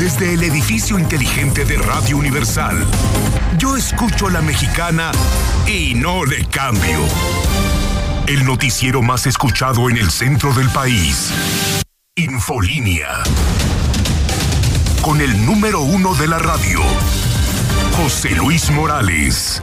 desde el edificio inteligente de Radio Universal. Yo escucho a la mexicana y no le cambio. El noticiero más escuchado en el centro del país. Infolínea. Con el número uno de la radio, José Luis Morales.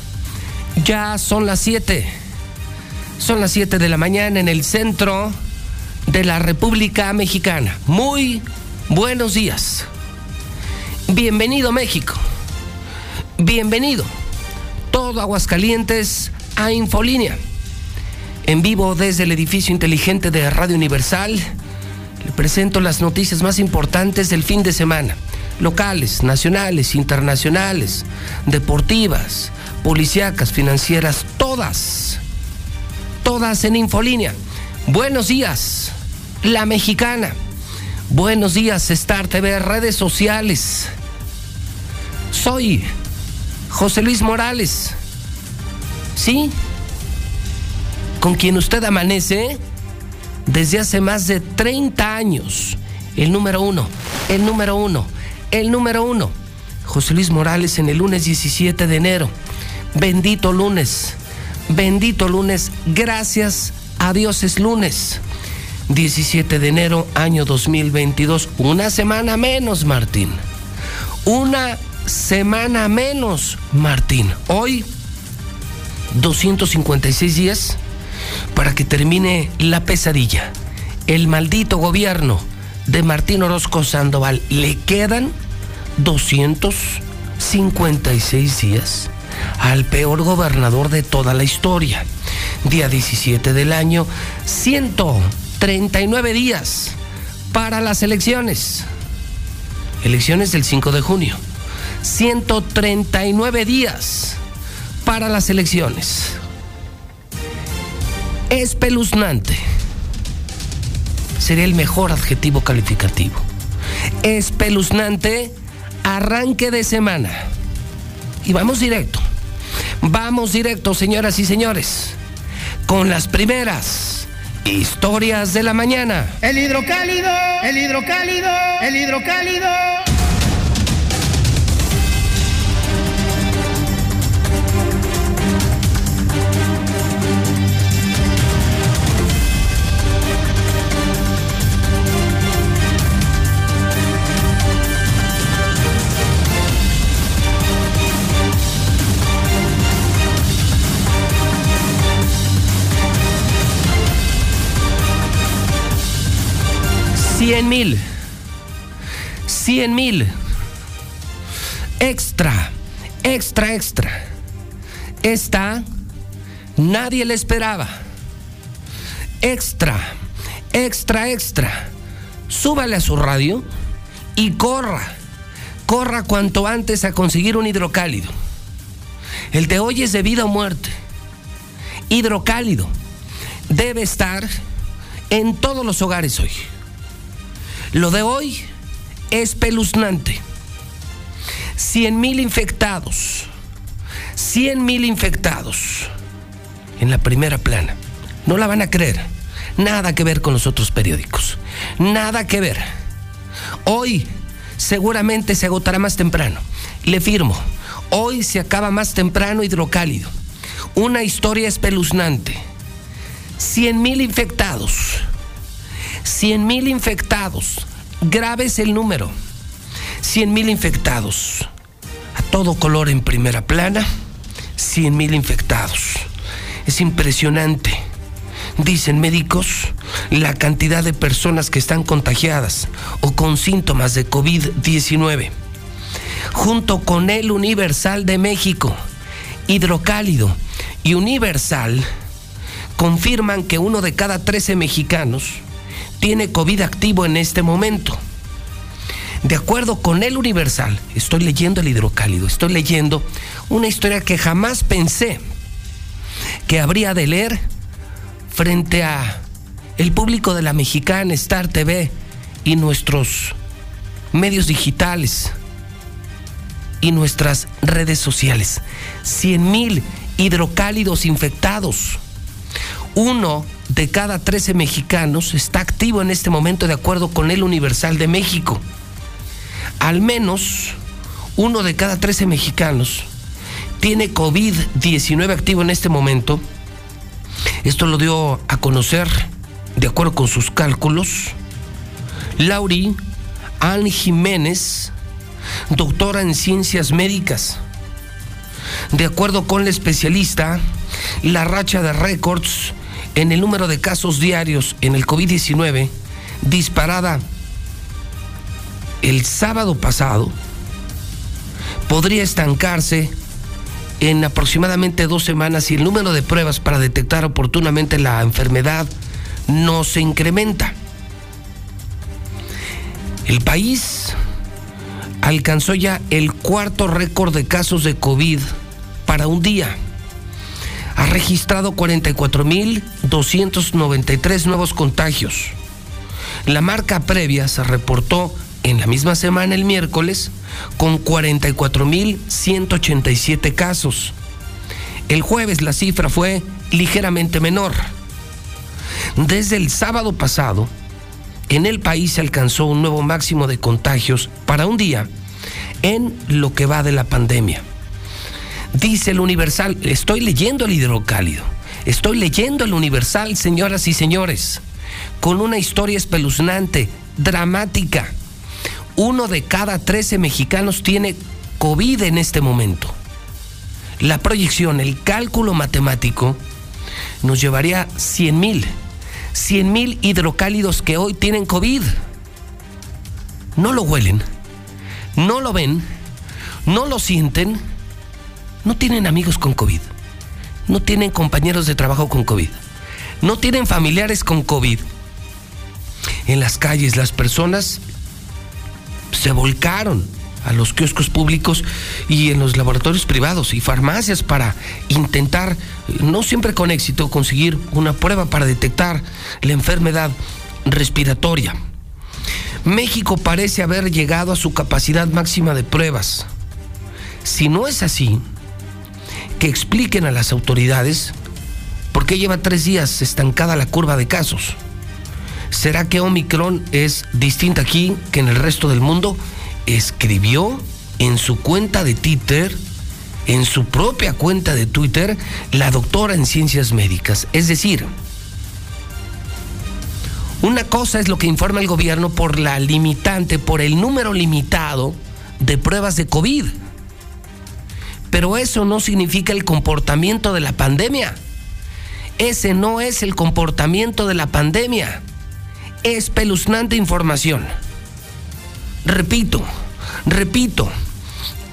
Ya son las 7. Son las 7 de la mañana en el centro de la República Mexicana. Muy buenos días. Bienvenido México. Bienvenido. Todo Aguascalientes a Infolínea. En vivo desde el edificio inteligente de Radio Universal, le presento las noticias más importantes del fin de semana locales, nacionales, internacionales, deportivas, policíacas, financieras, todas, todas en Infolínea. Buenos días, la mexicana. Buenos días, Star TV, redes sociales. Soy José Luis Morales. ¿Sí? Con quien usted amanece desde hace más de 30 años. El número uno, el número uno el número uno, José Luis Morales en el lunes 17 de enero. Bendito lunes, bendito lunes, gracias a Dios es lunes. 17 de enero, año 2022. Una semana menos, Martín. Una semana menos, Martín. Hoy, 256 días para que termine la pesadilla. El maldito gobierno de Martín Orozco Sandoval le quedan 256 días al peor gobernador de toda la historia. Día 17 del año, 139 días para las elecciones. Elecciones del 5 de junio. 139 días para las elecciones. Espeluznante sería el mejor adjetivo calificativo. Espeluznante arranque de semana. Y vamos directo. Vamos directo, señoras y señores, con las primeras historias de la mañana. El hidrocálido, el hidrocálido, el hidrocálido. 100 mil. 100 mil. Extra, extra, extra. Esta nadie le esperaba. Extra, extra, extra. Súbale a su radio y corra. Corra cuanto antes a conseguir un hidrocálido. El de hoy es de vida o muerte. Hidrocálido debe estar en todos los hogares hoy. Lo de hoy es peluznante. 100 mil infectados. 100 mil infectados en la primera plana. No la van a creer. Nada que ver con los otros periódicos. Nada que ver. Hoy seguramente se agotará más temprano. Le firmo. Hoy se acaba más temprano hidrocálido. Una historia espeluznante. 100 mil infectados. 100 mil infectados. Grave es el número. 100 mil infectados. A todo color en primera plana. 100 mil infectados. Es impresionante. Dicen médicos la cantidad de personas que están contagiadas o con síntomas de COVID-19 junto con el Universal de México, Hidrocálido y Universal, confirman que uno de cada 13 mexicanos tiene COVID activo en este momento. De acuerdo con el Universal, estoy leyendo el hidrocálido, estoy leyendo una historia que jamás pensé que habría de leer frente a el público de la mexicana Star TV y nuestros medios digitales y nuestras redes sociales. 100 mil hidrocálidos infectados. Uno de cada 13 mexicanos está activo en este momento de acuerdo con el Universal de México. Al menos uno de cada 13 mexicanos tiene COVID-19 activo en este momento. Esto lo dio a conocer, de acuerdo con sus cálculos, Lauri Ann Jiménez, doctora en ciencias médicas. De acuerdo con la especialista, la racha de récords en el número de casos diarios en el COVID-19 disparada el sábado pasado podría estancarse en aproximadamente dos semanas si el número de pruebas para detectar oportunamente la enfermedad no se incrementa. El país alcanzó ya el cuarto récord de casos de COVID para un día. Ha registrado 44.293 nuevos contagios. La marca previa se reportó en la misma semana el miércoles con 44.187 casos. El jueves la cifra fue ligeramente menor. Desde el sábado pasado, en el país se alcanzó un nuevo máximo de contagios para un día en lo que va de la pandemia. Dice el Universal, estoy leyendo el hidrocálido, estoy leyendo el Universal, señoras y señores, con una historia espeluznante, dramática. Uno de cada 13 mexicanos tiene COVID en este momento. La proyección, el cálculo matemático, nos llevaría 100 mil 100 mil hidrocálidos que hoy tienen COVID. No lo huelen, no lo ven, no lo sienten, no tienen amigos con COVID, no tienen compañeros de trabajo con COVID, no tienen familiares con COVID. En las calles las personas se volcaron a los kioscos públicos y en los laboratorios privados y farmacias para intentar, no siempre con éxito, conseguir una prueba para detectar la enfermedad respiratoria. México parece haber llegado a su capacidad máxima de pruebas. Si no es así, que expliquen a las autoridades por qué lleva tres días estancada la curva de casos. ¿Será que Omicron es distinta aquí que en el resto del mundo? escribió en su cuenta de Twitter, en su propia cuenta de Twitter, la doctora en ciencias médicas. Es decir, una cosa es lo que informa el gobierno por la limitante, por el número limitado de pruebas de COVID. Pero eso no significa el comportamiento de la pandemia. Ese no es el comportamiento de la pandemia. Espeluznante información. Repito, repito,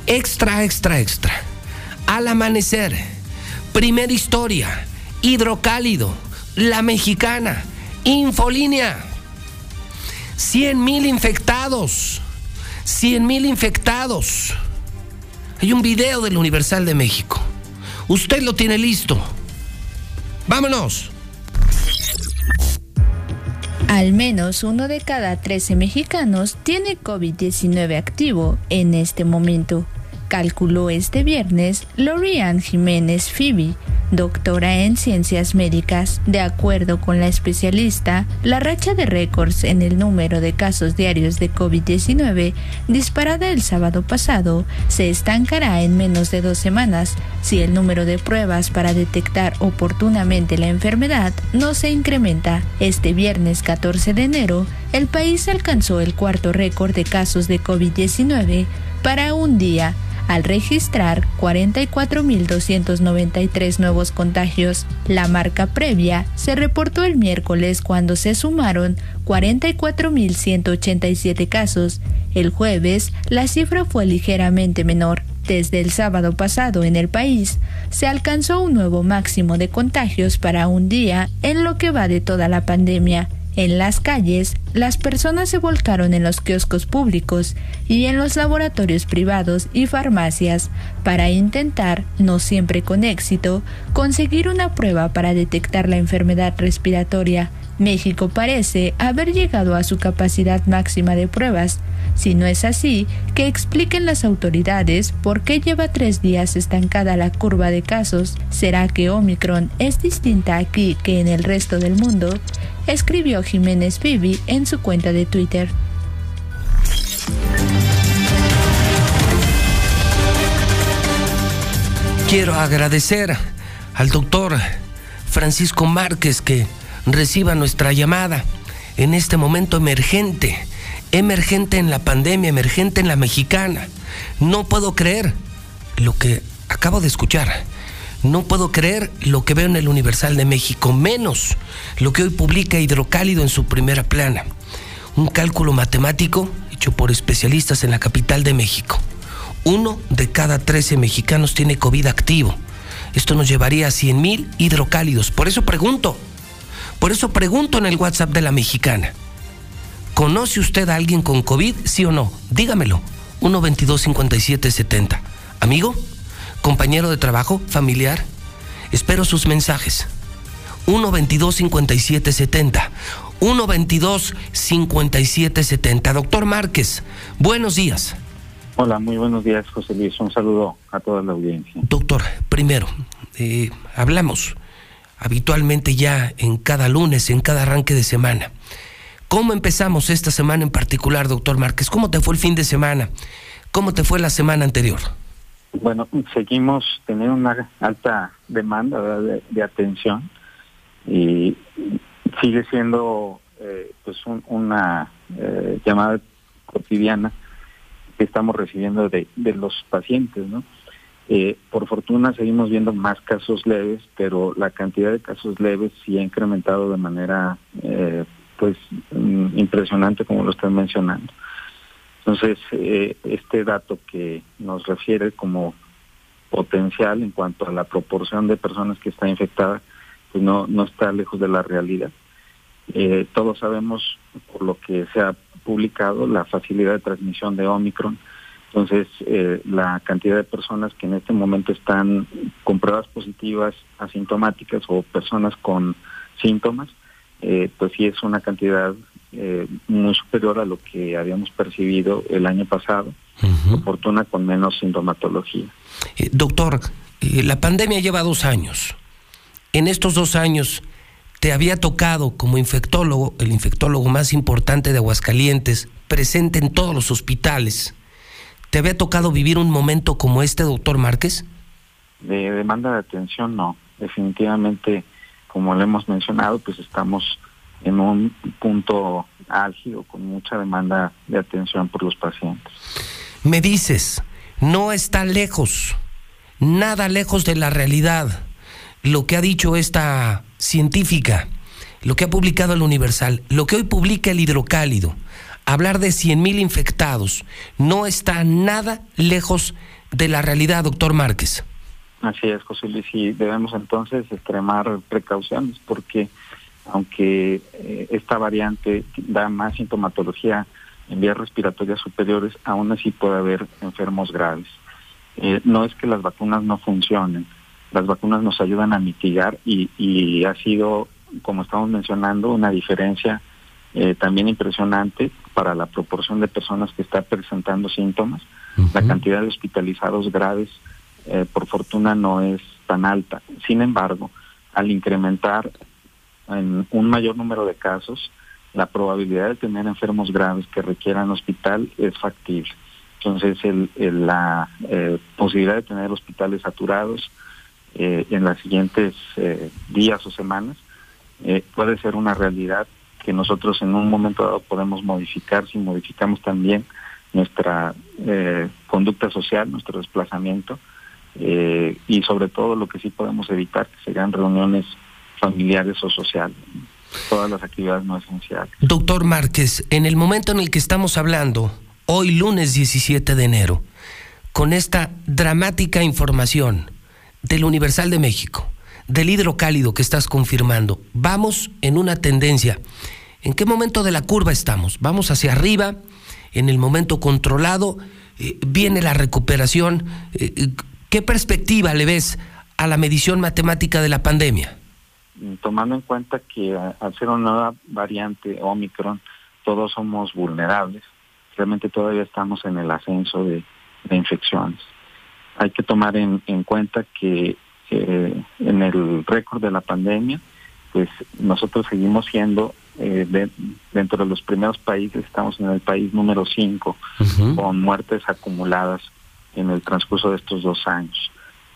extra, extra, extra. Al amanecer, primera historia, hidrocálido, la mexicana, infolínea. 100 mil infectados, 100 mil infectados. Hay un video del Universal de México. Usted lo tiene listo. Vámonos. Al menos uno de cada 13 mexicanos tiene COVID-19 activo en este momento, calculó este viernes Lorian Jiménez Phoebe, doctora en ciencias médicas. De acuerdo con la especialista, la racha de récords en el número de casos diarios de COVID-19 disparada el sábado pasado se estancará en menos de dos semanas si el número de pruebas para detectar oportunamente la enfermedad no se incrementa. Este viernes 14 de enero, el país alcanzó el cuarto récord de casos de COVID-19 para un día al registrar 44.293 nuevos contagios. La marca previa se reportó el miércoles cuando se sumaron 44.187 casos. El jueves la cifra fue ligeramente menor. Desde el sábado pasado en el país se alcanzó un nuevo máximo de contagios para un día en lo que va de toda la pandemia. En las calles, las personas se volcaron en los kioscos públicos y en los laboratorios privados y farmacias para intentar, no siempre con éxito, conseguir una prueba para detectar la enfermedad respiratoria. México parece haber llegado a su capacidad máxima de pruebas. Si no es así, que expliquen las autoridades por qué lleva tres días estancada la curva de casos. ¿Será que Omicron es distinta aquí que en el resto del mundo? Escribió Jiménez Vivi en su cuenta de Twitter. Quiero agradecer al doctor Francisco Márquez que reciba nuestra llamada en este momento emergente, emergente en la pandemia, emergente en la mexicana. No puedo creer lo que acabo de escuchar. No puedo creer lo que veo en el Universal de México, menos lo que hoy publica Hidrocálido en su primera plana. Un cálculo matemático hecho por especialistas en la capital de México. Uno de cada 13 mexicanos tiene COVID activo. Esto nos llevaría a 100 mil hidrocálidos. Por eso pregunto, por eso pregunto en el WhatsApp de la mexicana. ¿Conoce usted a alguien con COVID? ¿Sí o no? Dígamelo. 122-5770. Amigo, compañero de trabajo, familiar. Espero sus mensajes. 122-5770. 122-5770. Doctor Márquez, buenos días. Hola, muy buenos días, José Luis. Un saludo a toda la audiencia. Doctor, primero, eh, hablamos habitualmente ya en cada lunes, en cada arranque de semana. ¿Cómo empezamos esta semana en particular, doctor Márquez? ¿Cómo te fue el fin de semana? ¿Cómo te fue la semana anterior? Bueno, seguimos teniendo una alta demanda de, atención y sigue siendo eh, pues una eh, llamada cotidiana que estamos recibiendo de, de los pacientes, ¿no? Eh, por fortuna seguimos viendo más casos leves, pero la cantidad de casos leves sí ha incrementado de manera eh, pues mm, impresionante como lo están mencionando. Entonces, eh, este dato que nos refiere como potencial en cuanto a la proporción de personas que está infectada, pues no, no está lejos de la realidad. todos sabemos, por lo que se ha publicado, la facilidad de transmisión de Omicron, entonces, eh, la cantidad de personas que en este momento están con pruebas positivas asintomáticas o personas con síntomas, eh, pues sí es una cantidad eh, muy superior a lo que habíamos percibido el año pasado, por fortuna con menos sintomatología. doctor, la pandemia lleva dos años. En estos dos años, ¿te había tocado como infectólogo, el infectólogo más importante de Aguascalientes, presente en todos los hospitales? ¿Te había tocado vivir un momento como este, doctor Márquez? De demanda de atención, no. Definitivamente, como le hemos mencionado, pues estamos en un punto álgido con mucha demanda de atención por los pacientes. Me dices, no está lejos, nada lejos de la realidad, lo que ha dicho esta científica, lo que ha publicado el Universal, lo que hoy publica el Hidrocálido hablar de 100.000 infectados no está nada lejos de la realidad, doctor Márquez. Así es, José Luis, y debemos entonces extremar precauciones porque aunque eh, esta variante da más sintomatología en vías respiratorias superiores, aún así puede haber enfermos graves. Eh, no es que las vacunas no funcionen, las vacunas nos ayudan a mitigar y, y ha sido, como estamos mencionando, una diferencia eh, también impresionante para la proporción de personas que está presentando síntomas. La cantidad de hospitalizados graves eh, por fortuna no es tan alta. Sin embargo, al incrementar en un mayor número de casos, la probabilidad de tener enfermos graves que requieran hospital es factible. Entonces, el, la eh, posibilidad de tener hospitales saturados eh, en las siguientes eh, días o semanas puede ser una realidad que nosotros en un momento dado podemos modificar si modificamos también nuestra conducta social, nuestro desplazamiento y sobre todo lo que sí podemos evitar que sean reuniones familiares o sociales todas las actividades no esenciales. Doctor Márquez, en el momento en el que estamos hablando, hoy lunes 17 de enero, con esta dramática información del Universal de México, del hidrocálido que estás confirmando, vamos en una tendencia. ¿En qué momento de la curva estamos? ¿Vamos hacia arriba? ¿En el momento controlado? Eh, ¿Viene la recuperación? Eh, eh, ¿Qué perspectiva le ves a la medición matemática de la pandemia? tomando en cuenta que al ser una nueva variante Omicron, todos somos vulnerables, realmente todavía estamos en el ascenso de, infecciones. Hay que tomar en, cuenta que en el récord de la pandemia, pues nosotros seguimos siendo eh, dentro de los primeros países, estamos en el país número 5 con muertes acumuladas en el transcurso de estos dos años.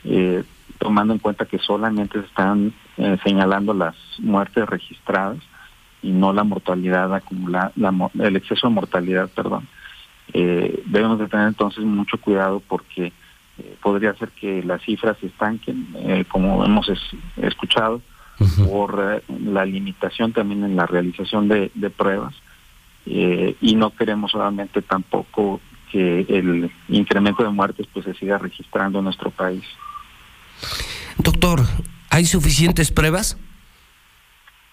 Eh, tomando en cuenta que solamente se están eh, señalando las muertes registradas y no la mortalidad acumulada, el exceso de mortalidad, perdón. Eh, debemos de tener entonces mucho cuidado porque eh, podría ser que las cifras se estanquen, como hemos escuchado, por la limitación también en la realización de, de pruebas y no queremos solamente tampoco que el incremento de muertes pues se siga registrando en nuestro país. Doctor, ¿hay suficientes pruebas?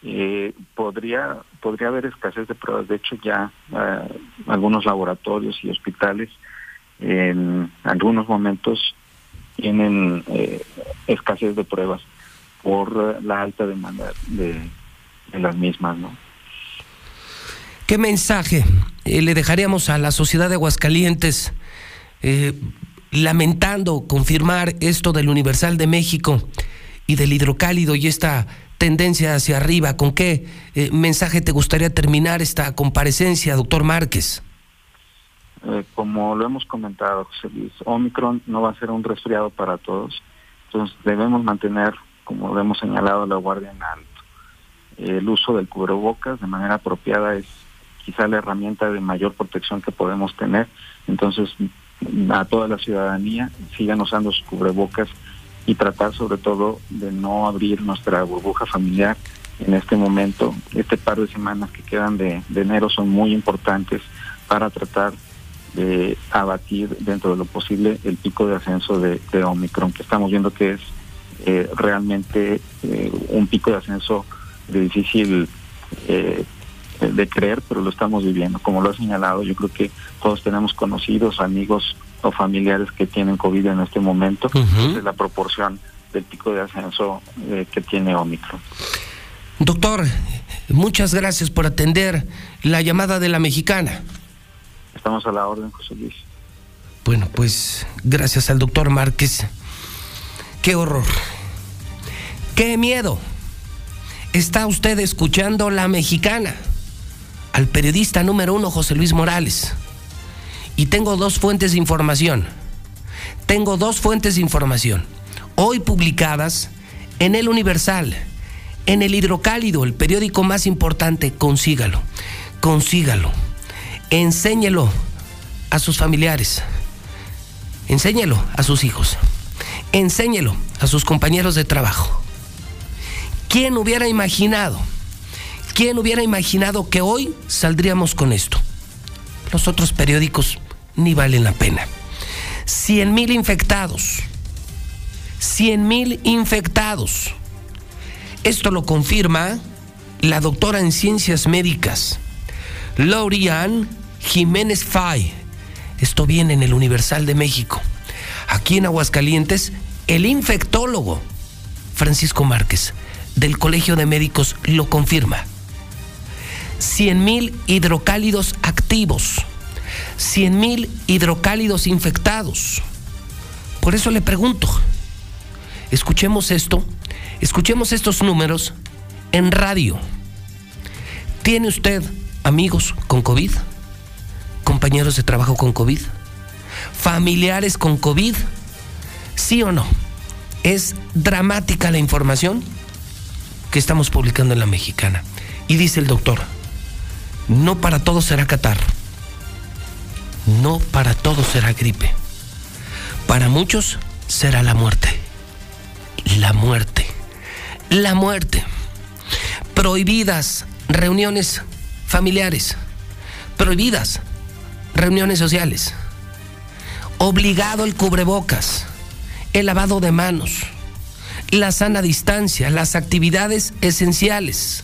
Eh, podría podría haber escasez de pruebas. De hecho, ya eh, algunos laboratorios y hospitales en algunos momentos tienen eh, escasez de pruebas por la alta demanda de, las mismas, ¿no? ¿Qué mensaje le dejaríamos a la sociedad de Aguascalientes lamentando confirmar esto del Universal de México y del hidrocálido y esta tendencia hacia arriba. ¿Con qué eh, mensaje te gustaría terminar esta comparecencia, doctor Márquez? Eh, como lo hemos comentado, José Luis, Omicron no va a ser un resfriado para todos, entonces debemos mantener, como lo hemos señalado, la guardia en alto. El uso del cubrebocas de manera apropiada es quizá la herramienta de mayor protección que podemos tener, entonces a toda la ciudadanía sigan usando sus cubrebocas y tratar sobre todo de no abrir nuestra burbuja familiar en este momento. Este par de semanas que quedan de, enero son muy importantes para tratar de abatir dentro de lo posible el pico de ascenso de, Omicron, que estamos viendo que es eh, realmente eh, un pico de ascenso de difícil eh, de creer, pero lo estamos viviendo. Como lo ha señalado, yo creo que todos tenemos conocidos, amigos o familiares que tienen COVID en este momento. es la proporción del pico de ascenso que tiene Omicron. Doctor, muchas gracias por atender la llamada de la mexicana. Estamos a la orden, José Luis. Bueno, pues gracias al doctor Márquez. Qué horror. Qué miedo. Está usted escuchando la mexicana al periodista número uno, José Luis Morales. Y tengo dos fuentes de información. Tengo dos fuentes de información. Hoy publicadas en El Universal, en El Hidrocálido, el periódico más importante. Consígalo, consígalo. Enséñelo a sus familiares. Enséñelo a sus hijos. Enséñelo a sus compañeros de trabajo. ¿Quién hubiera imaginado? ¿Quién hubiera imaginado que hoy saldríamos con esto? Los otros periódicos ni valen la pena. 100 mil infectados. 100 mil infectados. Esto lo confirma la doctora en ciencias médicas, Lauriane Jiménez Fay. Esto viene en el Universal de México. Aquí en Aguascalientes, el infectólogo Francisco Márquez del Colegio de Médicos lo confirma. 100.000 hidrocálidos activos, 100.000 hidrocálidos infectados. Por eso le pregunto, escuchemos esto, escuchemos estos números en radio. ¿Tiene usted amigos con COVID? ¿Compañeros de trabajo con COVID? ¿Familiares con COVID? ¿Sí o no? Es dramática la información que estamos publicando en la mexicana. Y dice el doctor, no para todos será catarro, no para todos será gripe, para muchos será la muerte, la muerte, la muerte. Prohibidas reuniones familiares, prohibidas reuniones sociales, obligado el cubrebocas, el lavado de manos, la sana distancia, las actividades esenciales.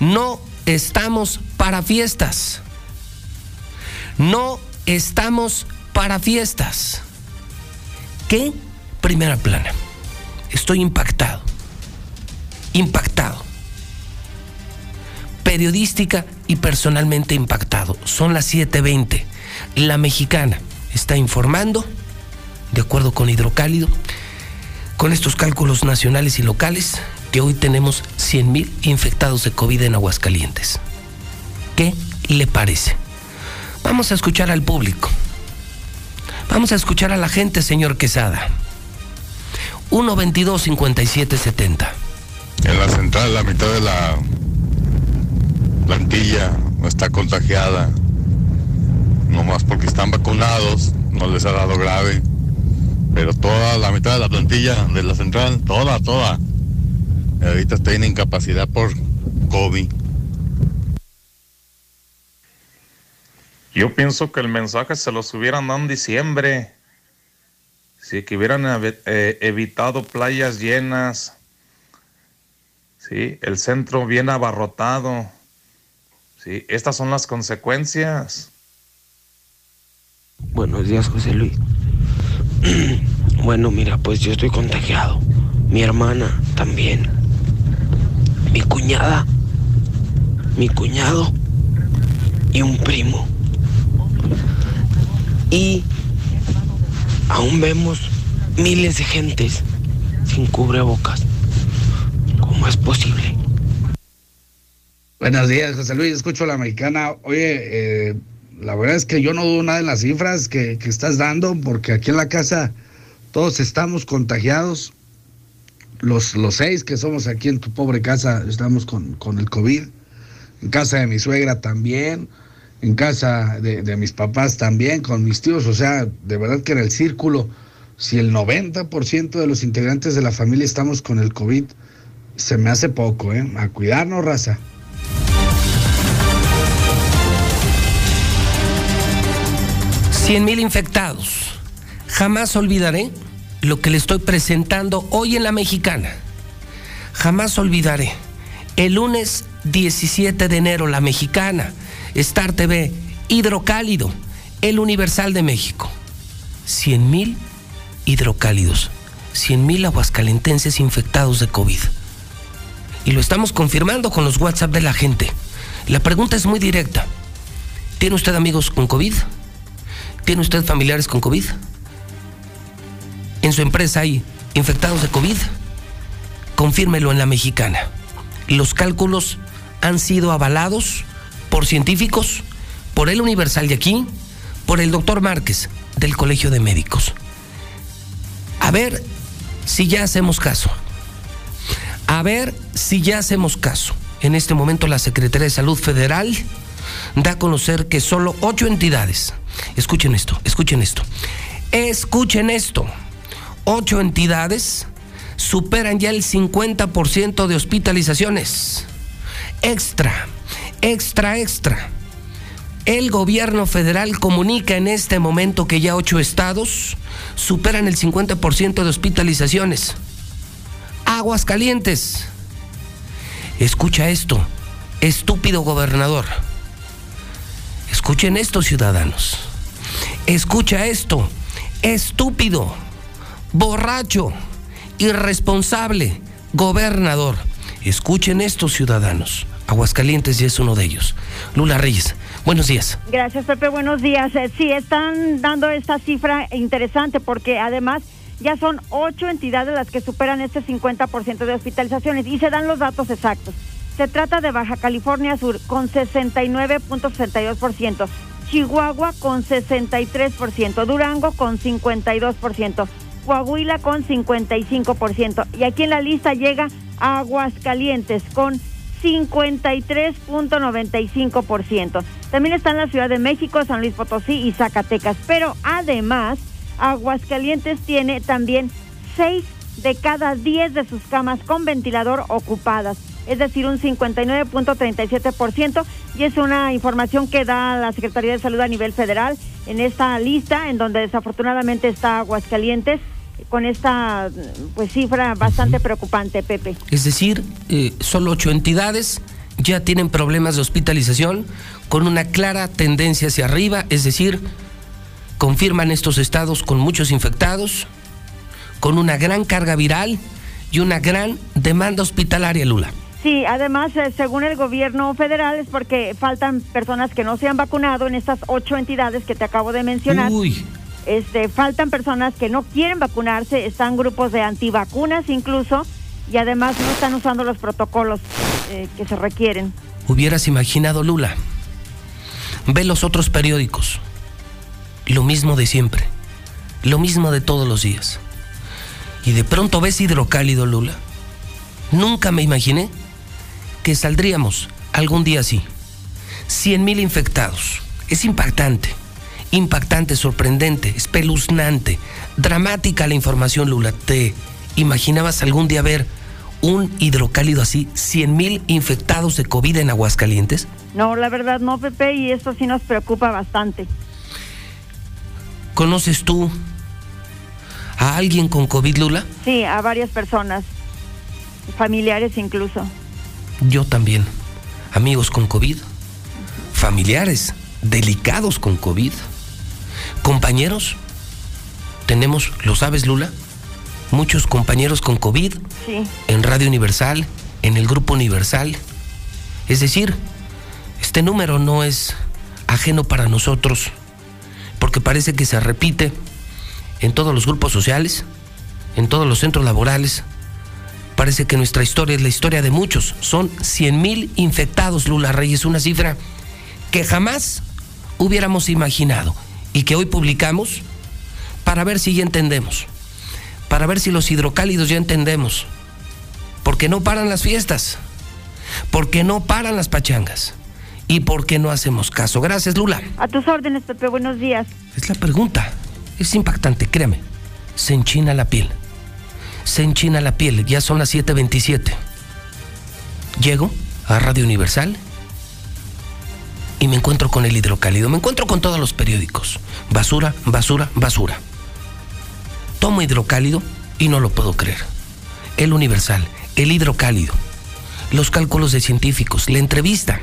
No estamos para fiestas. No estamos para fiestas. ¿Qué? Primera plana. Estoy impactado. Impactado. Periodística y personalmente impactado. Son las 7.20. La mexicana está informando, de acuerdo con Hidrocálido, con estos cálculos nacionales y locales, que hoy tenemos 100 mil infectados de COVID en Aguascalientes. ¿Qué le parece? Vamos a escuchar al público. Vamos a escuchar a la gente, señor Quesada. 122 5770 En la central, la mitad de la plantilla está contagiada. No más porque están vacunados, no les ha dado grave pero toda la mitad de la plantilla de la central, toda, toda, ahorita está en incapacidad por COVID. Yo pienso que el mensaje se los hubieran dado en diciembre. Si que hubieran eh, evitado playas llenas. Sí, el centro bien abarrotado. Sí, estas son las consecuencias. Buenos días, José Luis. Bueno, mira, pues yo estoy contagiado. Mi hermana también. Mi cuñada. Mi cuñado. Y un primo. Y aún vemos miles de gentes sin cubrebocas. ¿Cómo es posible? Buenos días, José Luis. Escucho a la mexicana. Oye, eh, la verdad es que yo no dudo nada en las cifras que, que estás dando, porque aquí en la casa todos estamos contagiados. Los, los seis que somos aquí en tu pobre casa estamos con, con el COVID. En casa de mi suegra también. En casa de, de, mis papás también, con mis tíos. O sea, de verdad que en el círculo, si el 90% de los integrantes de la familia estamos con el COVID, se me hace poco, ¿eh? A cuidarnos, raza. 100 mil infectados. Jamás olvidaré lo que le estoy presentando hoy en la mexicana. Jamás olvidaré. El lunes 17 de enero, la mexicana, Star TV, Hidrocálido, el Universal de México. 100 mil hidrocálidos, 100 mil aguascalentenses infectados de COVID. Y lo estamos confirmando con los WhatsApp de la gente. La pregunta es muy directa. ¿Tiene usted amigos con COVID? ¿Tiene usted familiares con COVID? ¿En su empresa hay infectados de COVID? Confírmelo en la mexicana. Los cálculos han sido avalados por científicos, por el Universal de aquí, por el doctor Márquez del Colegio de Médicos. A ver si ya hacemos caso. A ver si ya hacemos caso. En este momento la Secretaría de Salud Federal da a conocer que solo ocho entidades Escuchen esto, escuchen esto. Escuchen esto. Ocho entidades superan ya el 50% de hospitalizaciones. Extra, extra, extra. El gobierno federal comunica en este momento que ya ocho estados superan el 50% de hospitalizaciones. Aguas calientes. Escucha esto, estúpido gobernador. Escuchen esto, ciudadanos. Escucha esto. Estúpido, borracho, irresponsable, gobernador. Escuchen esto, ciudadanos. Aguascalientes ya es uno de ellos. Lula Reyes, buenos días. Gracias, Pepe. Buenos días. Eh, sí, están dando esta cifra interesante porque además ya son ocho entidades las que superan este 50% de hospitalizaciones y se dan los datos exactos. Se trata de Baja California Sur con 69.62%, Chihuahua con 63%, Durango con 52%, Coahuila con 55% y aquí en la lista llega Aguascalientes con 53.95%. También están la Ciudad de México, San Luis Potosí y Zacatecas, pero además Aguascalientes tiene también 6 de cada 10 de sus camas con ventilador ocupadas, es decir, un 59.37% y es una información que da la Secretaría de Salud a nivel federal en esta lista en donde desafortunadamente está Aguascalientes con esta pues cifra bastante preocupante, Pepe. Es decir, eh, solo ocho entidades ya tienen problemas de hospitalización con una clara tendencia hacia arriba, es decir, confirman estos estados con muchos infectados, con una gran carga viral y una gran demanda hospitalaria, Lula. Sí, además, eh, según el gobierno federal, es porque faltan personas que no se han vacunado en estas ocho entidades que te acabo de mencionar. Uy. Este, faltan personas que no quieren vacunarse, están grupos de antivacunas incluso, y además no están usando los protocolos eh, que se requieren. Hubieras imaginado, Lula. Ve los otros periódicos. Lo mismo de siempre. Lo mismo de todos los días. Y de pronto ves hidrocálido, Lula. Nunca me imaginé que saldríamos algún día así. 100 mil infectados. Es impactante. Impactante, sorprendente, espeluznante, dramática la información, Lula. ¿Te imaginabas algún día ver un hidrocálido así, 100 mil infectados de COVID en Aguascalientes? No, la verdad no, Pepe, y esto sí nos preocupa bastante. ¿Conoces tú a alguien con COVID, Lula? Sí, a varias personas, familiares incluso. Yo también. Amigos con COVID, familiares delicados con COVID, compañeros. Tenemos, ¿lo sabes, Lula? Muchos compañeros con COVID Sí. en Radio Universal, en el Grupo Universal. Es decir, este número no es ajeno para nosotros, porque parece que se repite en todos los grupos sociales, en todos los centros laborales. Parece que nuestra historia es la historia de muchos. Son 100 mil infectados, Lula Reyes, una cifra que jamás hubiéramos imaginado y que hoy publicamos para ver si ya entendemos, para ver si los hidrocálidos ya entendemos, porque no paran las fiestas, porque no paran las pachangas y porque no hacemos caso. Gracias, Lula. A tus órdenes, Pepe, buenos días. Es la pregunta. Es impactante, créame. Se enchina la piel. Se enchina la piel. Ya son las 7:27. Llego a Radio Universal y me encuentro con el hidrocálido. Me encuentro con todos los periódicos. Basura, basura, basura. Tomo hidrocálido y no lo puedo creer. El Universal, el hidrocálido, los cálculos de científicos, la entrevista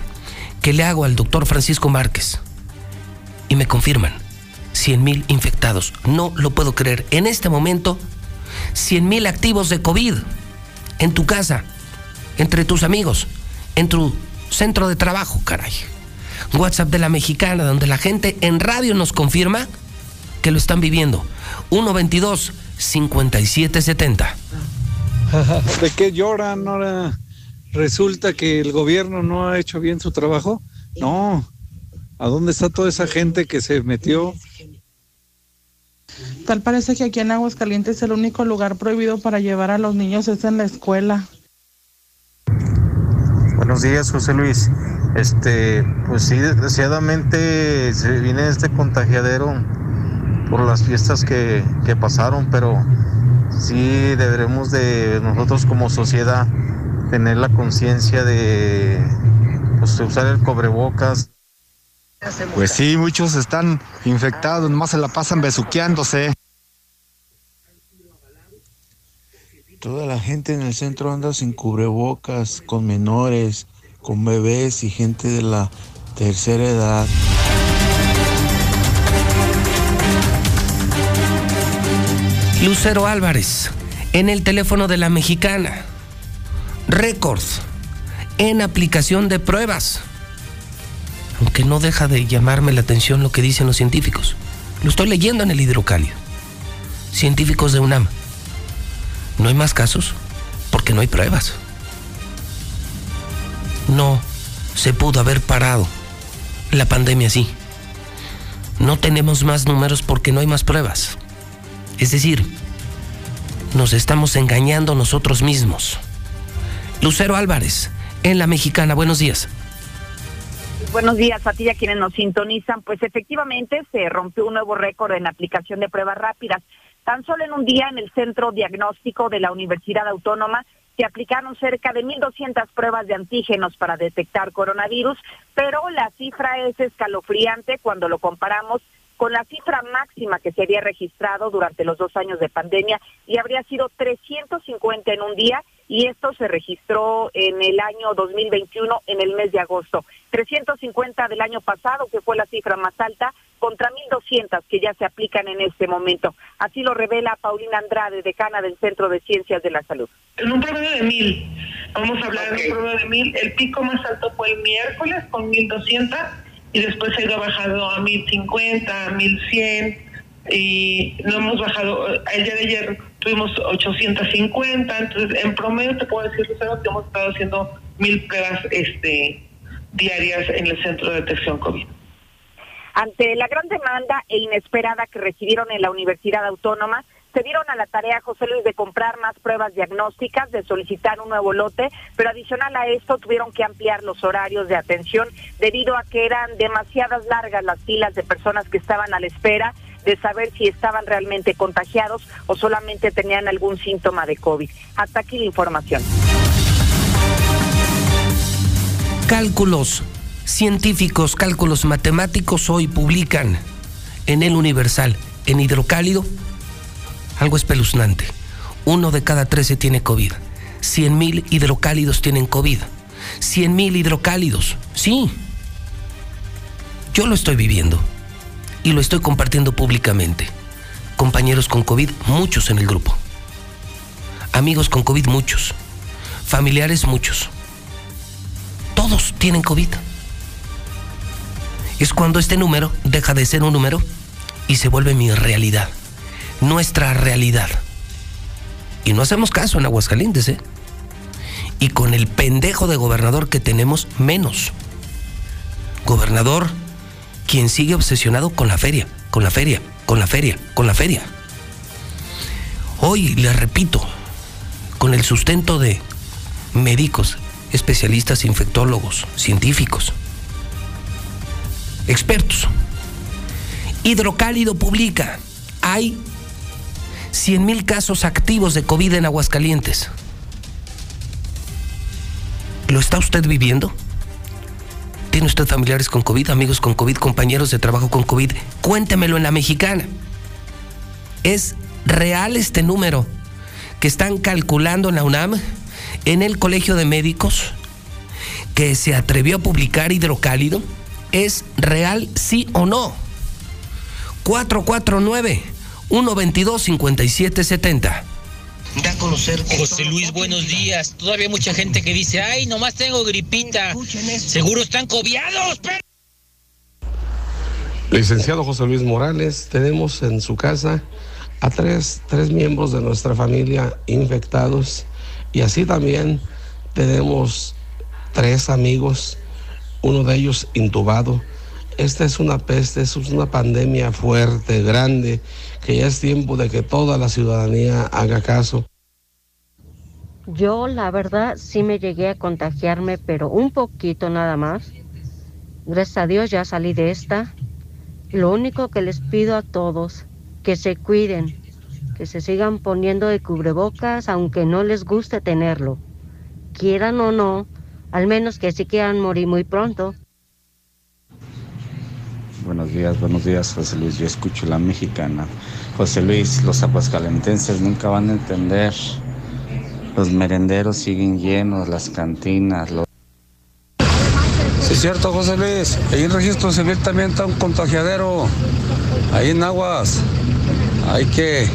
que le hago al doctor Francisco Márquez y me confirman 100 mil infectados. No lo puedo creer. En este momento, 100 mil activos de COVID en tu casa, entre tus amigos, en tu centro de trabajo, caray. WhatsApp de la mexicana, donde la gente en radio nos confirma que lo están viviendo. 122 5770. ¿De qué lloran? Ahora resulta que el gobierno no ha hecho bien su trabajo. No. ¿A dónde está toda esa gente que se metió? Tal parece que aquí en Aguascalientes el único lugar prohibido para llevar a los niños es en la escuela. Buenos días, José Luis. Este, pues sí, desgraciadamente se viene este contagiadero por las fiestas que, que pasaron, pero sí deberemos de nosotros como sociedad tener la conciencia de pues, usar el cubrebocas. Pues sí, muchos están infectados, nomás se la pasan besuqueándose. Toda la gente en el centro anda sin cubrebocas, con menores, con bebés y gente de la tercera edad. Lucero Álvarez, en el teléfono de la mexicana. Récords en aplicación de pruebas. Aunque no deja de llamarme la atención lo que dicen los científicos. Lo estoy leyendo en el hidrocálido. científicos de UNAM. No hay más casos porque no hay pruebas. No se pudo haber parado la pandemia así. No tenemos más números porque no hay más pruebas. Es decir, nos estamos engañando nosotros mismos. Lucero Álvarez, en La Mexicana, buenos días. Buenos días a ti y a quienes nos sintonizan. Pues efectivamente se rompió un nuevo récord en aplicación de pruebas rápidas. Tan solo en un día en el Centro Diagnóstico de la Universidad Autónoma se aplicaron cerca de 1.200 pruebas de antígenos para detectar coronavirus, pero la cifra es escalofriante cuando lo comparamos con la cifra máxima que se había registrado durante los dos años de pandemia y habría sido 350 en un día y esto se registró en el año 2021 en el mes de agosto. 350 del año pasado, que fue la cifra más alta, contra 1.200 que ya se aplican en este momento. Así lo revela Paulina Andrade, decana del Centro de Ciencias de la Salud. En un promedio de 1.000, vamos a hablar de un promedio de 1.000, el pico más alto fue el miércoles con 1.200 y después ha ido bajado a 1050, a 1100 y no hemos bajado, el día de ayer tuvimos 850, entonces en promedio te puedo decir, Lucero, que hemos estado haciendo mil pruebas este, diarias en el centro de detección COVID. Ante la gran demanda e inesperada que recibieron en la Universidad Autónoma, se dieron a la tarea, José Luis, de comprar más pruebas diagnósticas, de solicitar un nuevo lote, pero adicional a esto tuvieron que ampliar los horarios de atención debido a que eran demasiadas largas las filas de personas que estaban a la espera de saber si estaban realmente contagiados o solamente tenían algún síntoma de COVID. Hasta aquí la información. Cálculos científicos, cálculos matemáticos hoy publican en el Universal, en hidrocálido, algo espeluznante. Uno de cada trece tiene COVID. Cien mil hidrocálidos tienen COVID. Cien mil hidrocálidos. Sí. Yo lo estoy viviendo. Y lo estoy compartiendo públicamente. Compañeros con COVID, muchos en el grupo. Amigos con COVID, muchos. Familiares, muchos. Todos tienen COVID. Es cuando este número deja de ser un número y se vuelve mi realidad nuestra realidad. Y no hacemos caso en Aguascalientes, ¿eh? Y con el pendejo de gobernador que tenemos, menos. Gobernador, quien sigue obsesionado con la feria, con la feria, con la feria, con la feria. Hoy, le repito, con el sustento de médicos, especialistas, infectólogos, científicos, expertos. Hidrocálido publica, hay 100 mil casos activos de COVID en Aguascalientes. ¿Lo está usted viviendo? ¿Tiene usted familiares con COVID, amigos con COVID, compañeros de trabajo con COVID? Cuéntemelo en la mexicana. ¿Es real este número que están calculando en la UNAM, en el Colegio de Médicos, que se atrevió a publicar hidrocálido? ¿Es real sí o no? 449 122-5770. Da a conocer José Luis, buenos días. Todavía hay mucha gente que dice, ay, nomás tengo gripita. Seguro están cobiados, Licenciado José Luis Morales, tenemos en su casa a tres, tres miembros de nuestra familia infectados y así también tenemos tres amigos, uno de ellos intubado esta es una peste, es una pandemia fuerte, grande, que ya es tiempo de que toda la ciudadanía haga caso. Yo la verdad sí me llegué a contagiarme, pero un poquito nada más. Gracias a Dios ya salí de esta. Lo único que les pido a todos, que se cuiden, que se sigan poniendo de cubrebocas aunque no les guste tenerlo. Quieran o no, al menos que sí quieran morir muy pronto. Buenos días, buenos días, José Luis. Yo escucho la mexicana. José Luis, los aguascalentenses nunca van a entender. Los merenderos siguen llenos, las cantinas. Los... Sí, es cierto, José Luis. Ahí en registro civil también está un contagiadero. Ahí en Aguas. Hay que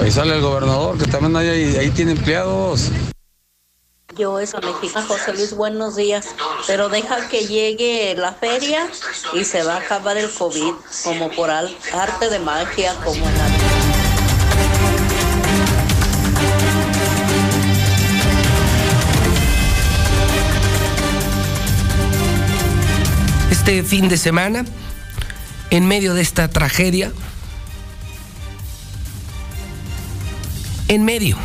avisarle al gobernador que también hay, ahí tiene empleados. Yo eso le dije a José Luis, buenos días, pero deja que llegue la feria y se va a acabar el COVID, como por arte de magia, como en la... Este fin de semana, en medio de esta tragedia, en medio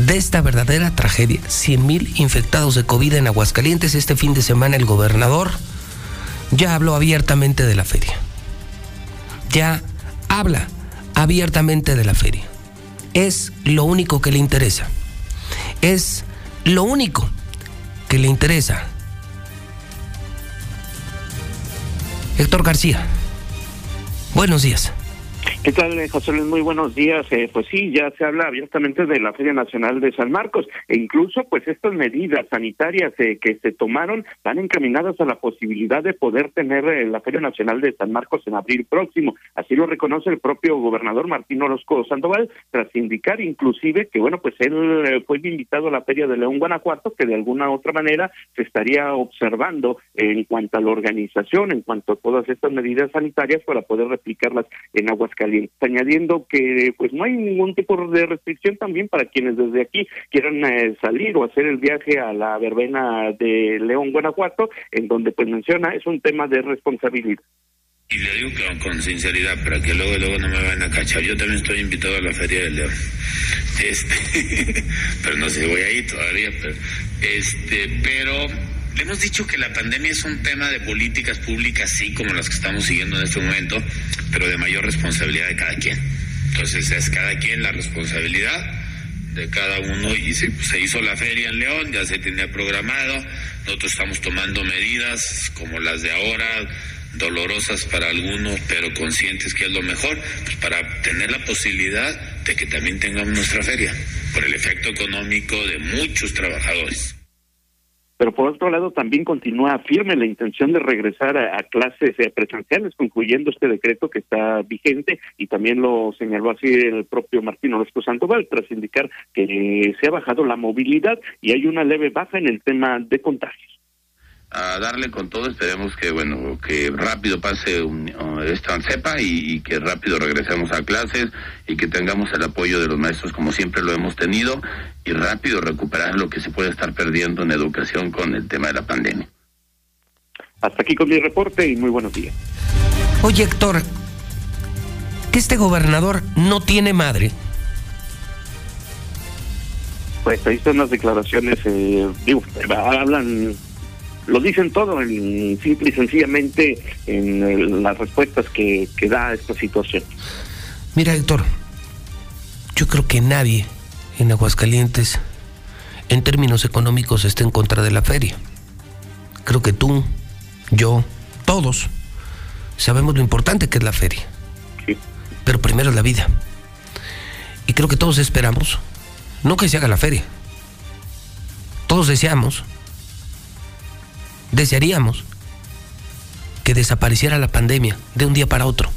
de esta verdadera tragedia, 100 mil infectados de COVID en Aguascalientes, este fin de semana el gobernador ya habló abiertamente de la feria. Ya habla abiertamente de la feria. Es lo único que le interesa. Es lo único que le interesa. Héctor García, buenos días. ¿Qué tal, eh, José Luis? Muy buenos días. Eh, pues sí, ya se habla abiertamente de la Feria Nacional de San Marcos e incluso pues estas medidas sanitarias eh, que se tomaron van encaminadas a la posibilidad de poder tener la Feria Nacional de San Marcos en abril próximo. Así lo reconoce el propio gobernador Martín Orozco Sandoval tras indicar inclusive que bueno, pues él fue invitado a la Feria de León, Guanajuato, que de alguna otra manera se estaría observando en cuanto a la organización, en cuanto a todas estas medidas sanitarias para poder replicarlas en Añadiendo que pues no hay ningún tipo de restricción también para quienes desde aquí quieran eh, salir o hacer el viaje a la verbena de León, Guanajuato, en donde pues menciona es un tema de responsabilidad. Y le digo con sinceridad, para que luego luego no me vayan a cachar. Yo también estoy invitado a la Feria de León. Este, pero no sé, voy ahí todavía, pero este, pero le hemos dicho que la pandemia es un tema de políticas públicas, sí, como las que estamos siguiendo en este momento, pero de mayor responsabilidad de cada quien. Entonces es cada quien la responsabilidad de cada uno. Y se, se hizo la feria en León, ya se tenía programado, nosotros estamos tomando medidas como las de ahora, dolorosas para algunos, pero conscientes que es lo mejor, pues para tener la posibilidad de que también tengamos nuestra feria, por el efecto económico de muchos trabajadores pero por otro lado también continúa firme la intención de regresar a, clases eh, presenciales, concluyendo este decreto que está vigente y también lo señaló así el propio Martín Orozco Sandoval tras indicar que se ha bajado la movilidad y hay una leve baja en el tema de contagios a darle con todo. Esperemos que, bueno, que rápido pase un, esta cepa y, que rápido regresemos a clases y que tengamos el apoyo de los maestros como siempre lo hemos tenido y rápido recuperar lo que se puede estar perdiendo en educación con el tema de la pandemia. Hasta aquí con mi reporte y muy buenos días. Oye, Héctor, que este gobernador no tiene madre. Pues ahí están las declaraciones, eh, digo, hablan lo dicen todo en simple y sencillamente en las respuestas que, que da esta situación. Mira, Héctor, yo creo que nadie en Aguascalientes, en términos económicos, está en contra de la feria. Creo que tú, yo, todos, sabemos lo importante que es la feria. Sí. Pero primero es la vida. Y creo que todos esperamos, no que se haga la feria. Todos deseamos desearíamos que desapareciera la pandemia de un día para otro.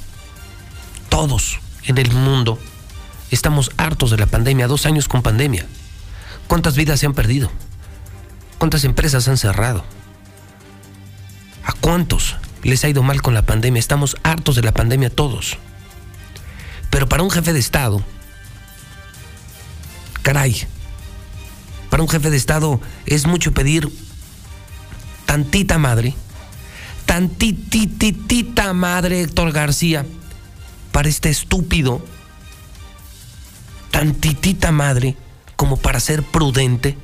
Todos en el mundo estamos hartos de la pandemia, dos años con pandemia. ¿Cuántas vidas se han perdido? ¿Cuántas empresas han cerrado? ¿A cuántos les ha ido mal con la pandemia? Estamos hartos de la pandemia todos. Pero para un jefe de Estado, caray, para un jefe de Estado es mucho pedir tantita madre, tantititita madre Héctor García, para este estúpido, tantitita madre como para ser prudente.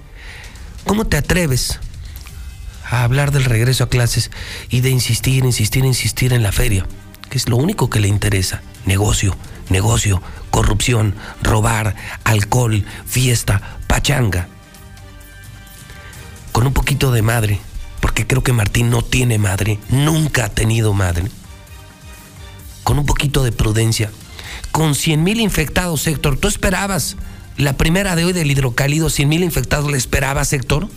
¿Cómo te atreves a hablar del regreso a clases y de insistir, insistir, insistir en la feria? Que es lo único que le interesa. Negocio, negocio, corrupción, robar, alcohol, fiesta, pachanga. Con un poquito de madre, porque creo que Martín no tiene madre, nunca ha tenido madre. Con un poquito de prudencia, con 100 mil infectados, Héctor, ¿tú esperabas la primera de hoy del hidrocálido, 100 mil infectados, ¿le esperabas, Héctor?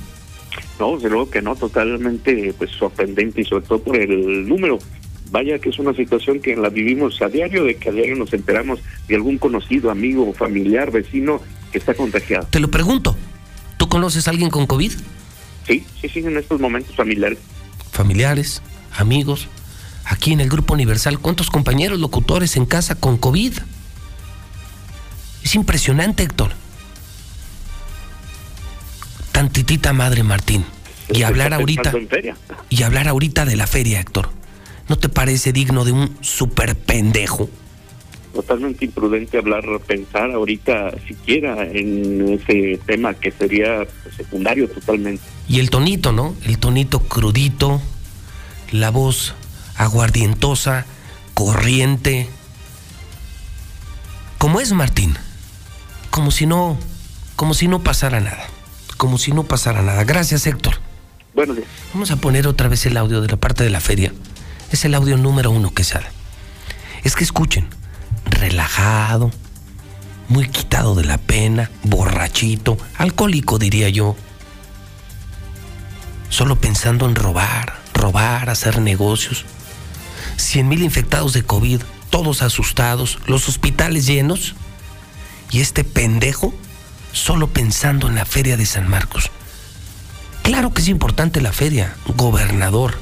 No, desde luego que no, totalmente pues sorprendente y sobre todo por el número. Vaya que es una situación que la vivimos a diario, de que a diario nos enteramos de algún conocido, amigo, familiar, vecino que está contagiado. Te lo pregunto, ¿tú conoces a alguien con COVID? Sí, sí, sí, en estos momentos familiares. Familiares, amigos. Aquí en el Grupo Universal, ¿cuántos compañeros locutores en casa con COVID? Es impresionante, Héctor. Tantitita madre, Martín. Y hablar ahorita. Y hablar ahorita de la feria, Héctor. ¿No te parece digno de un super pendejo? Totalmente imprudente hablar, pensar ahorita siquiera en ese tema que sería secundario totalmente. Y el tonito, ¿no? El tonito crudito, la voz aguardientosa, corriente. ¿Cómo es Martín? Como si no, como si no pasara nada. Como si no pasara nada. Gracias, Héctor. Buenos días. Vamos a poner otra vez el audio de la parte de la feria. Es el audio número uno que sale. Es que escuchen, relajado, muy quitado de la pena, borrachito, alcohólico diría yo. Solo pensando en robar, robar, hacer negocios. Cien mil infectados de COVID, todos asustados, los hospitales llenos. Y este pendejo solo pensando en la feria de San Marcos. Claro que es importante la feria, gobernador,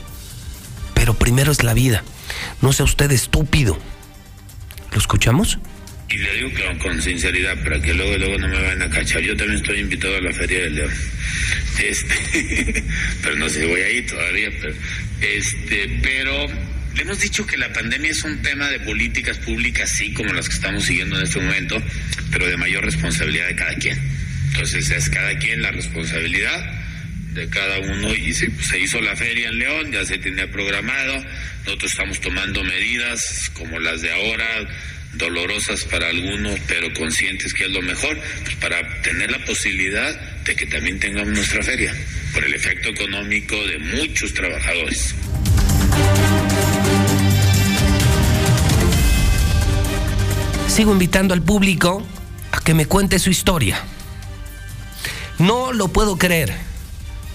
pero primero es la vida. No sea usted estúpido. ¿Lo escuchamos? Y le digo que con sinceridad, para que luego, luego no me vayan a cachar. Yo también estoy invitado a la Feria del León. Este, pero no sé, voy ahí todavía. Pero, este, pero le hemos dicho que la pandemia es un tema de políticas públicas, sí, como las que estamos siguiendo en este momento, pero de mayor responsabilidad de cada quien. Entonces es cada quien la responsabilidad de cada uno y se, hizo la feria en León, ya se tenía programado, nosotros estamos tomando medidas como las de ahora, dolorosas para algunos, pero conscientes que es lo mejor, pues para tener la posibilidad de que también tengamos nuestra feria, por el efecto económico de muchos trabajadores. Sigo invitando al público a que me cuente su historia. No lo puedo creer.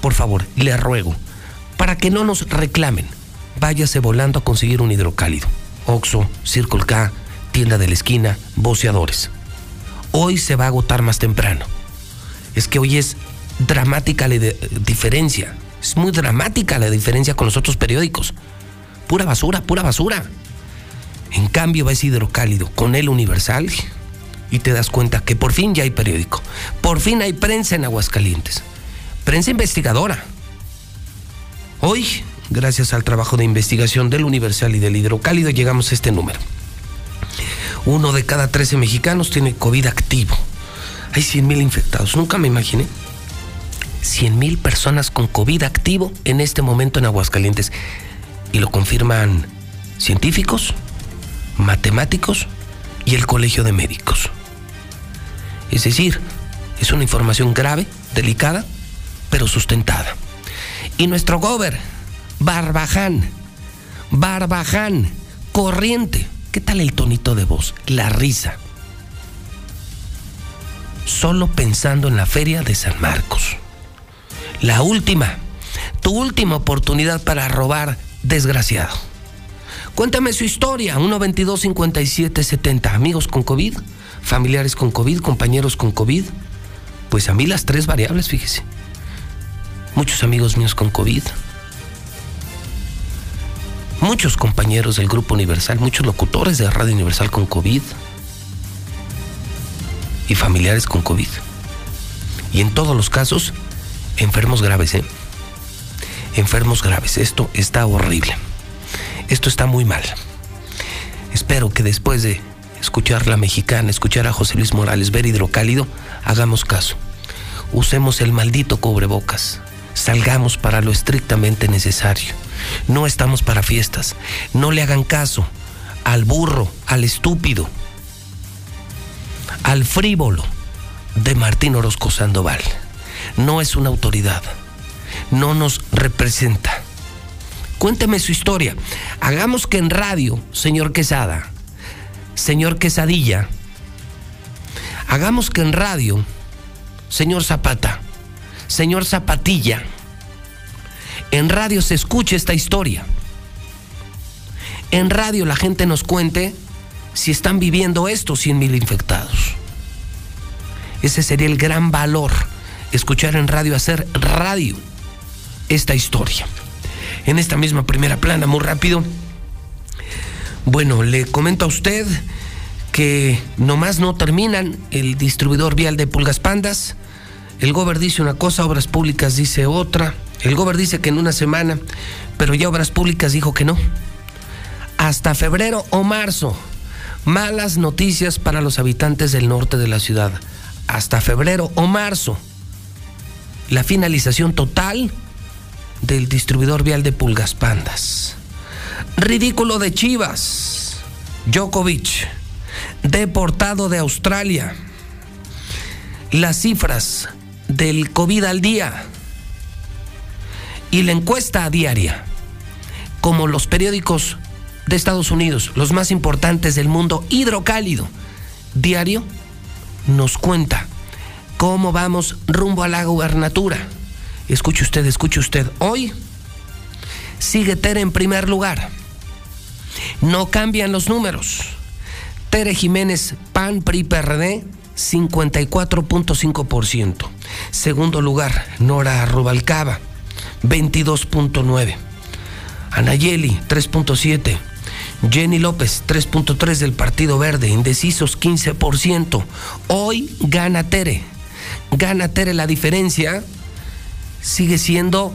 Por favor, le ruego, para que no nos reclamen, váyase volando a conseguir un hidrocálido. Oxo, Circle K, tienda de la esquina, boceadores. Hoy se va a agotar más temprano. Es que hoy es dramática la diferencia. Es muy dramática la diferencia con los otros periódicos. Pura basura, pura basura. En cambio va ese hidrocálido con el Universal y te das cuenta que por fin ya hay periódico. Por fin hay prensa en Aguascalientes. Prensa investigadora. Hoy, gracias al trabajo de investigación del Universal y del Hidrocálido, llegamos a este número. Uno de cada 13 mexicanos tiene COVID activo. Hay 100 mil infectados. Nunca me imaginé. 100 mil personas con COVID activo en este momento en Aguascalientes. Y lo confirman científicos, matemáticos y el Colegio de Médicos. Es decir, es una información grave, delicada, pero sustentada. Y nuestro gober, Barbaján, Barbaján, corriente. ¿Qué tal el tonito de voz? La risa. Solo pensando en la feria de San Marcos. La última, tu última oportunidad para robar, desgraciado. Cuéntame su historia, 122 57 70. Amigos con COVID, familiares con COVID, compañeros con COVID. Pues a mí las tres variables, fíjese. Muchos amigos míos con COVID. Muchos compañeros del Grupo Universal, muchos locutores de Radio Universal con COVID. Y familiares con COVID. Y en todos los casos, enfermos graves, ¿eh? Enfermos graves. Esto está horrible. Esto está muy mal. Espero que después de escuchar la mexicana, escuchar a José Luis Morales, ver hidrocálido, hagamos caso. Usemos el maldito cubrebocas. Salgamos para lo estrictamente necesario. No estamos para fiestas. No le hagan caso al burro, al estúpido, al frívolo de Martín Orozco Sandoval. No es una autoridad. No nos representa. Cuénteme su historia. Hagamos que en radio, señor Quesada, señor Quesadilla, hagamos que en radio, señor Zapata, señor Zapatilla, en radio se escuche esta historia. En radio la gente nos cuente si están viviendo estos 100 mil infectados. Ese sería el gran valor, escuchar en radio, hacer radio esta historia en esta misma primera plana, muy rápido. Bueno, le comento a usted que nomás no terminan el distribuidor vial de Pulgas Pandas. El gober dice una cosa, Obras Públicas dice otra. El gobernador dice que en una semana, pero ya Obras Públicas dijo que no. Hasta febrero o marzo. Malas noticias para los habitantes del norte de la ciudad. Hasta febrero o marzo. La finalización total del distribuidor vial de Pulgas Pandas. Ridículo de Chivas. Djokovic, deportado de Australia. Las cifras del COVID al día y la encuesta diaria, como los periódicos de Estados Unidos, los más importantes del mundo, hidrocálido, diario, nos cuenta cómo vamos rumbo a la gubernatura. Escuche usted, escuche usted. Hoy sigue Tere en primer lugar. No cambian los números. Tere Jiménez, PAN, PRI, 54.5%. Segundo lugar, Nora Rubalcaba, 22.9. Anayeli, 3.7. Jenny López, 3.3 del Partido Verde, indecisos 15%. Hoy gana Tere. Gana Tere la diferencia. Sigue siendo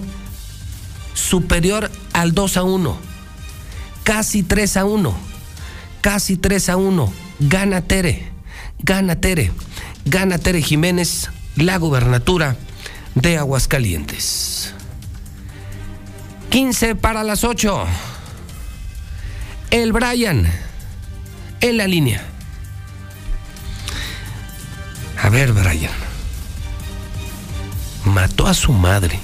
superior al 2 a 1. Casi 3 a 1. Casi 3 a 1. Gana Tere. Gana Tere. Gana Tere Jiménez la gubernatura de Aguascalientes. 15 para las 8. El Brian en la línea. A ver, Brian. Mató a su madre.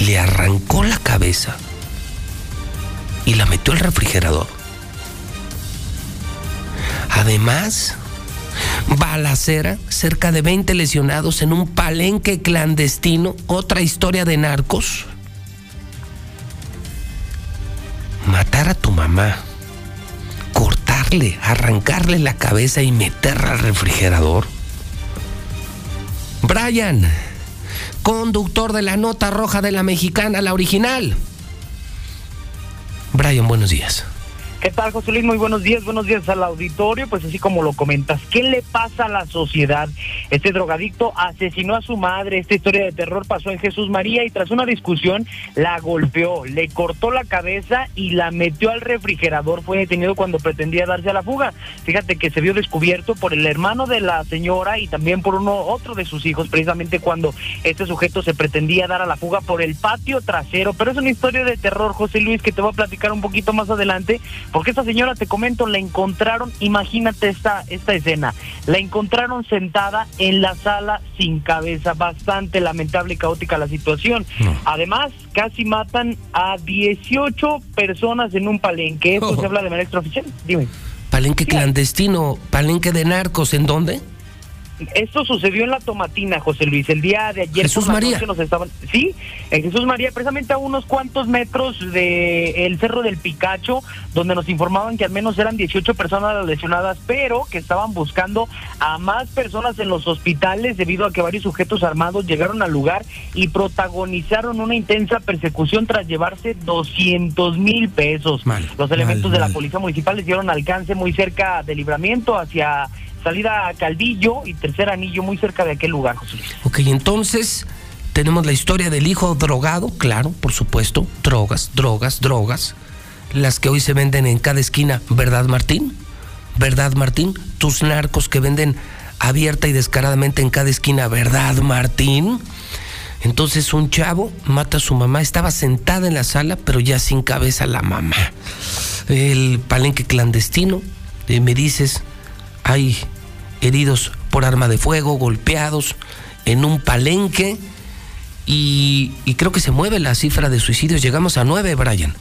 Le arrancó la cabeza y la metió al refrigerador. Además, balacera, cerca de 20 lesionados en un palenque clandestino, otra historia de narcos. Matar a tu mamá, cortarle, arrancarle la cabeza y meterla al refrigerador. Brian, conductor de la nota roja de la mexicana, la original. Brian, buenos días. ¿Qué tal, José Luis? Muy buenos días, buenos días al auditorio. Pues así como lo comentas, ¿qué le pasa a la sociedad? Este drogadicto asesinó a su madre. Esta historia de terror pasó en Jesús María y tras una discusión la golpeó, le cortó la cabeza y la metió al refrigerador. Fue detenido cuando pretendía darse a la fuga. Fíjate que se vio descubierto por el hermano de la señora y también por uno otro de sus hijos, precisamente cuando este sujeto se pretendía dar a la fuga por el patio trasero. Pero es una historia de terror, José Luis, que te voy a platicar un poquito más adelante porque esta señora, te comento, la encontraron, imagínate esta, esta escena, la encontraron sentada en la sala sin cabeza, bastante lamentable y caótica la situación. Además, casi matan a 18 personas en un palenque. Esto se habla de manera extraoficial. Dime. Palenque clandestino, palenque de narcos, ¿en dónde? Esto sucedió en la Tomatina, José Luis, el día de ayer. Jesús María. Nos estaban, sí, en Jesús María, precisamente a unos cuantos metros del el Cerro del Picacho, donde nos informaban que al menos eran 18 personas lesionadas, pero que estaban buscando a más personas en los hospitales debido a que varios sujetos armados llegaron al lugar y protagonizaron una intensa persecución tras llevarse 200 mil pesos. los elementos de la Policía Municipal les dieron alcance muy cerca del libramiento hacia salida a Calvillo y tercer anillo muy cerca de aquel lugar, José Luis. Ok, entonces tenemos la historia del hijo drogado, claro, por supuesto, drogas, drogas, drogas, las que hoy se venden en cada esquina, ¿verdad Martín? ¿Verdad Martín? Tus narcos que venden abierta y descaradamente en cada esquina, ¿verdad Martín? Entonces un chavo mata a su mamá, estaba sentada en la sala, pero ya sin cabeza la mamá. El palenque clandestino, eh, me dices, hay heridos por arma de fuego, golpeados en un palenque y, y, creo que se mueve la cifra de suicidios. Llegamos a nueve, Brian.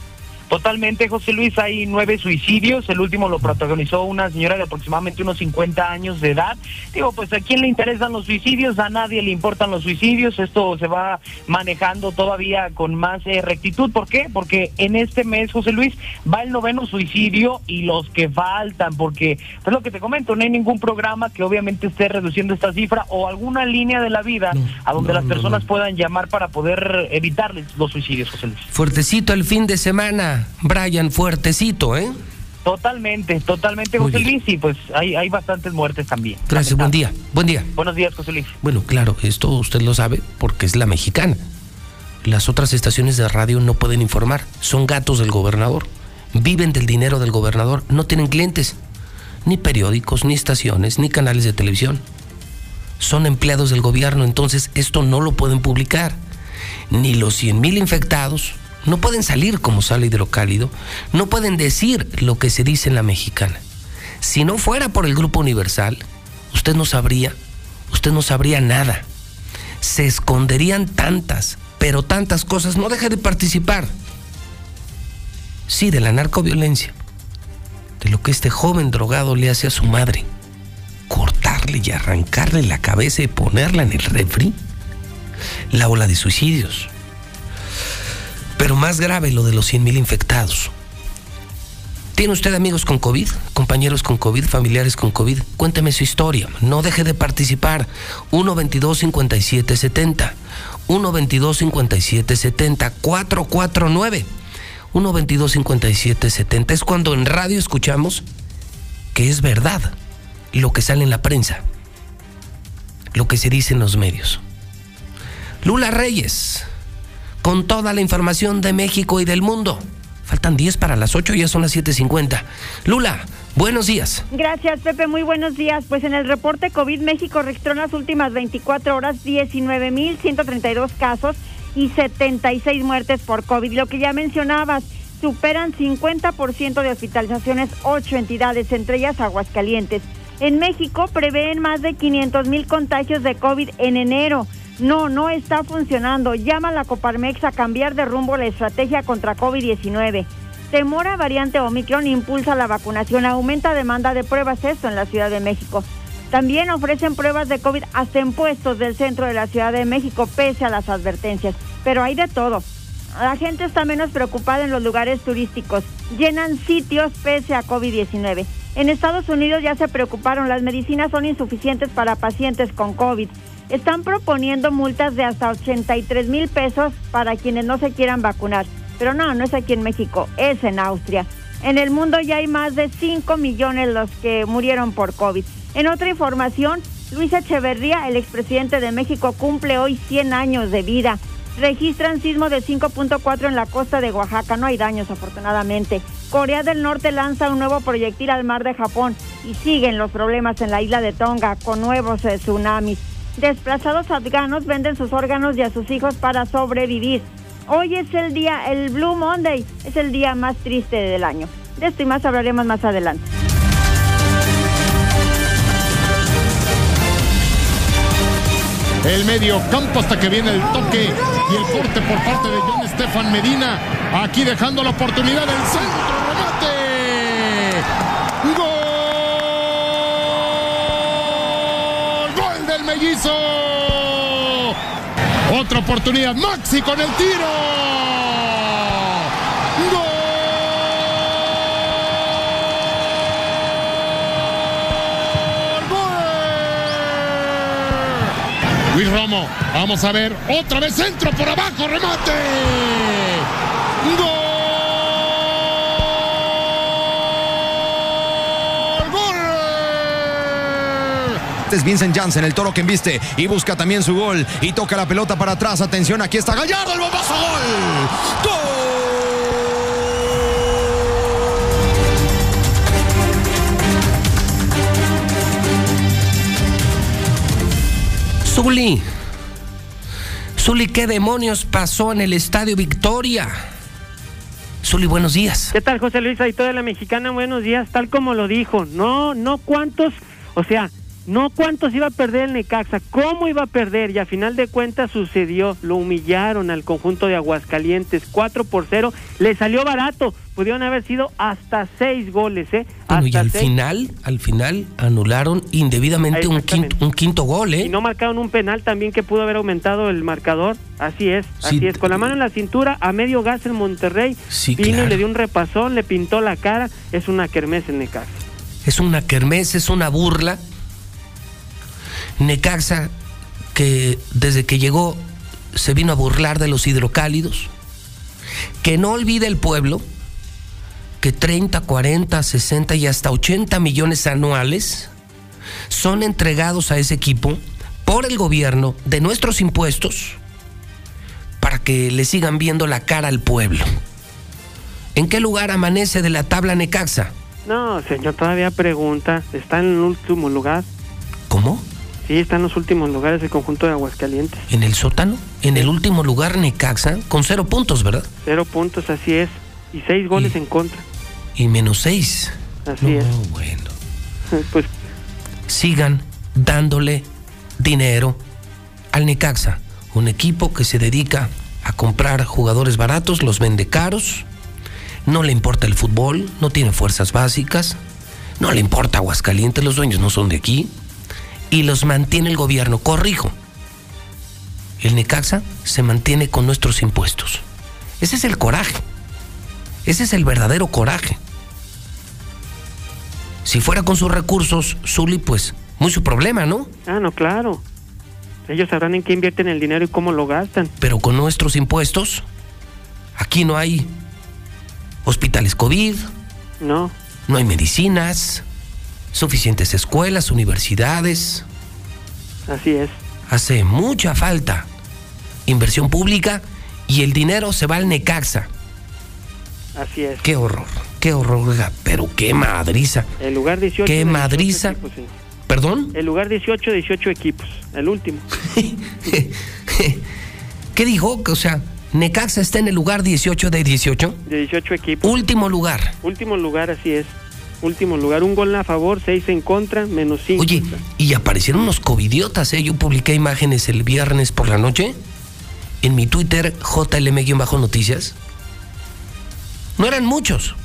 Totalmente, José Luis, hay nueve suicidios. El último lo protagonizó una señora de aproximadamente unos 50 años de edad. Digo, pues a quién le interesan los suicidios, a nadie le importan los suicidios. Esto se va manejando todavía con más eh, rectitud. ¿Por qué? Porque en este mes, José Luis, va el noveno suicidio y los que faltan, porque, pues lo que te comento, no hay ningún programa que obviamente esté reduciendo esta cifra o alguna línea de la vida a donde las personas puedan llamar para poder evitarles los suicidios, José Luis. Fuertecito el fin de semana. Brian, fuertecito, ¿eh? Totalmente, totalmente, José Luis, y pues hay, hay bastantes muertes también. Gracias, buen día, buen día. Buenos días, José Luis. Bueno, claro, esto usted lo sabe porque es la mexicana. Las otras estaciones de radio no pueden informar, son gatos del gobernador, viven del dinero del gobernador, no tienen clientes, ni periódicos, ni estaciones, ni canales de televisión. Son empleados del gobierno, entonces esto no lo pueden publicar. Ni los 100 mil infectados, no pueden salir como sale hidrocálido, no pueden decir lo que se dice en la mexicana. Si no fuera por el Grupo Universal, usted no sabría, usted no sabría nada. Se esconderían tantas, pero tantas cosas. No deje de participar. Sí, de la narcoviolencia, de lo que este joven drogado le hace a su madre. Cortarle y arrancarle la cabeza y ponerla en el refri. La ola de suicidios pero más grave lo de los 100 mil infectados. ¿Tiene usted amigos con COVID, compañeros con COVID, familiares con COVID? Cuénteme su historia. No deje de participar. 122-5770. 122-5770. 449. 122-5770. Es cuando en radio escuchamos que es verdad lo que sale en la prensa. Lo que se dice en los medios. Lula Reyes con toda la información de México y del mundo. Faltan 10 para las 8, ya son las 7.50. Lula, buenos días. Gracias, Pepe, muy buenos días. Pues en el reporte COVID, México registró en las últimas 24 horas 19.132 casos y 76 muertes por COVID. Lo que ya mencionabas, superan 50% de hospitalizaciones, ocho entidades, entre ellas Aguascalientes. En México prevén más de 500 mil contagios de COVID en enero. No, no está funcionando. Llama a la Coparmex a cambiar de rumbo la estrategia contra COVID-19. Temora variante Omicron impulsa la vacunación, aumenta demanda de pruebas, esto en la Ciudad de México. También ofrecen pruebas de COVID hasta en puestos del centro de la Ciudad de México, pese a las advertencias. Pero hay de todo. La gente está menos preocupada en los lugares turísticos. Llenan sitios pese a COVID-19. En Estados Unidos ya se preocuparon, las medicinas son insuficientes para pacientes con COVID están proponiendo multas de hasta 83 mil pesos para quienes no se quieran vacunar. Pero no, no es aquí en México, es en Austria. En el mundo ya hay más de 5 millones los que murieron por COVID. En otra información, Luis Echeverría, el expresidente de México, cumple hoy 100 años de vida. Registran sismo de 5.4 en la costa de Oaxaca. No hay daños, afortunadamente. Corea del Norte lanza un nuevo proyectil al mar de Japón y siguen los problemas en la isla de Tonga con nuevos eh, tsunamis. Desplazados afganos venden sus órganos y a sus hijos para sobrevivir. Hoy es el día, el Blue Monday, es el día más triste del año. De esto y más hablaremos más adelante. El medio campo hasta que viene el toque y el corte por parte de John Estefan Medina. Aquí dejando la oportunidad del centro. Mellizo. Otra oportunidad, Maxi con el tiro. ¡Gol! Luis Romo, vamos a ver, otra vez centro por abajo, remate. ¡Gol! Es Vincent Janssen, el toro que embiste y busca también su gol y toca la pelota para atrás. Atención, aquí está Gallardo, el bombazo, gol. ¡Gol! Zuli. Zuli, ¿qué demonios pasó en el Estadio Victoria? Zuli, buenos días. ¿Qué tal, José Luis? Ahí toda la mexicana, buenos días. Tal como lo dijo, no, no cuántos, o sea, no cuántos iba a perder el Necaxa, cómo iba a perder y a final de cuentas sucedió, lo humillaron al conjunto de Aguascalientes, 4 por 0, le salió barato, pudieron haber sido hasta 6 goles, ¿eh? Bueno, y al final, al final anularon indebidamente un quinto, un quinto gol, ¿eh? Y no marcaron un penal también que pudo haber aumentado el marcador, así es, así es, con la mano en la cintura, a medio gas en Monterrey, sí, vino y le dio un repasón, le pintó la cara, es una kermés en Necaxa. Es una kermés, es una burla Necaxa, que desde que llegó se vino a burlar de los hidrocálidos, que no olvide el pueblo que 30, 40, 60 y hasta 80 millones anuales son entregados a ese equipo por el gobierno de nuestros impuestos para que le sigan viendo la cara al pueblo. ¿En qué lugar amanece de la tabla Necaxa? No, señor, todavía pregunta. Está en el último lugar. ¿Cómo? Sí, está en los últimos lugares el conjunto de Aguascalientes. ¿En el sótano? ¿En el último lugar Necaxa? Con cero puntos, ¿verdad? Cero puntos, así es. Y seis goles en contra. Y menos seis. Así No, es. bueno. Pues Sigan dándole dinero al Necaxa, un equipo que se dedica a comprar jugadores baratos, los vende caros, no le importa el fútbol, no tiene fuerzas básicas, no le importa Aguascalientes, los dueños no son de aquí, y los mantiene el gobierno. Corrijo, el Necaxa se mantiene con nuestros impuestos. Ese es el coraje, ese es el verdadero coraje. Si fuera con sus recursos, Zuli, pues muy su problema, ¿no? Ah, no, claro. Ellos sabrán en qué invierten el dinero y cómo lo gastan. Pero con nuestros impuestos, aquí no hay hospitales COVID, No, no hay medicinas, suficientes escuelas, universidades. así es. Hace mucha falta inversión pública y el dinero se va al Necaxa. Así es. Qué horror, qué horror, pero qué madriza. El lugar 18. Qué de 18 madriza. equipos, señor. ¿Perdón? El lugar 18, 18 equipos. El último. ¿Qué dijo? O sea, Necaxa está en el lugar 18 de 18. De 18 equipos. Último lugar. Último lugar, así es. Último lugar. Un gol a favor, seis en contra, menos cinco. Oye, y aparecieron unos covidiotas, ¿eh? Yo publiqué imágenes el viernes por la noche en mi Twitter, JLM-noticias. No eran muchos.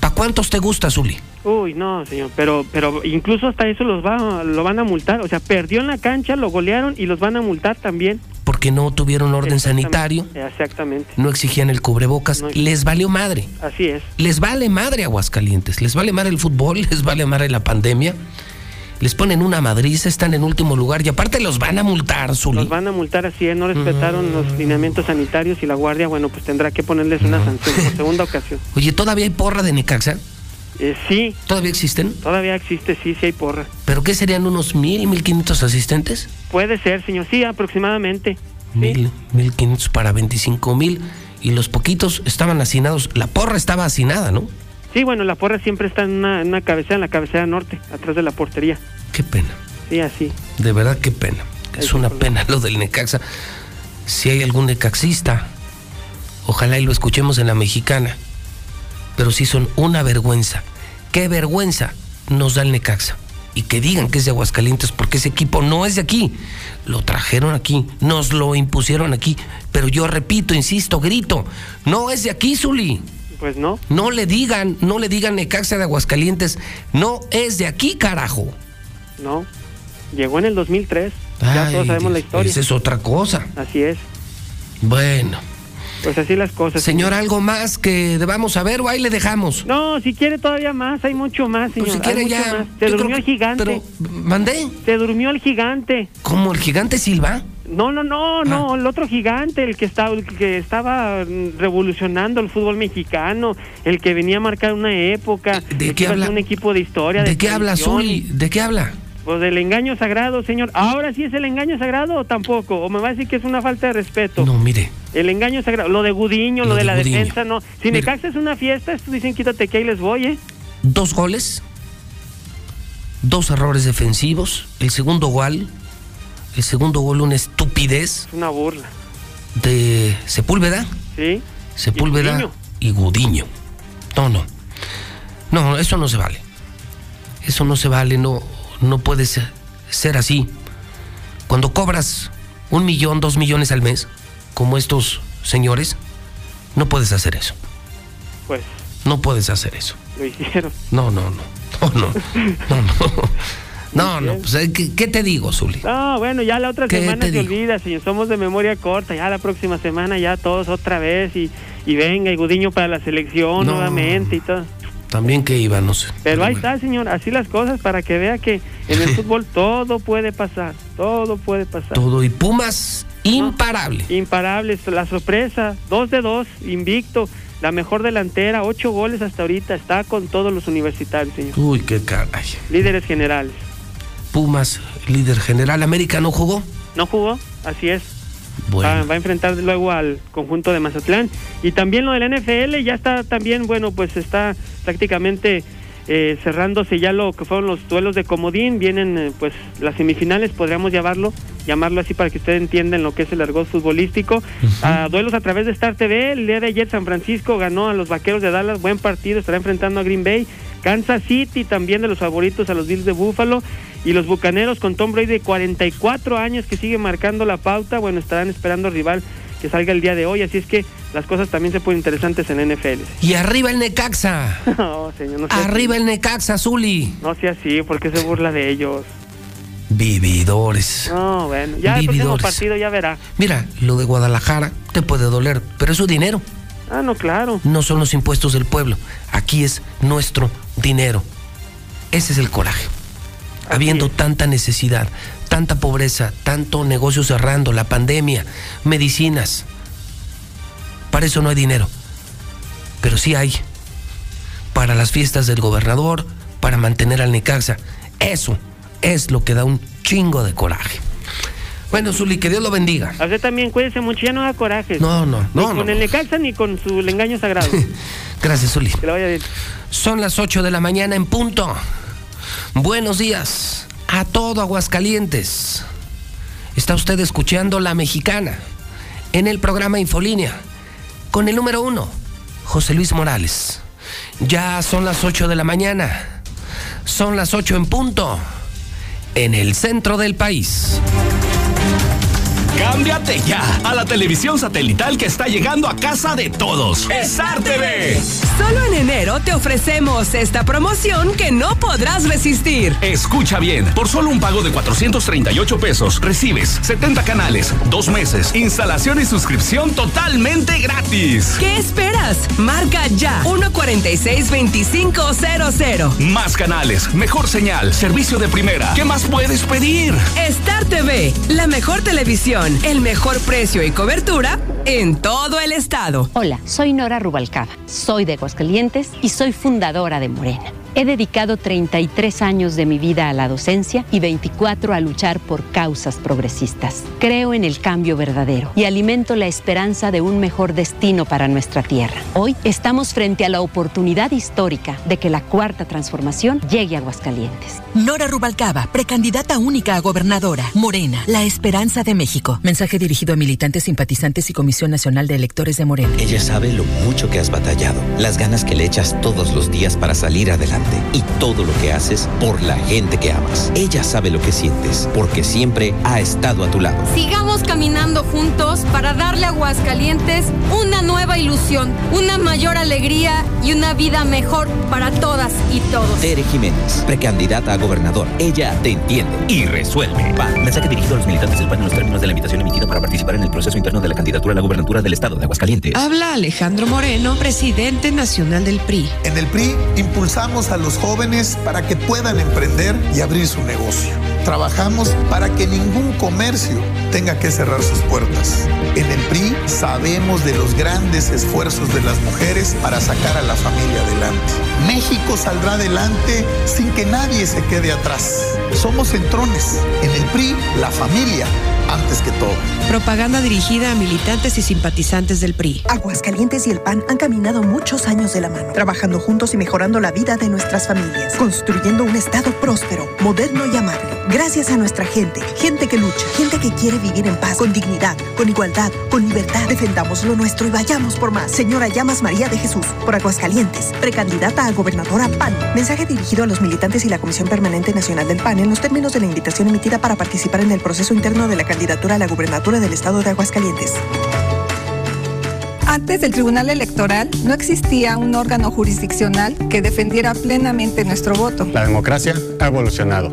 ¿Para cuántos te gusta, Zuli? Uy, no, señor, pero pero incluso hasta eso los va, lo van a multar. O sea, perdió en la cancha, lo golearon y los van a multar también. Porque no tuvieron orden sanitario, Exactamente. no exigían el cubrebocas, No. les valió madre. Así es. Les vale madre Aguascalientes, les vale madre el fútbol, les vale madre la pandemia. Les ponen una madriza, están en último lugar y aparte los van a multar, Zuli. Los van a multar así es, no respetaron los lineamientos sanitarios y la guardia, bueno, pues tendrá que ponerles una sanción por segunda ocasión. Oye, ¿todavía hay porra de Necaxa? Eh, sí, ¿Todavía existen? todavía existe, sí, sí hay porra. ¿Pero qué serían unos mil, mil quinientos asistentes? Puede ser, señor, sí, aproximadamente. Mil, mil quinientos para veinticinco mil. Y los poquitos estaban hacinados. La porra estaba hacinada, ¿no? Sí, bueno, la porra siempre está en una, en una cabecera, en la cabecera norte, atrás de la portería. Qué pena. Sí, así. De verdad, qué pena. Es una pena lo del Necaxa. Si hay algún necaxista, ojalá y lo escuchemos en la mexicana. Pero sí son una vergüenza. Qué vergüenza nos da el Necaxa. Y que digan que es de Aguascalientes, porque ese equipo no es de aquí. Lo trajeron aquí, nos lo impusieron aquí. Pero yo repito, insisto, grito, no es de aquí, Zuli. Pues no. No le digan, no le digan Necaxa de Aguascalientes, no es de aquí, carajo. No. Llegó en el 2003. ya todos sabemos la historia. Esa es otra cosa. Así es. Bueno. Pues así las cosas. Señor, ¿algo más que debamos saber o ahí le dejamos? No, si quiere todavía más, hay mucho más, señor. Pues si hay quiere ya, Se durmió que- el gigante. pero, ¿Mandé? Se durmió el gigante. ¿Cómo el gigante Silva? No, no, no, Ah. no, el otro gigante, el que estaba, el que estaba mm, revolucionando el fútbol mexicano, el que venía a marcar una época, ¿De el que qué ser habla? un equipo de historia. ¿De qué habla. Zuli? ¿De qué habla? Pues del engaño sagrado, señor. ¿Ahora sí es el engaño sagrado o tampoco? ¿O me va a decir que es una falta de respeto? No, mire, El engaño sagrado, lo de Gudiño, lo, Lo de, de la Gudiño. defensa, no. Si Mire. Necaxa es una fiesta, estos dicen quítate que ahí les voy, ¿eh? dos goles, dos errores defensivos, el segundo gol, el segundo gol una estupidez Es una burla, de Sepúlveda, ¿sí? Sepúlveda Gudiño. y Gudiño. No, no. No, eso no se vale. Eso no se vale, no, no puede ser, ser así. Cuando cobras un millón, dos millones al mes, como estos señores, no puedes hacer eso. Pues No puedes hacer eso. lo hicieron. No, no, no. No, no. No, no. No, no. Pues, ¿qué, qué te digo, Zuli? No, bueno, ya la otra ¿Qué semana te se digo? olvida, señor. Somos de memoria corta. Ya la próxima semana ya todos otra vez y, y venga, y Gudiño para la selección No. nuevamente y todo. También que iba, no sé. Pero ahí está, señor. Así las cosas para que vea que en el fútbol todo puede pasar. Todo puede pasar. Todo. Y Pumas Imparable. imparable, la sorpresa, dos de dos, invicto, la mejor delantera, ocho goles hasta ahorita, está con todos los universitarios, señor. Uy, qué caray. Líderes generales. Pumas, líder general. ¿América no jugó? No jugó, así es. Va, va a enfrentar luego al conjunto de Mazatlán. Y también lo del NFL ya está también, bueno, pues está prácticamente eh, cerrándose ya lo que fueron los duelos de comodín. Vienen eh, pues las semifinales, podríamos llamarlo, llamarlo así para que ustedes entiendan lo que es el argot futbolístico. A duelos a través de Star TV. El día de ayer San Francisco ganó a los Vaqueros de Dallas, buen partido, estará enfrentando a Green Bay. Kansas City también de los favoritos a los Bills de Buffalo y los Bucaneros con Tom Brady de 44 años que sigue marcando la pauta, bueno, estarán esperando rival que salga el día de hoy, así es que las cosas también se ponen interesantes en NFL. Y arriba el Necaxa. no, señor, no sea Arriba el Necaxa, Zuli. No sea así, porque se burla de ellos. Vividores. No, bueno, ya el próximo Vividores. partido ya verá. Mira, lo de Guadalajara te puede doler, pero es su dinero. Ah, no, claro. No son los impuestos del pueblo. Aquí es nuestro dinero. Ese es el coraje. Habiendo tanta necesidad, tanta pobreza, tanto negocio cerrando, la pandemia, medicinas. Para eso no hay dinero. Pero sí hay. Para las fiestas del gobernador, para mantener al Necaxa. Eso es lo que da un chingo de coraje. Bueno, Zuli, que Dios lo bendiga. A usted también cuídese mucho, ya no da coraje. No, no, Ni no, con no. el Necaxa ni con su engaño sagrado. Gracias, Zuli. que le vaya bien. Son las 8 de la mañana en punto. Buenos días a todo Aguascalientes. Está usted escuchando La Mexicana en el programa Infolínea con el número uno, José Luis Morales. Ya son las 8 de la mañana. Son las 8 en punto en el centro del país. Cámbiate ya a la televisión satelital que está llegando a casa de todos. Star TV. Solo en enero te ofrecemos esta promoción que no podrás resistir. Escucha bien, por solo un pago de 438 pesos recibes 70 canales, dos meses, instalación y suscripción totalmente gratis. ¿Qué esperas? Marca ya 146-2500. Más canales, mejor señal, servicio de primera. ¿Qué más puedes pedir? Star TV, la mejor televisión, el mejor precio y cobertura en todo el estado. Hola, soy Nora Rubalcaba, soy de Aguascalientes y soy fundadora de Morena. He dedicado 33 años de mi vida a la docencia y 24 a luchar por causas progresistas. Creo en el cambio verdadero y alimento la esperanza de un mejor destino para nuestra tierra. Hoy estamos frente a la oportunidad histórica de que la cuarta transformación llegue a Aguascalientes. Nora Rubalcaba, precandidata única a gobernadora. Morena, la esperanza de México. Mensaje dirigido a militantes, simpatizantes y Comisión Nacional de Electores de Morena. Ella sabe lo mucho que has batallado, las ganas que le echas todos los días para salir adelante y todo lo que haces por la gente que amas. Ella sabe lo que sientes porque siempre ha estado a tu lado. Sigamos caminando juntos para darle a Aguascalientes una nueva ilusión, una mayor alegría y una vida mejor para todas y todos. Tere Jiménez, precandidata a gobernador. Ella te entiende y resuelve. PAN. Mensaje dirigido a los militantes del PAN en los términos de la invitación emitida para participar en el proceso interno de la candidatura a la gubernatura del estado de Aguascalientes. Habla Alejandro Moreno, presidente nacional del PRI. En el PRI impulsamos a los jóvenes para que puedan emprender y abrir su negocio. Trabajamos para que ningún comercio tenga que cerrar sus puertas. En el PRI sabemos de los grandes esfuerzos de las mujeres para sacar a la familia adelante. México saldrá adelante sin que nadie se quede atrás. Somos centrones. En el PRI, la familia antes que todo. Propaganda dirigida a militantes y simpatizantes del PRI. Aguascalientes y el PAN han caminado muchos años de la mano, trabajando juntos y mejorando la vida de nuestras familias, construyendo un Estado próspero, moderno y amable. Gracias a nuestra gente, gente que lucha, gente que quiere vivir en paz, con dignidad, con igualdad, con libertad. Defendamos lo nuestro y vayamos por más. Señora Llamas María de Jesús, por Aguascalientes, precandidata a gobernadora PAN. Mensaje dirigido a los militantes y la Comisión Permanente Nacional del PAN en los términos de la invitación emitida para participar en el proceso interno de la candidatura a la gubernatura del estado de Aguascalientes. Antes del Tribunal Electoral no existía un órgano jurisdiccional que defendiera plenamente nuestro voto. La democracia ha evolucionado.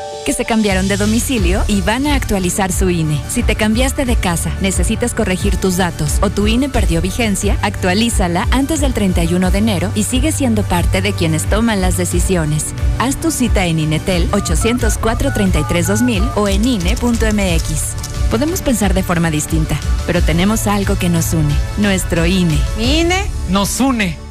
Que se cambiaron de domicilio y van a actualizar su INE. Si te cambiaste de casa, necesitas corregir tus datos o tu INE perdió vigencia, actualízala antes del 31 de enero y sigue siendo parte de quienes toman las decisiones. Haz tu cita en INETEL 804-33-2000 o en INE.mx. Podemos pensar de forma distinta, pero tenemos algo que nos une, nuestro INE. INE nos une.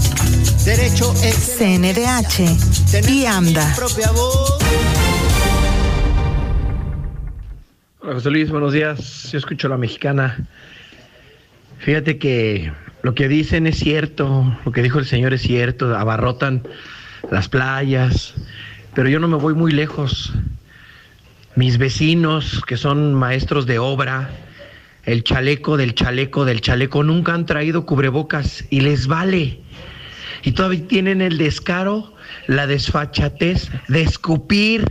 Derecho es CNDH y AMDA. Hola José Luis, buenos días. Yo escucho a la mexicana. Fíjate que lo que dicen es cierto, lo que dijo el señor es cierto, abarrotan las playas, pero yo no me voy muy lejos. Mis vecinos, que son maestros de obra, el chaleco del chaleco del chaleco, nunca han traído cubrebocas y les vale y todavía tienen el descaro, la desfachatez de escupir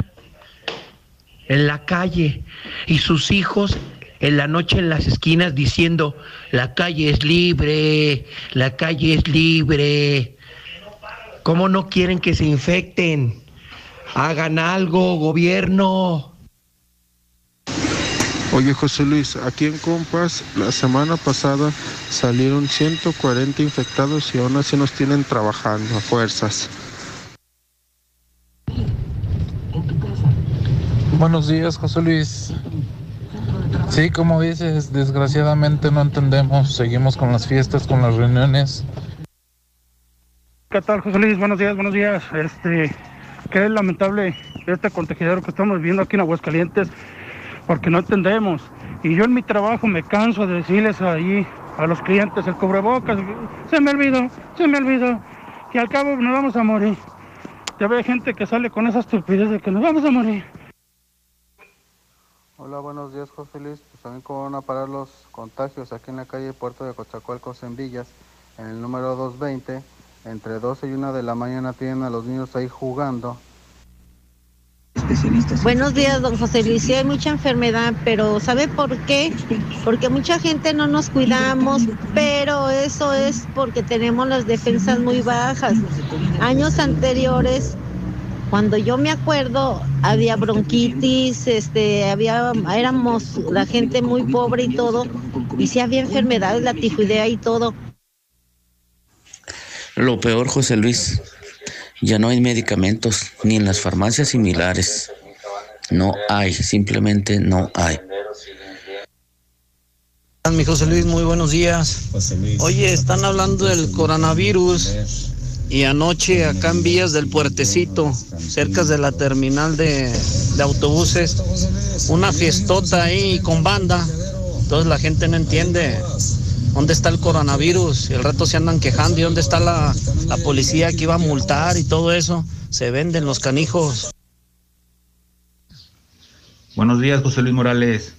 en la calle y sus hijos en la noche en las esquinas diciendo, la calle es libre, la calle es libre. ¿Cómo no quieren que se infecten? Hagan algo, gobierno. Oye José Luis, aquí en Compas la semana pasada salieron 140 infectados y aún así nos tienen trabajando a fuerzas. Buenos días José Luis. Sí, como dices, desgraciadamente no entendemos, seguimos con las fiestas, con las reuniones. ¿Qué tal José Luis? Buenos días, buenos días. Este, qué lamentable este contagiador que estamos viendo aquí en Aguascalientes porque no entendemos. Y yo en mi trabajo me canso de decirles ahí a los clientes el cubrebocas, se me olvidó, se me olvidó, que al cabo nos vamos a morir. Ya ve gente que sale con esa estupidez de que nos vamos a morir. Hola, buenos días, José Luis. Pues también cómo van a parar los contagios aquí en la calle Puerto de Cochacualcos en Villas, en el número 220. Entre 12 y 1 de la mañana tienen a los niños ahí jugando Buenos días, don José Luis. Sí, hay mucha enfermedad, pero ¿sabe por qué? Porque mucha gente no nos cuidamos, pero eso es porque tenemos las defensas muy bajas. Años anteriores, cuando yo me acuerdo, había bronquitis, este, había, éramos la gente muy pobre y todo, y sí había enfermedades, la tifoidea y todo. Lo peor, José Luis, ya no hay medicamentos, ni en las farmacias similares. No hay, simplemente no hay. Mi José Luis, muy buenos días. Oye, están hablando del coronavirus y anoche acá en Vías del Puertecito, cerca de la terminal de, de autobuses, una fiestota ahí con banda. Entonces la gente no entiende. ¿Dónde está el coronavirus? El rato se andan quejando. ¿Y dónde está la, policía que iba a multar y todo eso? Se venden los canijos. Buenos días, José Luis Morales.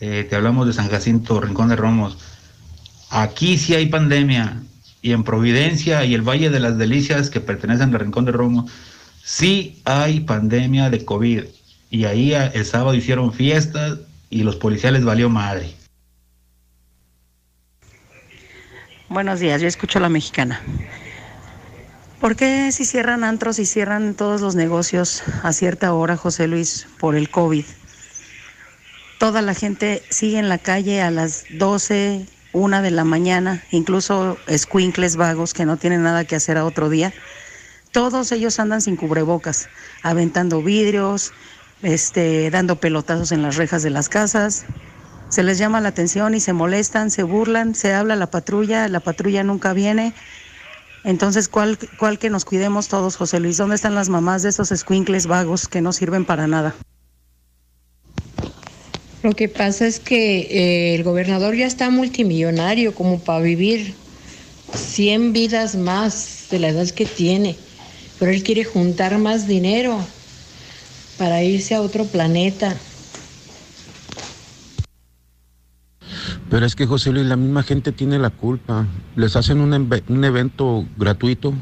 Eh, te hablamos de San Jacinto, Rincón de Romos. Aquí sí hay pandemia. Y en Providencia y el Valle de las Delicias, que pertenecen al Rincón de Romos, sí hay pandemia de COVID. Y ahí el sábado hicieron fiestas y los policías les valió madre. Buenos días, yo escucho a la mexicana. ¿Por qué si cierran antros y cierran todos los negocios a cierta hora, José Luis, por el COVID? Toda la gente sigue en la calle a las 12, una de la mañana, incluso escuincles vagos que no tienen nada que hacer a otro día. Todos ellos andan sin cubrebocas, aventando vidrios, este, dando pelotazos en las rejas de las casas. Se les llama la atención y se molestan, se burlan, se habla la patrulla, la patrulla nunca viene. Entonces, ¿cuál, ¿cuál que nos cuidemos todos, José Luis? ¿Dónde están las mamás de esos escuincles vagos que no sirven para nada? Lo que pasa es que eh, el gobernador ya está multimillonario como para vivir 100 vidas más de la edad que tiene, pero él quiere juntar más dinero para irse a otro planeta. Pero es que José Luis, la misma gente tiene la culpa. Les hacen un, un, evento gratuito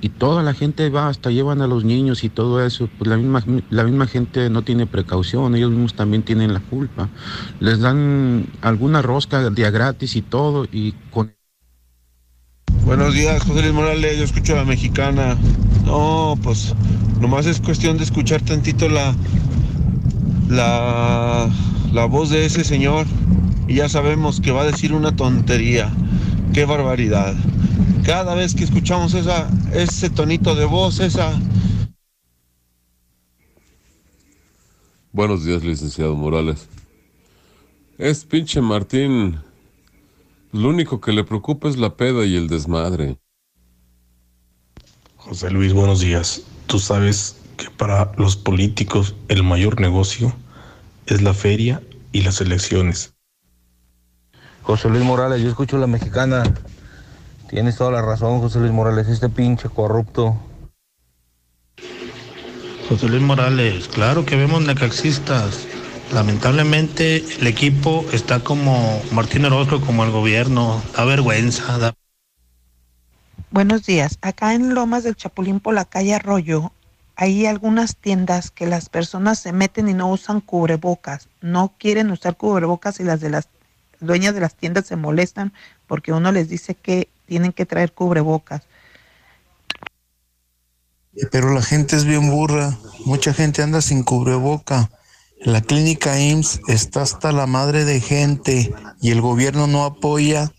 y toda la gente va, hasta llevan a los niños y todo eso. Pues la misma, la misma gente no tiene precaución, ellos mismos también tienen la culpa. Les dan alguna rosca día gratis y todo y con... Buenos días, José Luis Morales, yo escucho a la mexicana. No, pues nomás es cuestión de escuchar tantito la, la, la voz de ese señor y ya sabemos que va a decir una tontería. Qué barbaridad. Cada vez que escuchamos esa, ese tonito de voz, esa... Buenos días, licenciado Morales. Es pinche Martín. Lo único que le preocupa es la peda y el desmadre. José Luis, buenos días. Tú sabes que para los políticos el mayor negocio es la feria y las elecciones. José Luis Morales, yo escucho la mexicana. Tienes toda la razón, José Luis Morales, este pinche corrupto. José Luis Morales, claro que vemos necaxistas. Lamentablemente el equipo está como Martín Orozco, como el gobierno. Da vergüenza. Da... Buenos días. Acá en Lomas del Chapulín por la calle Arroyo hay algunas tiendas que las personas se meten y no usan cubrebocas. No quieren usar cubrebocas y las de las dueñas de las tiendas se molestan porque uno les dice que tienen que traer cubrebocas. Pero la gente es bien burra, mucha gente anda sin cubreboca. La clínica IMSS está hasta la madre de gente y el gobierno no apoya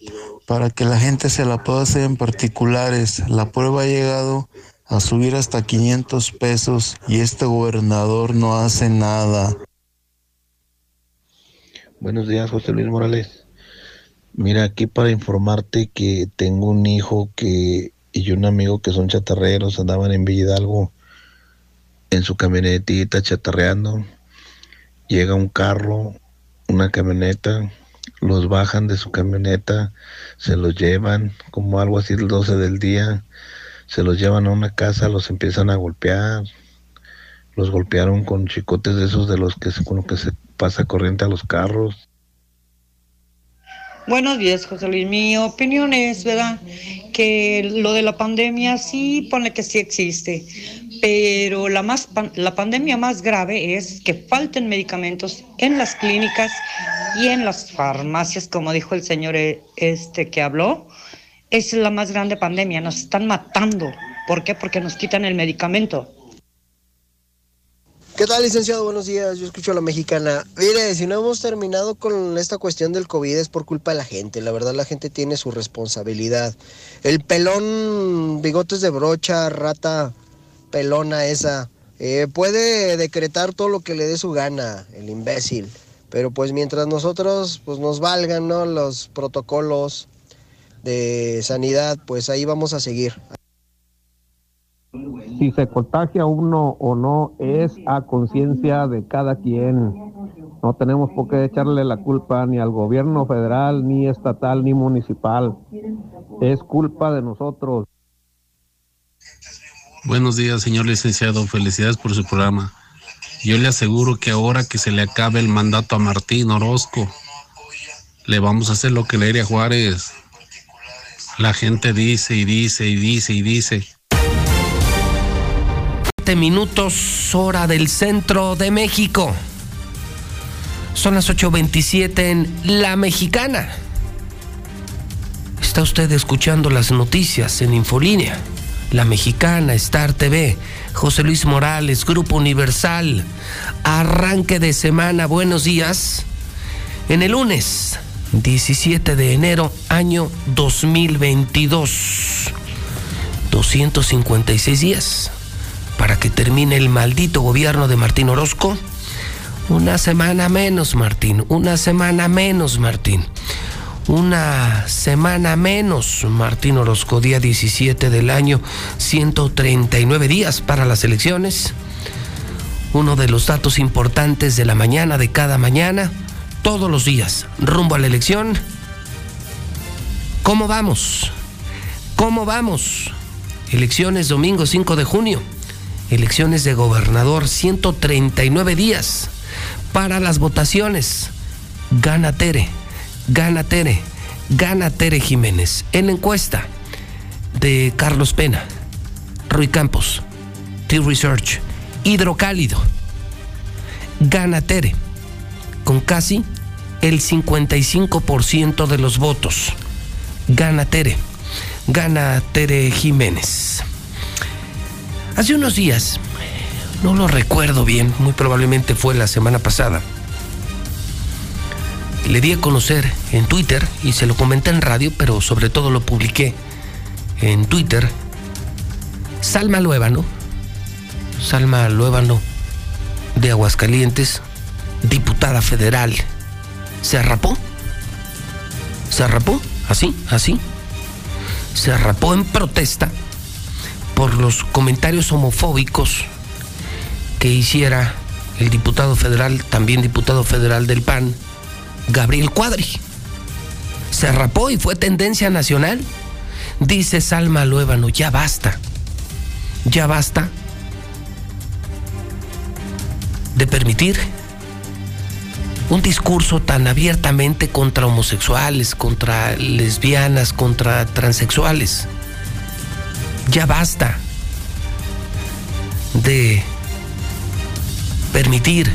para que la gente se la pueda hacer en particulares. La prueba ha llegado a subir hasta 500 pesos y este gobernador no hace nada. Buenos días, José Luis Morales. Mira, aquí para informarte que tengo un hijo que y un amigo que son chatarreros, andaban en Villa Hidalgo en su camionetita chatarreando. Llega un carro, una camioneta, los bajan de su camioneta, se los llevan, como algo así el 12 del día, se los llevan a una casa, los empiezan a golpear, los golpearon con chicotes de esos de los que con lo que se pasa corriente a los carros. Buenos días, José Luis. Mi opinión es, ¿verdad? Que lo de la pandemia sí pone que sí existe, pero la, más, la pandemia más grave es que falten medicamentos en las clínicas y en las farmacias, como dijo el señor eh, este que habló. Es la más grande pandemia, nos están matando. ¿Por qué? Porque nos quitan el medicamento. ¿Qué tal, licenciado? Buenos días. Yo escucho a la mexicana. Mire, si no hemos terminado con esta cuestión del COVID es por culpa de la gente. La verdad, la gente tiene su responsabilidad. El pelón, bigotes de brocha, rata pelona esa, eh, puede decretar todo lo que le dé su gana, el imbécil. Pero pues mientras nosotros pues nos valgan, ¿no? Los protocolos de sanidad, pues ahí vamos a seguir si se contagia uno o no es a conciencia de cada quien. No tenemos por qué echarle la culpa ni al gobierno federal, ni estatal, ni municipal. Es culpa de nosotros. Buenos días, señor licenciado. Felicidades por su programa. Yo le aseguro que ahora que se le acabe el mandato a Martín Orozco, le vamos a hacer lo que le haría Juárez. La gente dice y dice y dice y dice minutos hora del centro de México. Son las 8.27 en La Mexicana. Está usted escuchando las noticias en Infolínea, La Mexicana, Star TV, José Luis Morales, Grupo Universal. Arranque de semana, buenos días. En el lunes 17 de enero, año 2022. 256 días para que termine el maldito gobierno de Martín Orozco. Una semana menos, Martín. Una semana menos, Martín. Una semana menos, Martín Orozco, día 17 del año, 139 días para las elecciones. Uno de los datos importantes de la mañana de cada mañana, todos los días, rumbo a la elección. ¿Cómo vamos? ¿Cómo vamos? Elecciones domingo 5 de junio. Elecciones de gobernador, 139 días para las votaciones. Gana Tere Gana Tere, gana Tere Jiménez. En la encuesta de Carlos Pena, Rui Campos, T-Research, Hidrocálido, gana Tere con casi el 55% de los votos. Gana Tere, gana Tere Jiménez. Hace unos días, no lo recuerdo bien, muy probablemente fue la semana pasada le di a conocer en Twitter y se lo comenté en radio, pero sobre todo lo publiqué en Twitter. Salma Luébano, Salma Luébano de Aguascalientes, diputada federal, se arrapó. Se arrapó, así, así. Se arrapó en protesta por los comentarios homofóbicos que hiciera el diputado federal, también diputado federal del PAN, Gabriel Cuadri. Se rapó y fue tendencia nacional. Dice Salma Luébano, ya basta. Ya basta de permitir un discurso tan abiertamente contra homosexuales, contra lesbianas, contra transexuales. Ya basta de permitir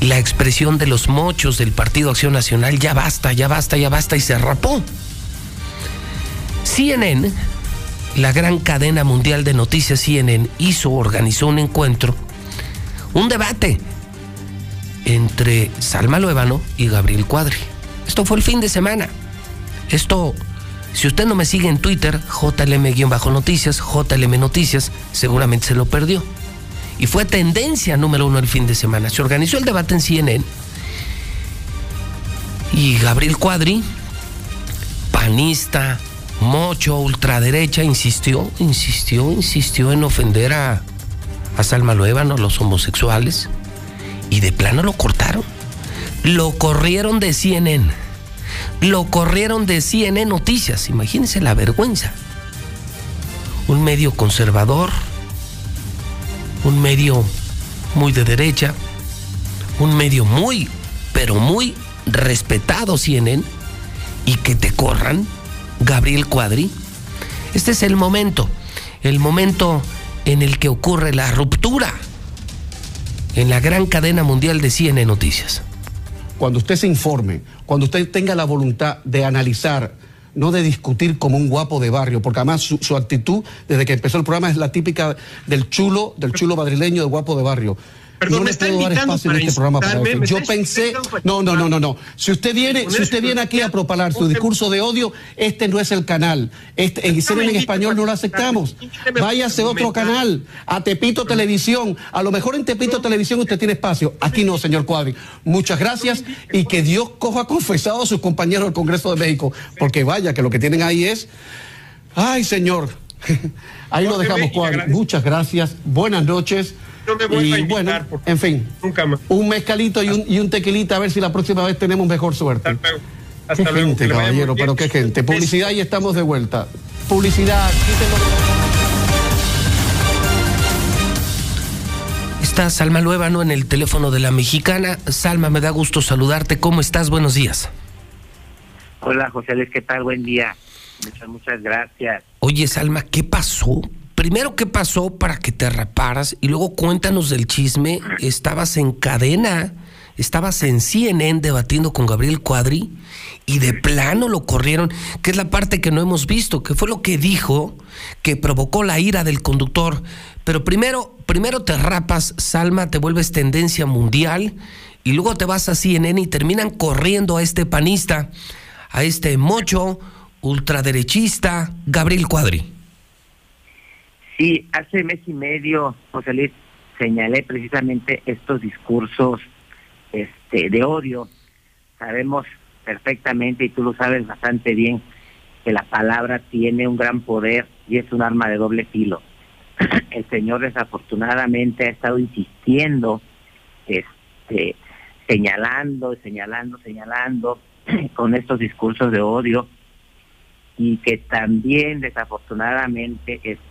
la expresión de los mochos del Partido Acción Nacional, ya basta, ya basta, ya basta, y se rapó. CNN, la gran cadena mundial de noticias CNN, hizo, organizó un encuentro, un debate entre Salma Luébano y Gabriel Cuadri. Esto fue el fin de semana. Esto, si usted no me sigue en Twitter, JLM-noticias, JLM Noticias, seguramente se lo perdió y fue tendencia número uno el fin de semana. Se organizó el debate en CNN y Gabriel Cuadri, panista, mocho, ultraderecha, insistió, insistió, insistió en ofender a, a Salma Luébano, los homosexuales, y de plano lo cortaron. Lo corrieron de CNN. Lo corrieron de CNN Noticias. Imagínense la vergüenza. Un medio conservador, un medio muy de derecha, un medio muy, pero muy respetado, CNN, y que te corran, Gabriel Cuadri. Este es el momento, el momento en el que ocurre la ruptura en la gran cadena mundial de CNN Noticias. Cuando usted se informe, cuando usted tenga la voluntad de analizar no de discutir como un guapo de barrio, porque además su, actitud desde que empezó el programa es la típica del chulo, del chulo madrileño, del guapo de barrio no le puedo dar espacio en este programa para eso. Yo pensé, no, no, no, no, no. Si usted viene, si usted viene aquí a propalar su discurso de odio, este no es el canal. Este, en en español no lo aceptamos. Váyase a otro canal, a Tepito Televisión. A lo mejor en Tepito Televisión usted tiene espacio. Aquí no, señor Cuadri. Muchas gracias y que Dios coja confesado a sus compañeros del Congreso de México, porque vaya que lo que tienen ahí es, ay, señor. Ahí lo dejamos, Cuadri. Muchas gracias. Buenas noches y bueno, en fin, un mezcalito y un, y un, tequilita a ver si la próxima vez tenemos mejor suerte. Hasta qué gente, caballero, pero qué gente. Publicidad y estamos de vuelta. Publicidad, Está Salma Luébano en el teléfono de la mexicana. Salma, me da gusto saludarte. ¿Cómo estás? Buenos días. Hola, José Luis, ¿qué tal? Buen día. Muchas, muchas gracias. Oye, Salma, ¿qué pasó? Primero, ¿qué pasó para que te raparas? Y luego cuéntanos del chisme. Estabas en cadena, estabas en CNN debatiendo con Gabriel Cuadri y de plano lo corrieron, que es la parte que no hemos visto, que fue lo que dijo que provocó la ira del conductor. Pero primero, primero te rapas, Salma, te vuelves tendencia mundial y luego te vas a CNN y terminan corriendo a este panista, a este mocho ultraderechista, Gabriel Cuadri. Sí, hace mes y medio, José Luis, señalé precisamente estos discursos este, de odio. Sabemos perfectamente, y tú lo sabes bastante bien, que la palabra tiene un gran poder y es un arma de doble filo. El Señor desafortunadamente ha estado insistiendo, este, señalando, señalando, señalando con estos discursos de odio y que también desafortunadamente este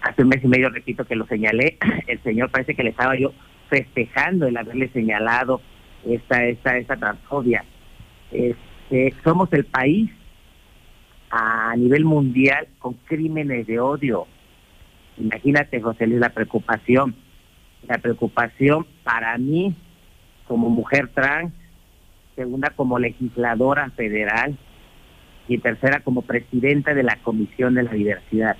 hace un mes y medio repito que lo señalé el señor parece que le estaba yo festejando el haberle señalado esta esta esta transfobia. Este, somos el país a nivel mundial con crímenes de odio. Imagínate José Luis la preocupación la preocupación para mí como mujer trans segunda como legisladora federal y tercera como presidenta de la Comisión de la Diversidad.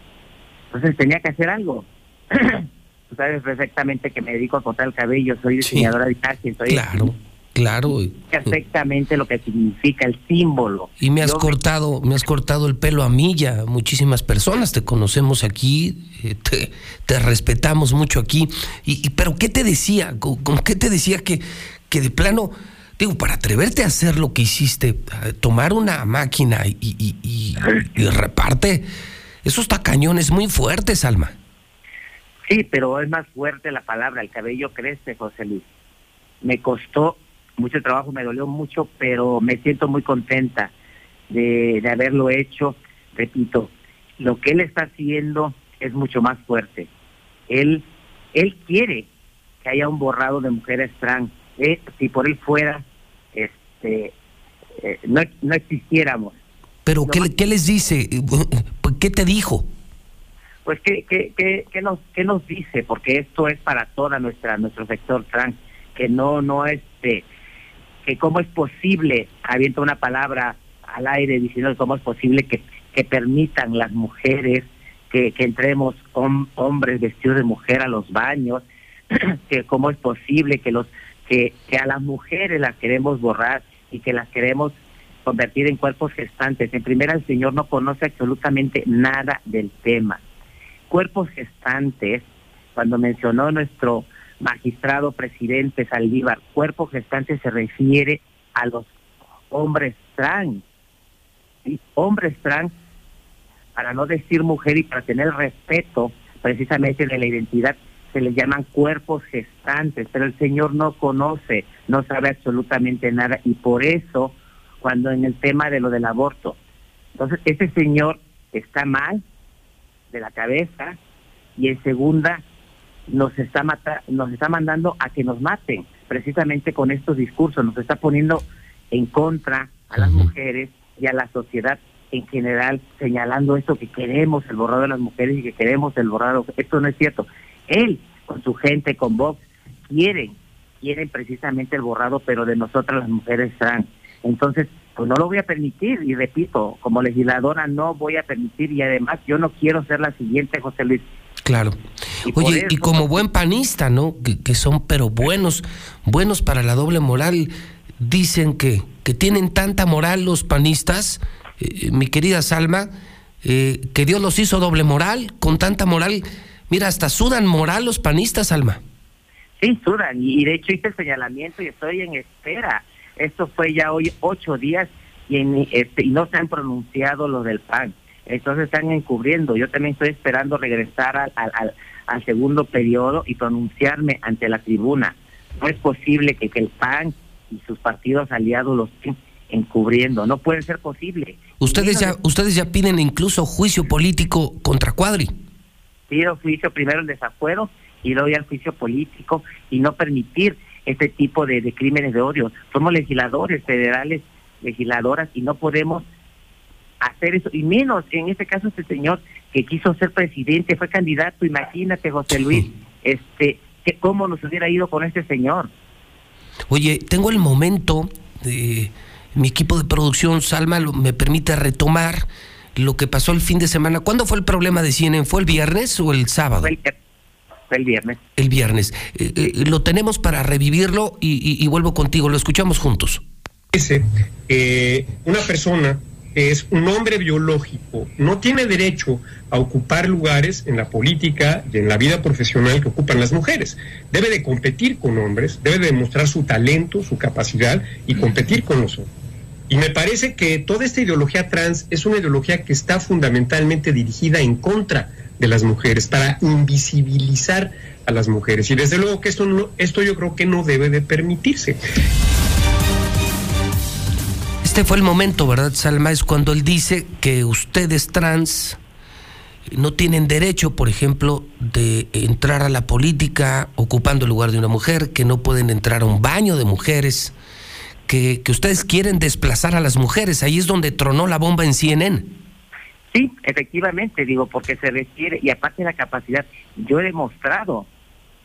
Entonces tenía que hacer algo. Tú sabes perfectamente que me dedico a cortar el cabello, soy diseñadora de imagen, soy Claro, claro. perfectamente lo que significa el símbolo. Y me has Yo cortado, me has cortado el pelo a mí ya. Muchísimas personas te conocemos aquí, eh, te, te respetamos mucho aquí. Y, y- pero qué te decía, ¿Con, con qué te decía que, que de plano, digo, para atreverte a hacer lo que hiciste, a tomar una máquina y, y- y- y reparte esos tacañones muy fuertes, Alma. Sí, pero es más fuerte la palabra, el cabello crece, José Luis. Me costó mucho trabajo, me dolió mucho, pero me siento muy contenta de, de haberlo hecho. Repito, lo que él está haciendo es mucho más fuerte. Él, él quiere que haya un borrado de mujeres trans. Eh, si por él fuera, este, eh, no, no existiéramos. Pero ¿qué, le- qué les dice? ¿Qué te dijo? Pues, ¿qué, qué, qué, qué nos, qué nos dice? Porque esto es para toda nuestra nuestro sector trans, que no, no este, que cómo es posible, avienta una palabra al aire diciendo cómo es posible que, que permitan las mujeres que, que entremos hom- hombres vestidos de mujer a los baños, que cómo es posible que los que, que a las mujeres las queremos borrar y que las queremos convertir en cuerpos gestantes. En primera, el señor no conoce absolutamente nada del tema. Cuerpos gestantes, cuando mencionó nuestro magistrado presidente Saldívar, cuerpo gestante se refiere a los hombres trans. ¿sí? Hombres trans, para no decir mujer y para tener respeto precisamente de la identidad, se les llaman cuerpos gestantes, pero el Señor no conoce, no sabe absolutamente nada y por eso cuando en el tema de lo del aborto, entonces ese señor está mal de la cabeza y en segunda nos está mata nos está mandando a que nos maten precisamente con estos discursos, nos está poniendo en contra a las mujeres y a la sociedad en general señalando esto que queremos el borrado de las mujeres y que queremos el borrado, esto no es cierto. Él con su gente, con Vox, quieren, quieren precisamente el borrado, pero de nosotras las mujeres trans. Entonces, pues no lo voy a permitir y repito, como legisladora no voy a permitir y además yo no quiero ser la siguiente, José Luis. Claro. Y Oye, y como buen panista, ¿no? Que, que son pero buenos, buenos para la doble moral. Dicen que, que tienen tanta moral los panistas, eh, mi querida Salma, eh, que Dios los hizo doble moral, con tanta moral. Mira, hasta sudan moral los panistas, Alma. Sí, sudan y, de hecho hice el señalamiento y estoy en espera. Esto fue ya hoy ocho días y, en, este, y no se han pronunciado los del PAN. Entonces están encubriendo. Yo también estoy esperando regresar al, al, al- al segundo periodo y pronunciarme ante la tribuna. No es posible que, que el PAN y sus partidos aliados los estén encubriendo. No puede ser posible. Ustedes ya, ustedes ya piden incluso juicio político contra Cuadri. Pido juicio primero el desafuero y luego ya el juicio político y no permitir este tipo de, de crímenes de odio. Somos legisladores federales, legisladoras y no podemos hacer eso y menos en este caso este señor que quiso ser presidente fue candidato imagínate José Luis este que cómo nos hubiera ido con este señor Oye, tengo el momento de mi equipo de producción, Salma, me permite retomar lo que pasó el fin de semana. ¿Cuándo fue el problema de CNN? ¿Fue el viernes o el sábado? Fue el, viernes. El viernes. Eh, eh, lo tenemos para revivirlo y, vuelvo contigo. Lo escuchamos juntos. Dice que una persona que es un hombre biológico no tiene derecho a ocupar lugares en la política y en la vida profesional que ocupan las mujeres. Debe de competir con hombres, debe de demostrar su talento, su capacidad y competir con los hombres. Y me parece que toda esta ideología trans es una ideología que está fundamentalmente dirigida en contra de las mujeres, para invisibilizar a las mujeres. Y desde luego que esto, no, esto yo creo que no debe de permitirse. Este fue el momento, ¿verdad, Salma? Es cuando él dice que ustedes trans no tienen derecho, por ejemplo, de entrar a la política ocupando el lugar de una mujer, que no pueden entrar a un baño de mujeres, que, ustedes quieren desplazar a las mujeres. Ahí es donde tronó la bomba en CNN. Sí, efectivamente, digo, porque se requiere, y aparte de la capacidad, yo he demostrado,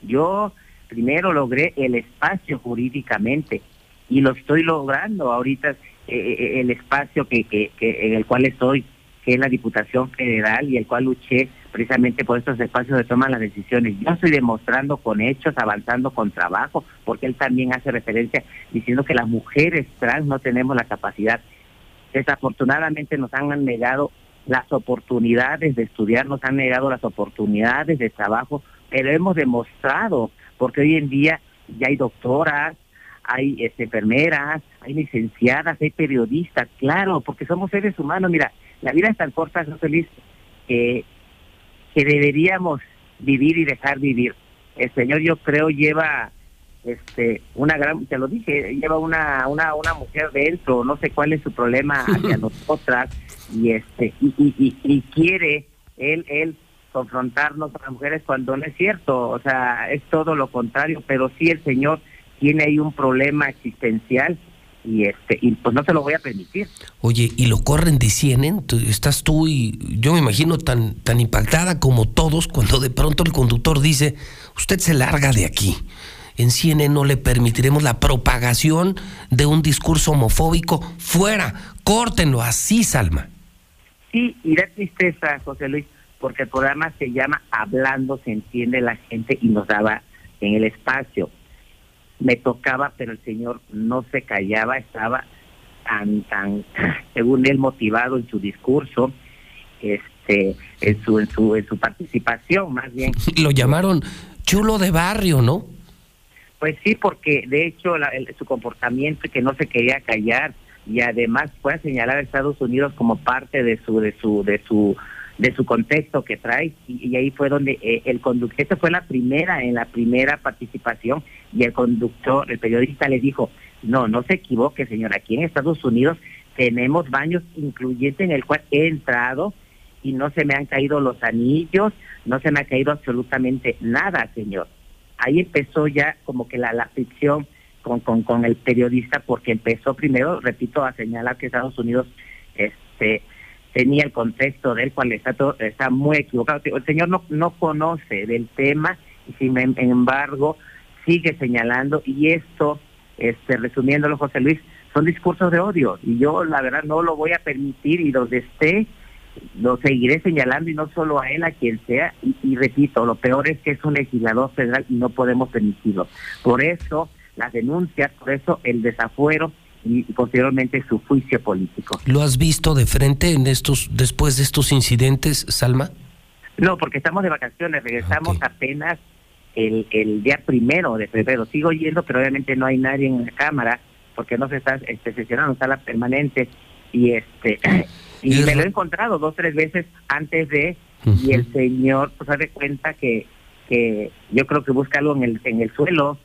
yo primero logré el espacio jurídicamente y lo estoy logrando ahorita, eh, eh, el espacio que, que, que en el cual estoy que es la Diputación Federal y el cual luché precisamente por estos espacios de toma de las decisiones. Yo estoy demostrando con hechos, avanzando con trabajo, porque él también hace referencia diciendo que las mujeres trans no tenemos la capacidad. Desafortunadamente nos han negado las oportunidades de estudiar, nos han negado las oportunidades de trabajo, pero hemos demostrado, porque hoy en día ya hay doctoras, hay este, enfermeras, hay licenciadas, hay periodistas, claro, porque somos seres humanos. Mira, la vida es tan corta, José Luis, que, que deberíamos vivir y dejar vivir. El Señor, yo creo, lleva este una gran te lo dije lleva una una una mujer dentro no sé cuál es su problema hacia nosotras y este y, y, y, quiere él él confrontarnos a las mujeres cuando no es cierto o sea es todo lo contrario pero sí el señor tiene ahí un problema existencial y este y pues no se lo voy a permitir. Oye, y lo corren de CNN, estás tú y yo me imagino tan tan impactada como todos cuando de pronto el conductor dice, "Usted se larga de aquí." En CNN no le permitiremos la propagación de un discurso homofóbico fuera. Córtenlo así, Salma. Sí, y da tristeza, José Luis, porque el programa se llama Hablando se entiende la gente y nos daba en el espacio me tocaba, pero el señor no se callaba, estaba tan, tan, según él, motivado en su discurso, este, en su, en su, en su participación, más bien. Lo llamaron chulo de barrio, ¿no? Pues sí, porque de hecho su comportamiento que no se quería callar y además fue a señalar a Estados Unidos como parte de su, de su, de su de su contexto que trae y, ahí fue donde eh, el conductor, esta fue la primera, en la primera participación y el conductor, el periodista le dijo, no, no se equivoque señor, aquí en Estados Unidos tenemos baños incluyentes en el cual he entrado y no se me han caído los anillos, no se me ha caído absolutamente nada señor. Ahí empezó ya como que la, la ficción con, con, con el periodista porque empezó primero, repito, a señalar que Estados Unidos este tenía el contexto del cual está, todo, está muy equivocado. El señor no, no conoce del tema y sin embargo sigue señalando y esto, este, resumiéndolo José Luis, son discursos de odio y yo la verdad no lo voy a permitir y donde esté lo seguiré señalando y no solo a él, a quien sea, y, y, repito, lo peor es que es un legislador federal y no podemos permitirlo. Por eso las denuncias, por eso el desafuero y posteriormente su juicio político. ¿Lo has visto de frente en estos después de estos incidentes, Salma? No, porque estamos de vacaciones, regresamos apenas el, el día primero de febrero. Sigo yendo, pero obviamente no hay nadie en la cámara porque no se está este, sesionando sala permanente y este y me lo he encontrado dos tres veces antes de y el señor pues de cuenta que que yo creo que busca algo en el en el suelo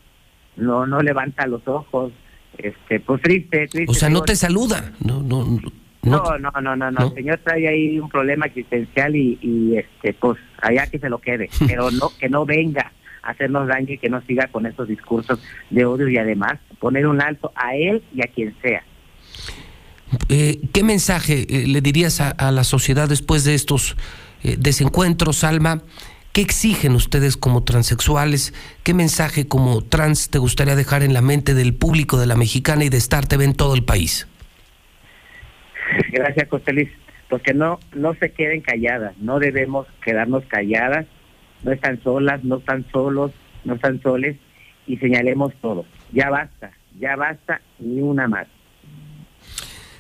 no no levanta los ojos este, pues triste, triste. O sea, no te saluda, no, no, no. No, no, no, no, El señor trae ahí un problema existencial y, y este, pues allá que se lo quede, pero no que no venga a hacernos daño y que no siga con estos discursos de odio y además poner un alto a él y a quien sea. Eh, ¿Qué mensaje eh, le dirías a, la sociedad después de estos eh, desencuentros, Alma? ¿Qué exigen ustedes como transexuales? ¿Qué mensaje como trans te gustaría dejar en la mente del público de la mexicana y de Star TV en todo el país? Gracias, José Luis. Pues que no, no se queden calladas, no debemos quedarnos calladas, no están solas, no están solos, no están soles y señalemos todo. Ya basta, ya basta, ni una más.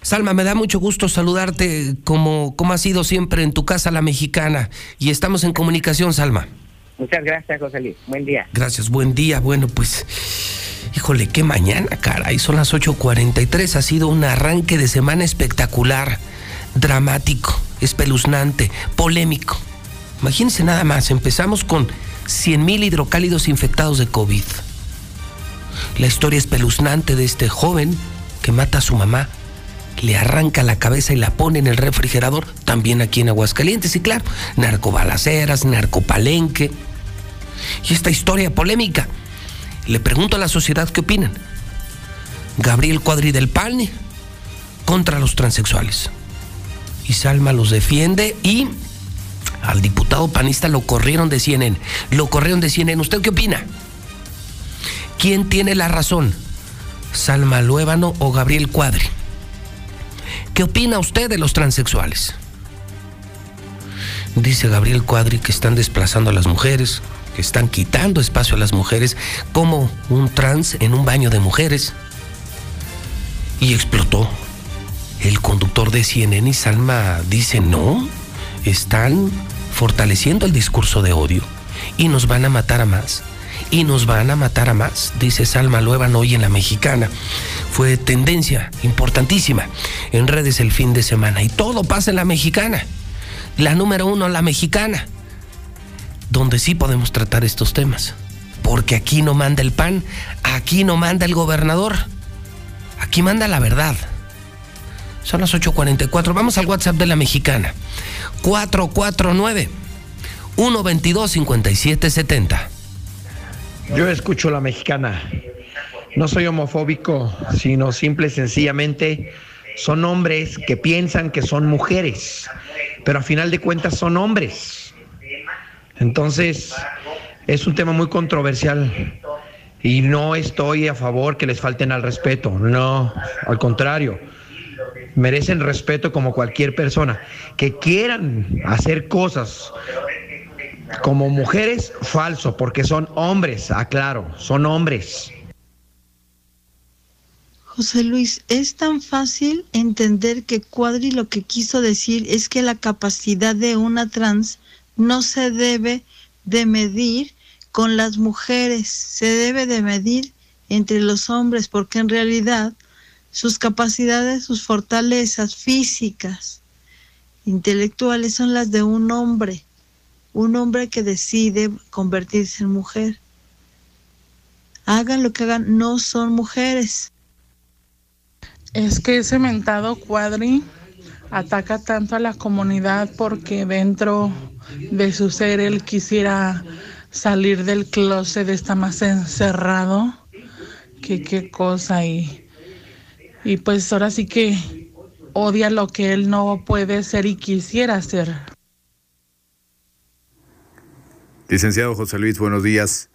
Salma, me da mucho gusto saludarte como, como ha sido siempre en tu casa la mexicana y estamos en comunicación, Salma. Muchas gracias, José Luis. Buen día. Gracias, buen día. Bueno, pues, híjole, qué mañana, caray. Son las 8.43. Ha sido un arranque de semana espectacular, dramático, espeluznante, polémico. Imagínense nada más, empezamos con 100.000 hidrocálidos infectados de COVID. La historia espeluznante de este joven que mata a su mamá le arranca la cabeza y la pone en el refrigerador, también aquí en Aguascalientes, y claro, narcobalaceras, narcopalenque. Y esta historia polémica. Le pregunto a la sociedad qué opinan. Gabriel Cuadri del Palne contra los transexuales. Y Salma los defiende y al diputado panista lo corrieron de CNN. Lo corrieron de CNN. ¿Usted qué opina? ¿Quién tiene la razón? ¿Salma Luébano o Gabriel Cuadri? ¿Qué opina usted de los transexuales? Dice Gabriel Cuadri que están desplazando a las mujeres, que están quitando espacio a las mujeres, como un trans en un baño de mujeres. Y explotó. El conductor de CNN y Salma dice, no, están fortaleciendo el discurso de odio y nos van a matar a más y nos van a matar a más, dice Salma Luevan hoy en la mexicana. Fue tendencia importantísima en redes el fin de semana y todo pasa en la mexicana. La número uno, la mexicana, donde sí podemos tratar estos temas. Porque aquí no manda el PAN, aquí no manda el gobernador, aquí manda la verdad. Son las 8.44. Vamos al WhatsApp de la mexicana. 449 122 5770. Yo escucho la mexicana. No soy homofóbico, sino simple y sencillamente son hombres que piensan que son mujeres, pero a final de cuentas son hombres. Entonces, es un tema muy controversial y no estoy a favor que les falten al respeto, no, al contrario. Merecen respeto como cualquier persona. Que quieran hacer cosas como mujeres, falso, porque son hombres, aclaro, son hombres. José Luis, es tan fácil entender que Cuadri lo que quiso decir es que la capacidad de una trans no se debe de medir con las mujeres, se debe de medir entre los hombres, porque en realidad sus capacidades, sus fortalezas físicas, intelectuales son las de un hombre un hombre que decide convertirse en mujer. Hagan lo que hagan, no son mujeres. Es que ese mentado cuadri ataca tanto a la comunidad porque dentro de su ser él quisiera salir del closet, está más encerrado que qué cosa y, y pues ahora sí que odia lo que él no puede ser y quisiera ser. Licenciado José Luis, buenos días.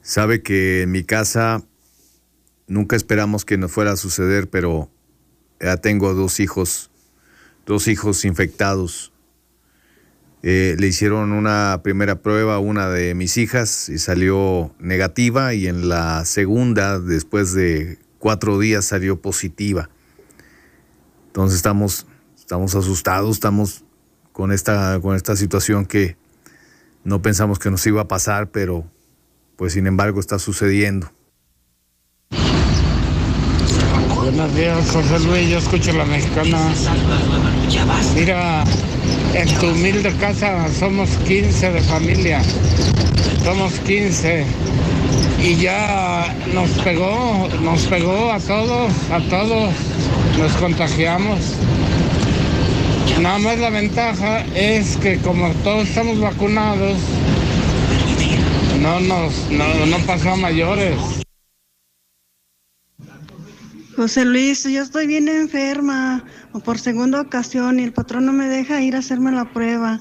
Sabe que en mi casa nunca esperamos que nos fuera a suceder, pero ya tengo dos hijos, dos hijos infectados. Eh, le hicieron una primera prueba a una de mis hijas y salió negativa y en la segunda, después de cuatro días, salió positiva. Entonces estamos, estamos asustados, estamos con esta, con esta situación que no pensamos que nos iba a pasar, pero pues sin embargo está sucediendo. Buenos días, José Luis, yo escucho la mexicana. Mira, en tu humilde casa somos 15 de familia, somos 15 y ya nos pegó, nos pegó a todos, a todos, nos contagiamos. Nada más la ventaja es que como todos estamos vacunados, no nos no, no pasó a mayores. José Luis, yo estoy bien enferma por segunda ocasión y el patrón no me deja ir a hacerme la prueba.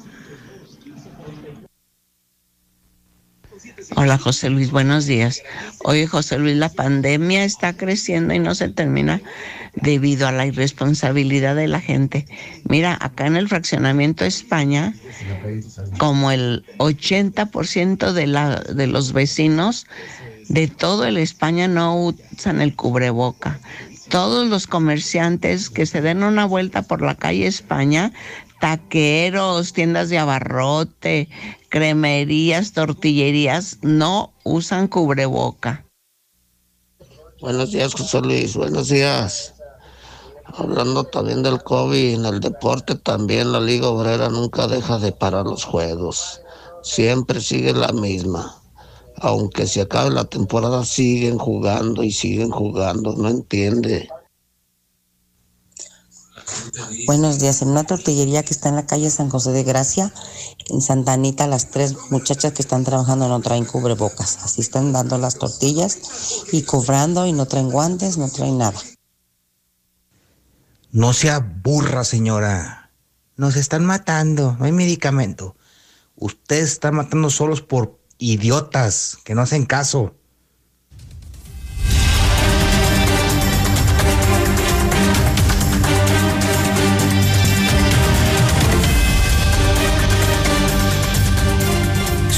Hola José Luis, buenos días. Oye José Luis, la pandemia está creciendo y no se termina debido a la irresponsabilidad de la gente. Mira, acá en el fraccionamiento España, como el 80% de, los vecinos de todo el España no usan el cubreboca. Todos los comerciantes que se den una vuelta por la calle España taqueros, tiendas de abarrote, cremerías, tortillerías, no usan cubreboca. Buenos días, José Luis. Buenos días. Hablando también del COVID, en el deporte también la Liga Obrera nunca deja de parar los juegos. Siempre sigue la misma. Aunque se acabe la temporada, siguen jugando y siguen jugando. No entiende. Buenos días. En una tortillería que está en la calle San José de Gracia, en Santa Anita, las tres muchachas que están trabajando no traen cubrebocas. Así están dando las tortillas y cobrando y no traen guantes, no traen nada. No sea burra, señora. Nos están matando, no hay medicamento. Ustedes están matando solos por idiotas que no hacen caso.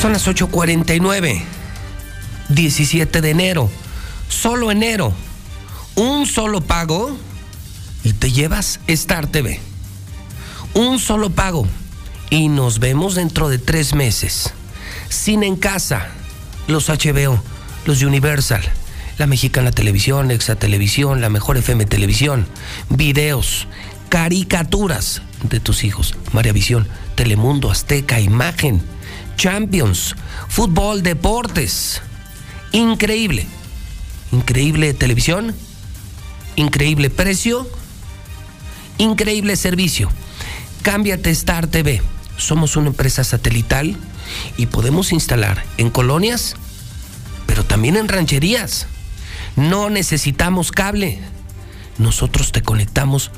Son las 8:49. 17 de enero. Solo enero. Un solo pago y te llevas Star TV. Un solo pago y nos vemos dentro de tres meses. Cine en casa. Los HBO, los Universal, la Mexicana Televisión, Exa Televisión, la Mejor FM Televisión, videos, caricaturas de tus hijos, María Visión, Telemundo, Azteca, Imagen Champions, fútbol, deportes. Increíble. Increíble televisión, increíble precio, increíble servicio. Cámbiate Star TV. Somos una empresa satelital y podemos instalar en colonias, pero también en rancherías. No necesitamos cable. Nosotros te conectamos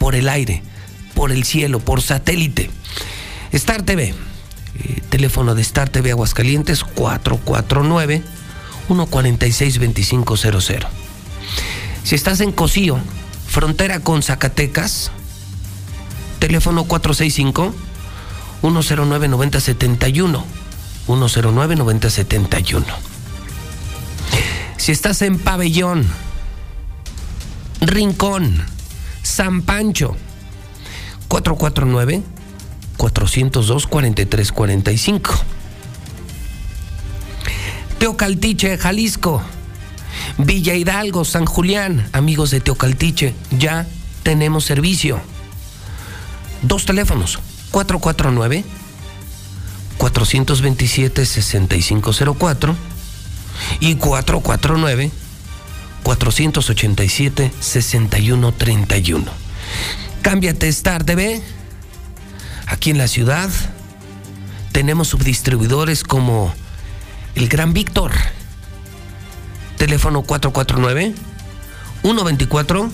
por el aire, por el cielo, por satélite. Star TV eh, teléfono de Star TV Aguascalientes 449-146-2500. Si estás en Cocío, frontera con Zacatecas, teléfono 465-109-9071. 109-9071. Si estás en Pabellón, Rincón, San Pancho, 449 402 4345. Teocaltiche, Jalisco. Villa Hidalgo, San Julián, amigos de Teocaltiche, ya tenemos servicio. Dos teléfonos, 449 427 6504 y 449 487 6131. Cámbiate Star TV Aquí en la ciudad tenemos subdistribuidores como el Gran Víctor, teléfono 449 124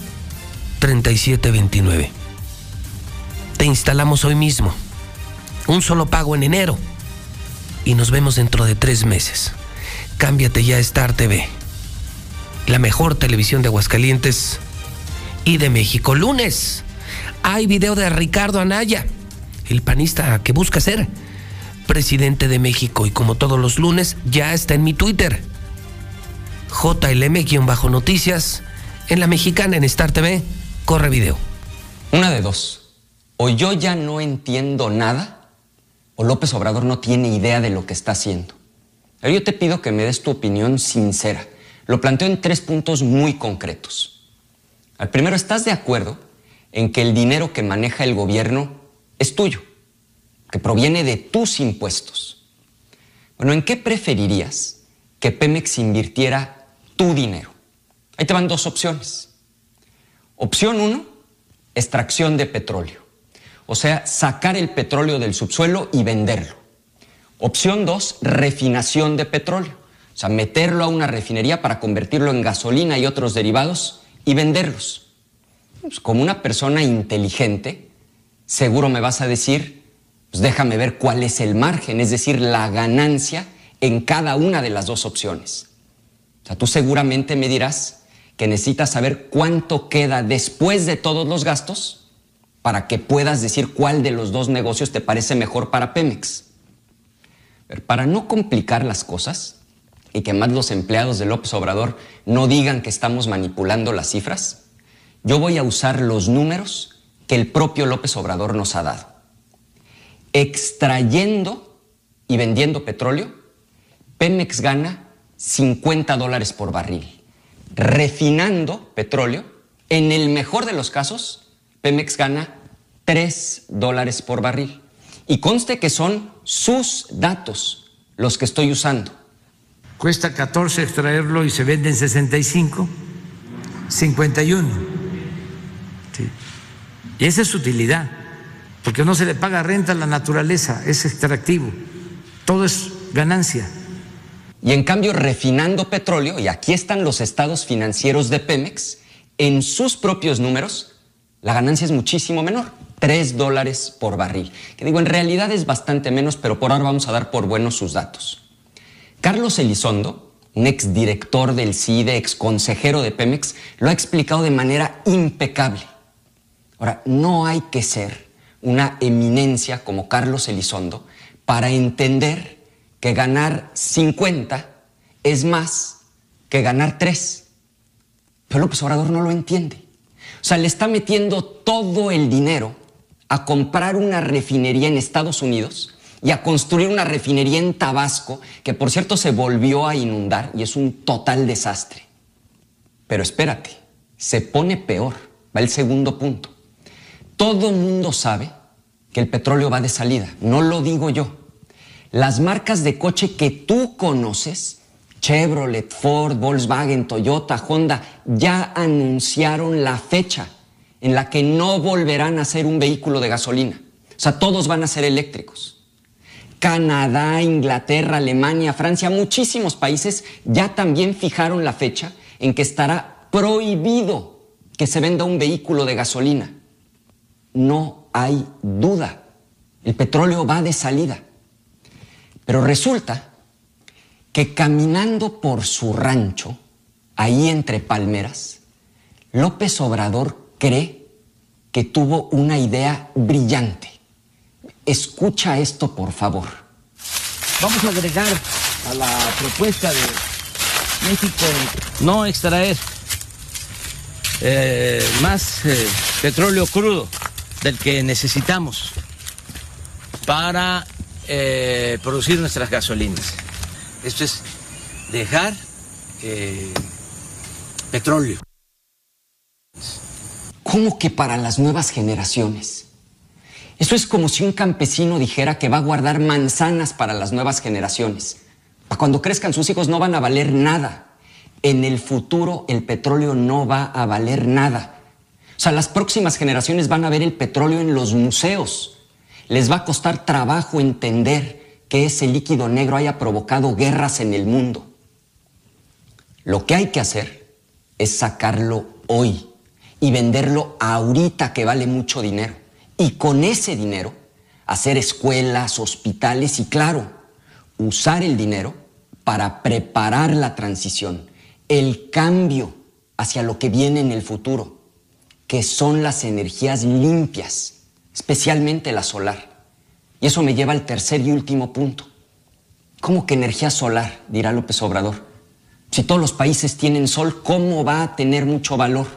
3729. Te instalamos hoy mismo. Un solo pago en enero. Y nos vemos dentro de tres meses. Cámbiate ya a Star TV. La mejor televisión de Aguascalientes y de México. Lunes. Hay video de Ricardo Anaya el panista que busca ser presidente de México. Y como todos los lunes, ya está en mi Twitter. JLM-noticias en la mexicana en Star TV. Corre video. Una de dos. O yo ya no entiendo nada, o López Obrador no tiene idea de lo que está haciendo. yo te pido que me des tu opinión sincera. Lo planteo en tres puntos muy concretos. Al primero, ¿estás de acuerdo en que el dinero que maneja el gobierno es tuyo, que proviene de tus impuestos. Bueno, ¿en qué preferirías que Pemex invirtiera tu dinero? Ahí te van dos opciones. Opción uno, extracción de petróleo. O sea, sacar el petróleo del subsuelo y venderlo. Opción dos, refinación de petróleo. O sea, meterlo a una refinería para convertirlo en gasolina y otros derivados y venderlos. Pues como una persona inteligente, seguro me vas a decir, pues déjame ver cuál es el margen, es decir, la ganancia en cada una de las dos opciones. O sea, tú seguramente me dirás que necesitas saber cuánto queda después de todos los gastos para que puedas decir cuál de los dos negocios te parece mejor para Pemex. Pero para no complicar las cosas y que más los empleados de López Obrador no digan que estamos manipulando las cifras, yo voy a usar los números que el propio López Obrador nos ha dado. Extrayendo y vendiendo petróleo, Pemex gana 50 dólares por barril. Refinando petróleo, en el mejor de los casos, Pemex gana 3 dólares por barril. Y conste que son sus datos los que estoy usando. Cuesta 14 extraerlo y se vende en 65, 51. Sí. Y esa es su utilidad, porque no se le paga renta a la naturaleza, es extractivo, todo es ganancia. Y en cambio, refinando petróleo, y aquí están los estados financieros de Pemex, en sus propios números, la ganancia es muchísimo menor, 3 dólares por barril. Que digo, en realidad es bastante menos, pero por ahora vamos a dar por buenos sus datos. Carlos Elizondo, un exdirector del CIDE, exconsejero de Pemex, lo ha explicado de manera impecable. Ahora, no hay que ser una eminencia como Carlos Elizondo para entender que ganar 50 es más que ganar 3. Pero López Obrador no lo entiende. O sea, le está metiendo todo el dinero a comprar una refinería en Estados Unidos y a construir una refinería en Tabasco, que por cierto se volvió a inundar y es un total desastre. Pero espérate, se pone peor. Va el segundo punto. Todo mundo sabe que el petróleo va de salida, no lo digo yo. Las marcas de coche que tú conoces, Chevrolet, Ford, Volkswagen, Toyota, Honda, ya anunciaron la fecha en la que no volverán a ser un vehículo de gasolina. O sea, todos van a ser eléctricos. Canadá, Inglaterra, Alemania, Francia, muchísimos países ya también fijaron la fecha en que estará prohibido que se venda un vehículo de gasolina. No hay duda. El petróleo va de salida. Pero resulta que caminando por su rancho, ahí entre palmeras, López Obrador cree que tuvo una idea brillante. Escucha esto, por favor. Vamos a agregar a la propuesta de México no extraer eh, más eh, petróleo crudo del que necesitamos para eh, producir nuestras gasolinas. Esto es dejar eh, petróleo. ¿Cómo que para las nuevas generaciones? Eso es como si un campesino dijera que va a guardar manzanas para las nuevas generaciones. Para cuando crezcan sus hijos no van a valer nada. En el futuro el petróleo no va a valer nada. O sea, las próximas generaciones van a ver el petróleo en los museos. Les va a costar trabajo entender que ese líquido negro haya provocado guerras en el mundo. Lo que hay que hacer es sacarlo hoy y venderlo ahorita que vale mucho dinero. Y con ese dinero hacer escuelas, hospitales y claro, usar el dinero para preparar la transición, el cambio hacia lo que viene en el futuro, que son las energías limpias, especialmente la solar. Y eso me lleva al tercer y último punto. ¿Cómo que energía solar? dirá López Obrador. Si todos los países tienen sol, ¿cómo va a tener mucho valor?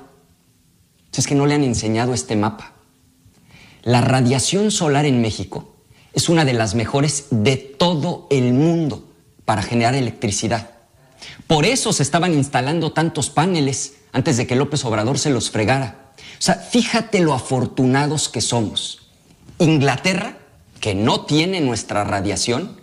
Es que no le han enseñado este mapa. La radiación solar en México es una de las mejores de todo el mundo para generar electricidad. Por eso se estaban instalando tantos paneles antes de que López Obrador se los fregara. O sea, fíjate lo afortunados que somos. Inglaterra, que no tiene nuestra radiación,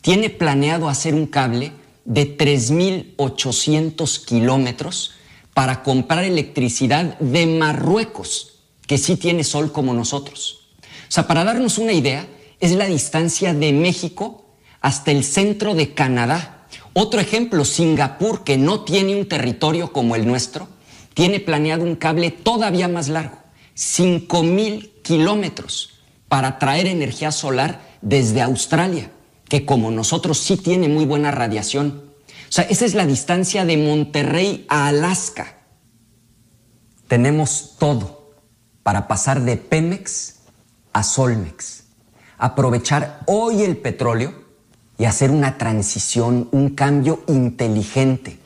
tiene planeado hacer un cable de 3.800 kilómetros para comprar electricidad de Marruecos, que sí tiene sol como nosotros. O sea, para darnos una idea, es la distancia de México hasta el centro de Canadá. Otro ejemplo, Singapur, que no tiene un territorio como el nuestro, tiene planeado un cable todavía más largo, 5.000 kilómetros, para traer energía solar desde Australia, que como nosotros sí tiene muy buena radiación. O sea, esa es la distancia de Monterrey a Alaska. Tenemos todo para pasar de Pemex a Solmex. Aprovechar hoy el petróleo y hacer una transición, un cambio inteligente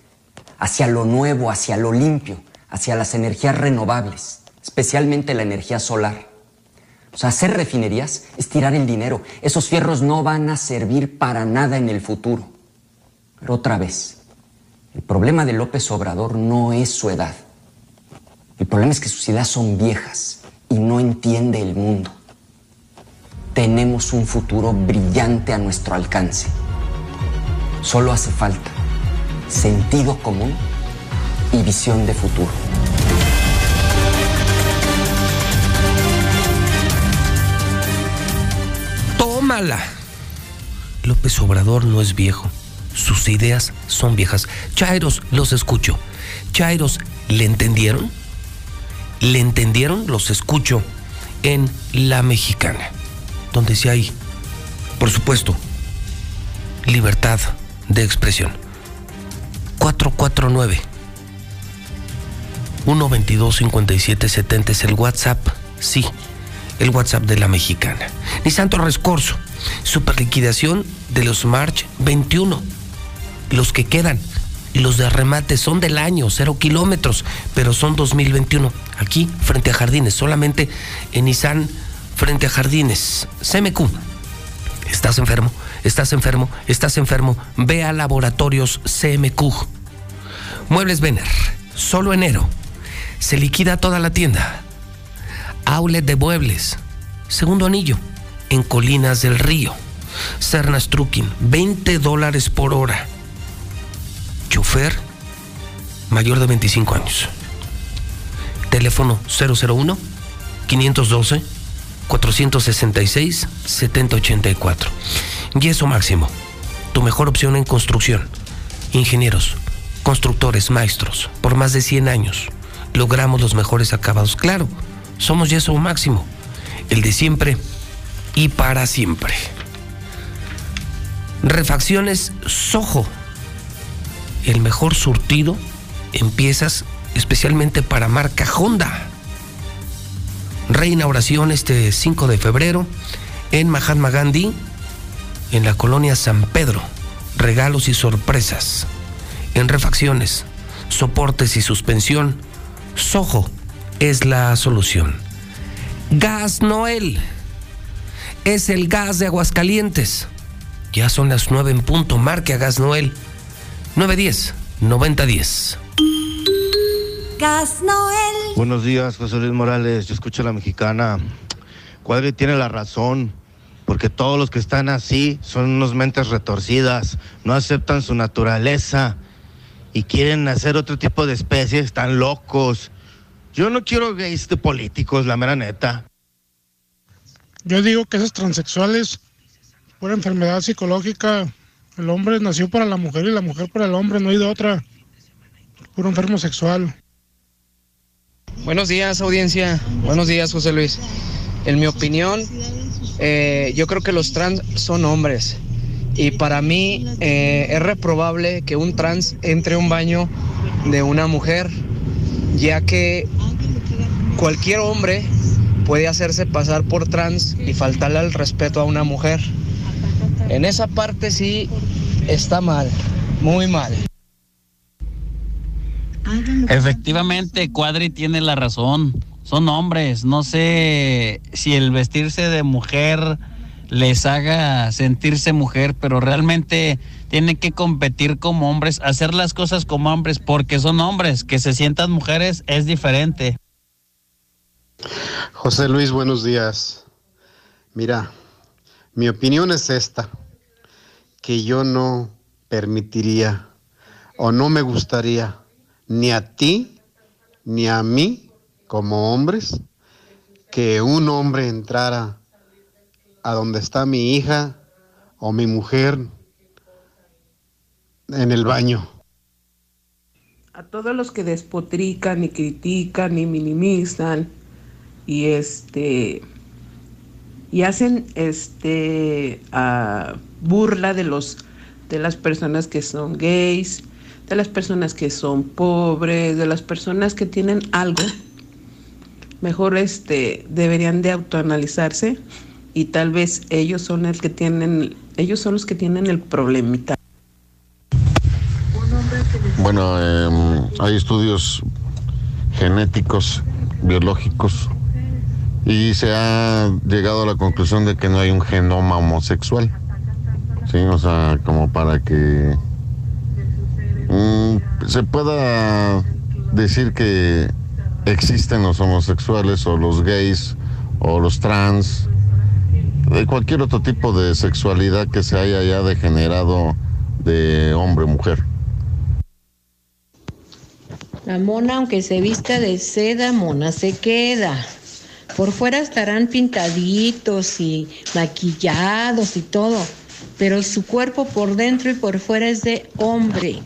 hacia lo nuevo, hacia lo limpio, hacia las energías renovables, especialmente la energía solar. O sea, hacer refinerías es tirar el dinero. Esos fierros no van a servir para nada en el futuro. Pero otra vez, el problema de López Obrador no es su edad. El problema es que sus ideas son viejas y no entiende el mundo. Tenemos un futuro brillante a nuestro alcance. Solo hace falta sentido común y visión de futuro. Tómala. López Obrador no es viejo. Sus ideas son viejas. Chairos, los escucho. Chairos, ¿le entendieron? ¿Le entendieron? Los escucho en La Mexicana, donde sí hay, por supuesto, libertad de expresión. 449 122 5770 es el WhatsApp. Sí, el WhatsApp de la mexicana. Ni Santo Rescorso, superliquidación de los March 21. Los que quedan, los de remate son del año, cero kilómetros, pero son 2021. Aquí, frente a Jardines, solamente en Nissan, frente a Jardines. CMQ. ¿Estás enfermo? ¿Estás enfermo? ¿Estás enfermo? Ve a Laboratorios CMQ. Muebles Vener, solo enero. Se liquida toda la tienda. Outlet de Muebles, segundo anillo, en Colinas del Río. Cernas Trucking, 20 dólares por hora. Chofer, mayor de 25 años. Teléfono 001 512 466 7084. Yeso Máximo, tu mejor opción en construcción. Ingenieros, constructores, maestros, por más de 100 años logramos los mejores acabados. Claro, somos Yeso Máximo, el de siempre y para siempre. Refacciones Sojo, el mejor surtido en piezas especialmente para marca Honda. Reinauguración este 5 de febrero en Mahatma Gandhi, en la colonia San Pedro. Regalos y sorpresas. En refacciones, soportes y suspensión, Sojo es la solución. Gas Noel es el gas de Aguascalientes. Ya son las 9 en punto. Marque a Gas Noel 910 9010. Gas Noel. Buenos días, José Luis Morales. Yo escucho a la mexicana. Cuadri tiene la razón, porque todos los que están así son unos mentes retorcidas, no aceptan su naturaleza y quieren hacer otro tipo de especies, están locos. Yo no quiero gays de políticos, la mera neta. Yo digo que esos transexuales, pura enfermedad psicológica, el hombre nació para la mujer y la mujer para el hombre, no hay de otra. Puro enfermo sexual. Buenos días, audiencia. Buenos días, José Luis. En mi opinión, eh, yo creo que los trans son hombres. Y para mí eh, es reprobable que un trans entre un baño de una mujer, ya que cualquier hombre puede hacerse pasar por trans y faltarle al respeto a una mujer. En esa parte sí está mal, muy mal. Efectivamente, Cuadri tiene la razón. Son hombres. No sé si el vestirse de mujer les haga sentirse mujer, pero realmente tienen que competir como hombres, hacer las cosas como hombres, porque son hombres. Que se sientan mujeres es diferente. José Luis, buenos días. Mira, mi opinión es esta, que yo no permitiría o no me gustaría ni a ti ni a mí como hombres que un hombre entrara a donde está mi hija o mi mujer en el baño. A todos los que despotrican y critican y minimizan y este y hacen este burla de los de las personas que son gays, de las personas que son pobres, de las personas que tienen algo. Mejor este deberían de autoanalizarse y tal vez ellos son el que tienen ellos son los que tienen el problemita. Bueno, eh, hay estudios genéticos, biológicos, y se ha llegado a la conclusión de que no hay un genoma homosexual. Sí, o sea, como para que mm, se pueda decir que existen los homosexuales o los gays o los trans, de cualquier otro tipo de sexualidad que se haya ya degenerado de hombre-mujer. La mona, aunque se vista de seda, mona se queda. Por fuera estarán pintaditos y maquillados y todo, pero su cuerpo por dentro y por fuera es de hombre.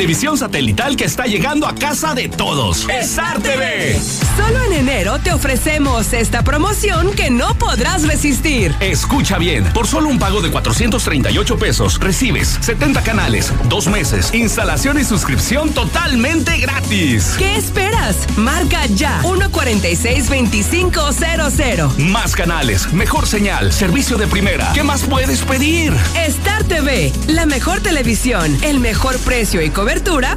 Televisión satelital que está llegando a casa de todos. Star TV. Te ofrecemos esta promoción que no podrás resistir. Escucha bien, por solo un pago de 438 pesos recibes 70 canales, dos meses, instalación y suscripción totalmente gratis. ¿Qué esperas? Marca ya 146-2500. Más canales, mejor señal, servicio de primera. ¿Qué más puedes pedir? Star TV, la mejor televisión, el mejor precio y cobertura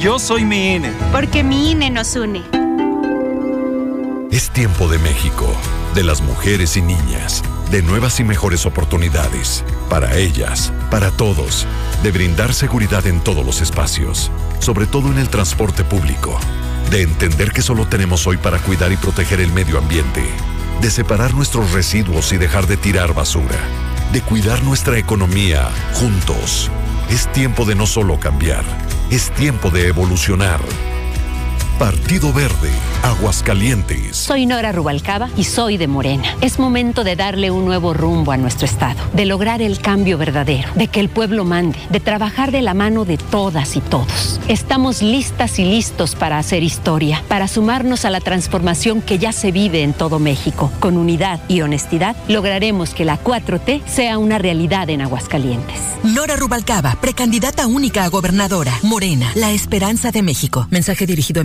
Yo soy mi INE. Porque mi INE nos une. Es tiempo de México, de las mujeres y niñas, de nuevas y mejores oportunidades, para ellas, para todos, de brindar seguridad en todos los espacios, sobre todo en el transporte público, de entender que solo tenemos hoy para cuidar y proteger el medio ambiente, de separar nuestros residuos y dejar de tirar basura, de cuidar nuestra economía juntos. Es tiempo de no solo cambiar, es tiempo de evolucionar. Partido Verde, Aguascalientes. Soy Nora Rubalcaba y soy de Morena. Es momento de darle un nuevo rumbo a nuestro Estado, de lograr el cambio verdadero, de que el pueblo mande, de trabajar de la mano de todas y todos. Estamos listas y listos para hacer historia, para sumarnos a la transformación que ya se vive en todo México. Con unidad y honestidad lograremos que la 4T sea una realidad en Aguascalientes. Nora Rubalcaba, precandidata única a gobernadora. Morena, la esperanza de México. Mensaje dirigido a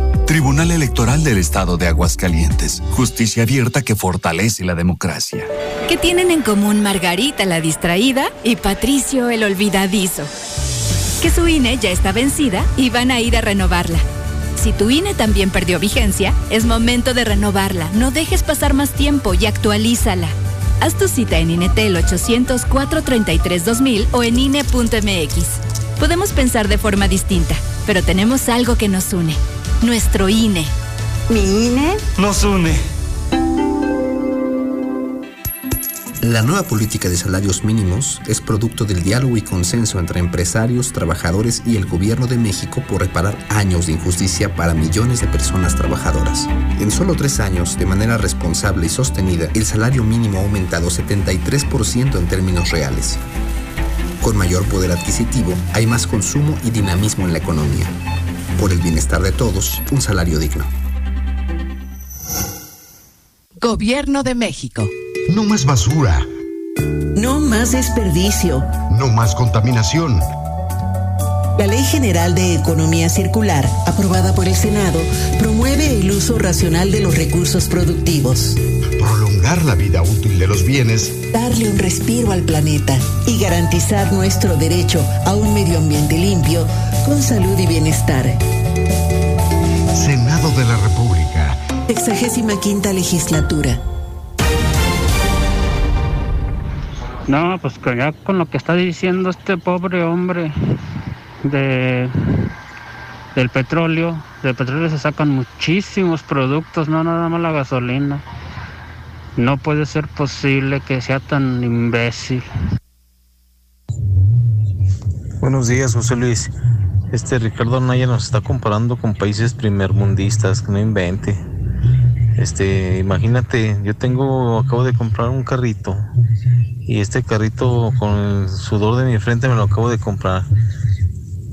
Tribunal Electoral del Estado de Aguascalientes. Justicia abierta que fortalece la democracia. ¿Qué tienen en común Margarita la distraída y Patricio el olvidadizo? Que su INE ya está vencida y van a ir a renovarla. Si tu INE también perdió vigencia, es momento de renovarla. No dejes pasar más tiempo y actualízala. Haz tu cita en INETEL 800-433-2000 o en INE.mx. Podemos pensar de forma distinta, pero tenemos algo que nos une. Nuestro INE. ¿Mi INE? Nos une. La nueva política de salarios mínimos es producto del diálogo y consenso entre empresarios, trabajadores y el gobierno de México por reparar años de injusticia para millones de personas trabajadoras. En solo tres años, de manera responsable y sostenida, el salario mínimo ha aumentado 73% en términos reales. Con mayor poder adquisitivo, hay más consumo y dinamismo en la economía. Por el bienestar de todos, un salario digno. Gobierno de México. No más basura. No más desperdicio. No más contaminación. La Ley General de Economía Circular, aprobada por el Senado, promueve el uso racional de los recursos productivos. Prolongar la vida útil de los bienes. Darle un respiro al planeta y garantizar nuestro derecho a un medio ambiente limpio, con salud y bienestar. Senado de la República. Sexagésima quinta legislatura. No, pues que ya con lo que está diciendo este pobre hombre de del petróleo, del petróleo se sacan muchísimos productos, no nada más la gasolina. No puede ser posible que sea tan imbécil. Buenos días, José Luis. Este Ricardo Naya nos está comparando con países primermundistas, que no invente. Este, imagínate, yo tengo, acabo de comprar un carrito y este carrito con el sudor de mi frente me lo acabo de comprar.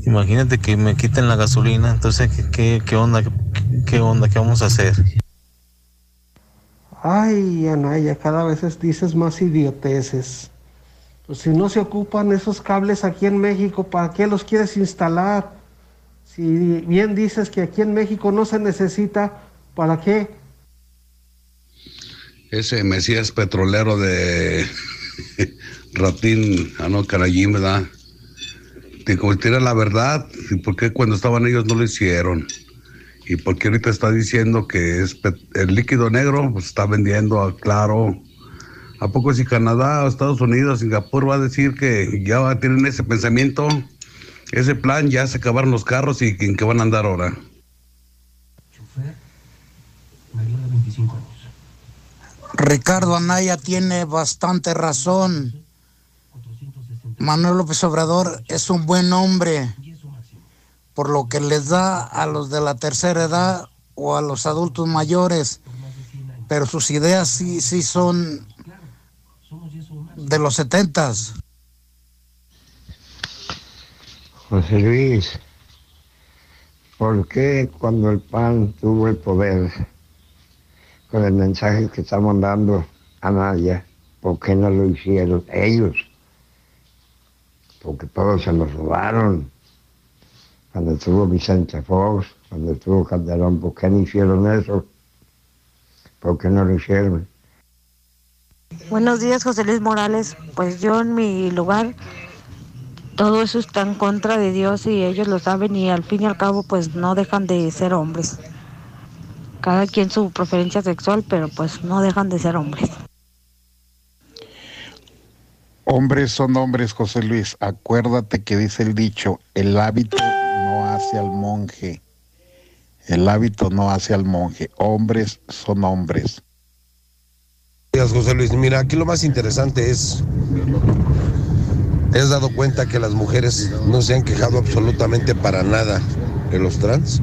Imagínate que me quiten la gasolina, entonces, ¿qué, qué, onda? ¿Qué, onda? ¿Qué vamos a hacer? Ay, Anaya, cada vez dices más idioteces. Pues si no se ocupan esos cables aquí en México, ¿para qué los quieres instalar? Si bien dices que aquí en México no se necesita, ¿para qué? Ese Mesías petrolero de Ratín, ah no, Carayín, ¿verdad? Te convirtiera la verdad, ¿y por qué cuando estaban ellos no lo hicieron? ¿Y por qué ahorita está diciendo que es el líquido negro? Pues está vendiendo, claro. ¿A poco si Canadá, Estados Unidos, Singapur va a decir que ya tienen ese pensamiento, ese plan, ya se acabaron los carros y en qué van a andar ahora? Ricardo Anaya tiene bastante razón. Manuel López Obrador es un buen hombre, por lo que les da a los de la tercera edad o a los adultos mayores, pero sus ideas sí, sí son de los setentas. José Luis, ¿por qué cuando el PAN tuvo el poder con el mensaje que está mandando a Naya, ¿por qué no lo hicieron ellos? Porque todos se los robaron. Cuando estuvo Vicente Fox, cuando estuvo Calderón, ¿por qué no hicieron eso? ¿Por qué no lo hicieron? Buenos días, José Luis Morales. Pues yo en mi lugar, todo eso está en contra de Dios y ellos lo saben y al fin y al cabo pues no dejan de ser hombres cada quien su preferencia sexual, pero pues no dejan de ser hombres. Hombres son hombres, José Luis. Acuérdate que dice el dicho, el hábito no hace al monje. El hábito no hace al monje. Hombres son hombres. Gracias, José Luis. Mira, aquí lo más interesante es, ¿te has dado cuenta que las mujeres no se han quejado absolutamente para nada de los trans?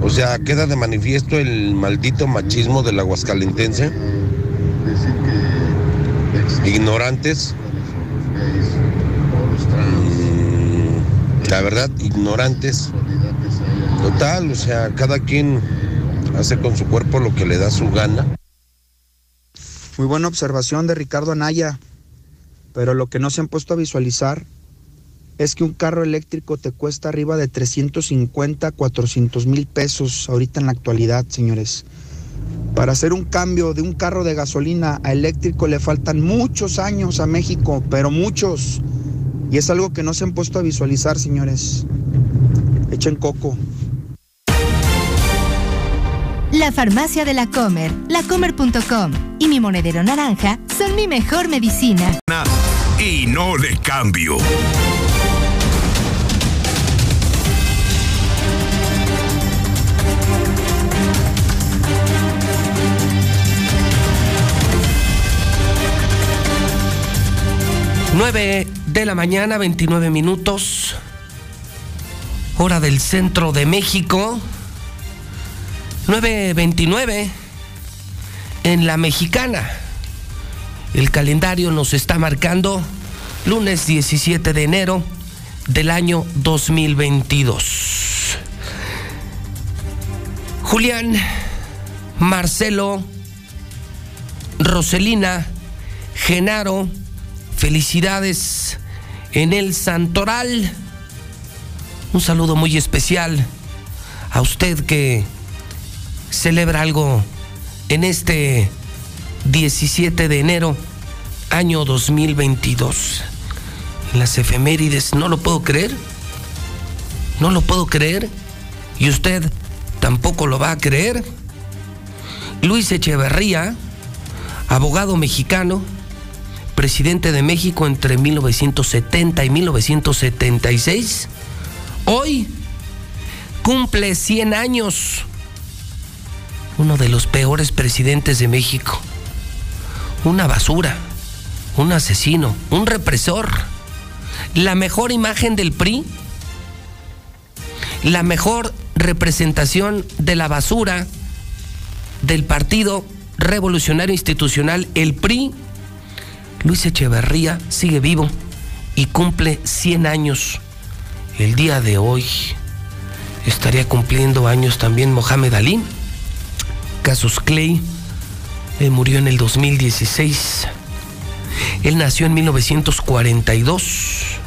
O sea, queda de manifiesto el maldito machismo del aguascalentense. Ignorantes. La verdad, ignorantes. Total, o sea, cada quien hace con su cuerpo lo que le da su gana. Muy buena observación de Ricardo Anaya, pero lo que no se han puesto a visualizar es que un carro eléctrico te cuesta arriba de 350, 400 mil pesos ahorita en la actualidad, señores. Para hacer un cambio de un carro de gasolina a eléctrico le faltan muchos años a México, pero muchos. Y es algo que no se han puesto a visualizar, señores. Echen coco. La farmacia de la Comer, lacomer.com y mi monedero naranja son mi mejor medicina. Y no le cambio. 9 de la mañana, 29 minutos, hora del centro de México, 9.29 en la mexicana. El calendario nos está marcando lunes 17 de enero del año 2022. Julián, Marcelo, Roselina, Genaro, Felicidades en el Santoral. Un saludo muy especial a usted que celebra algo en este 17 de enero, año 2022. En las efemérides, no lo puedo creer. No lo puedo creer. Y usted tampoco lo va a creer. Luis Echeverría, abogado mexicano, presidente de México entre 1970 y 1976, hoy cumple 100 años. Uno de los peores presidentes de México. Una basura, un asesino, un represor. La mejor imagen del PRI, la mejor representación de la basura del Partido Revolucionario Institucional, el PRI, Luis Echeverría, sigue vivo y cumple 100 años. El día de hoy estaría cumpliendo años también Mohamed Ali. Casus Clay eh, murió en el 2016. Él nació en 1942.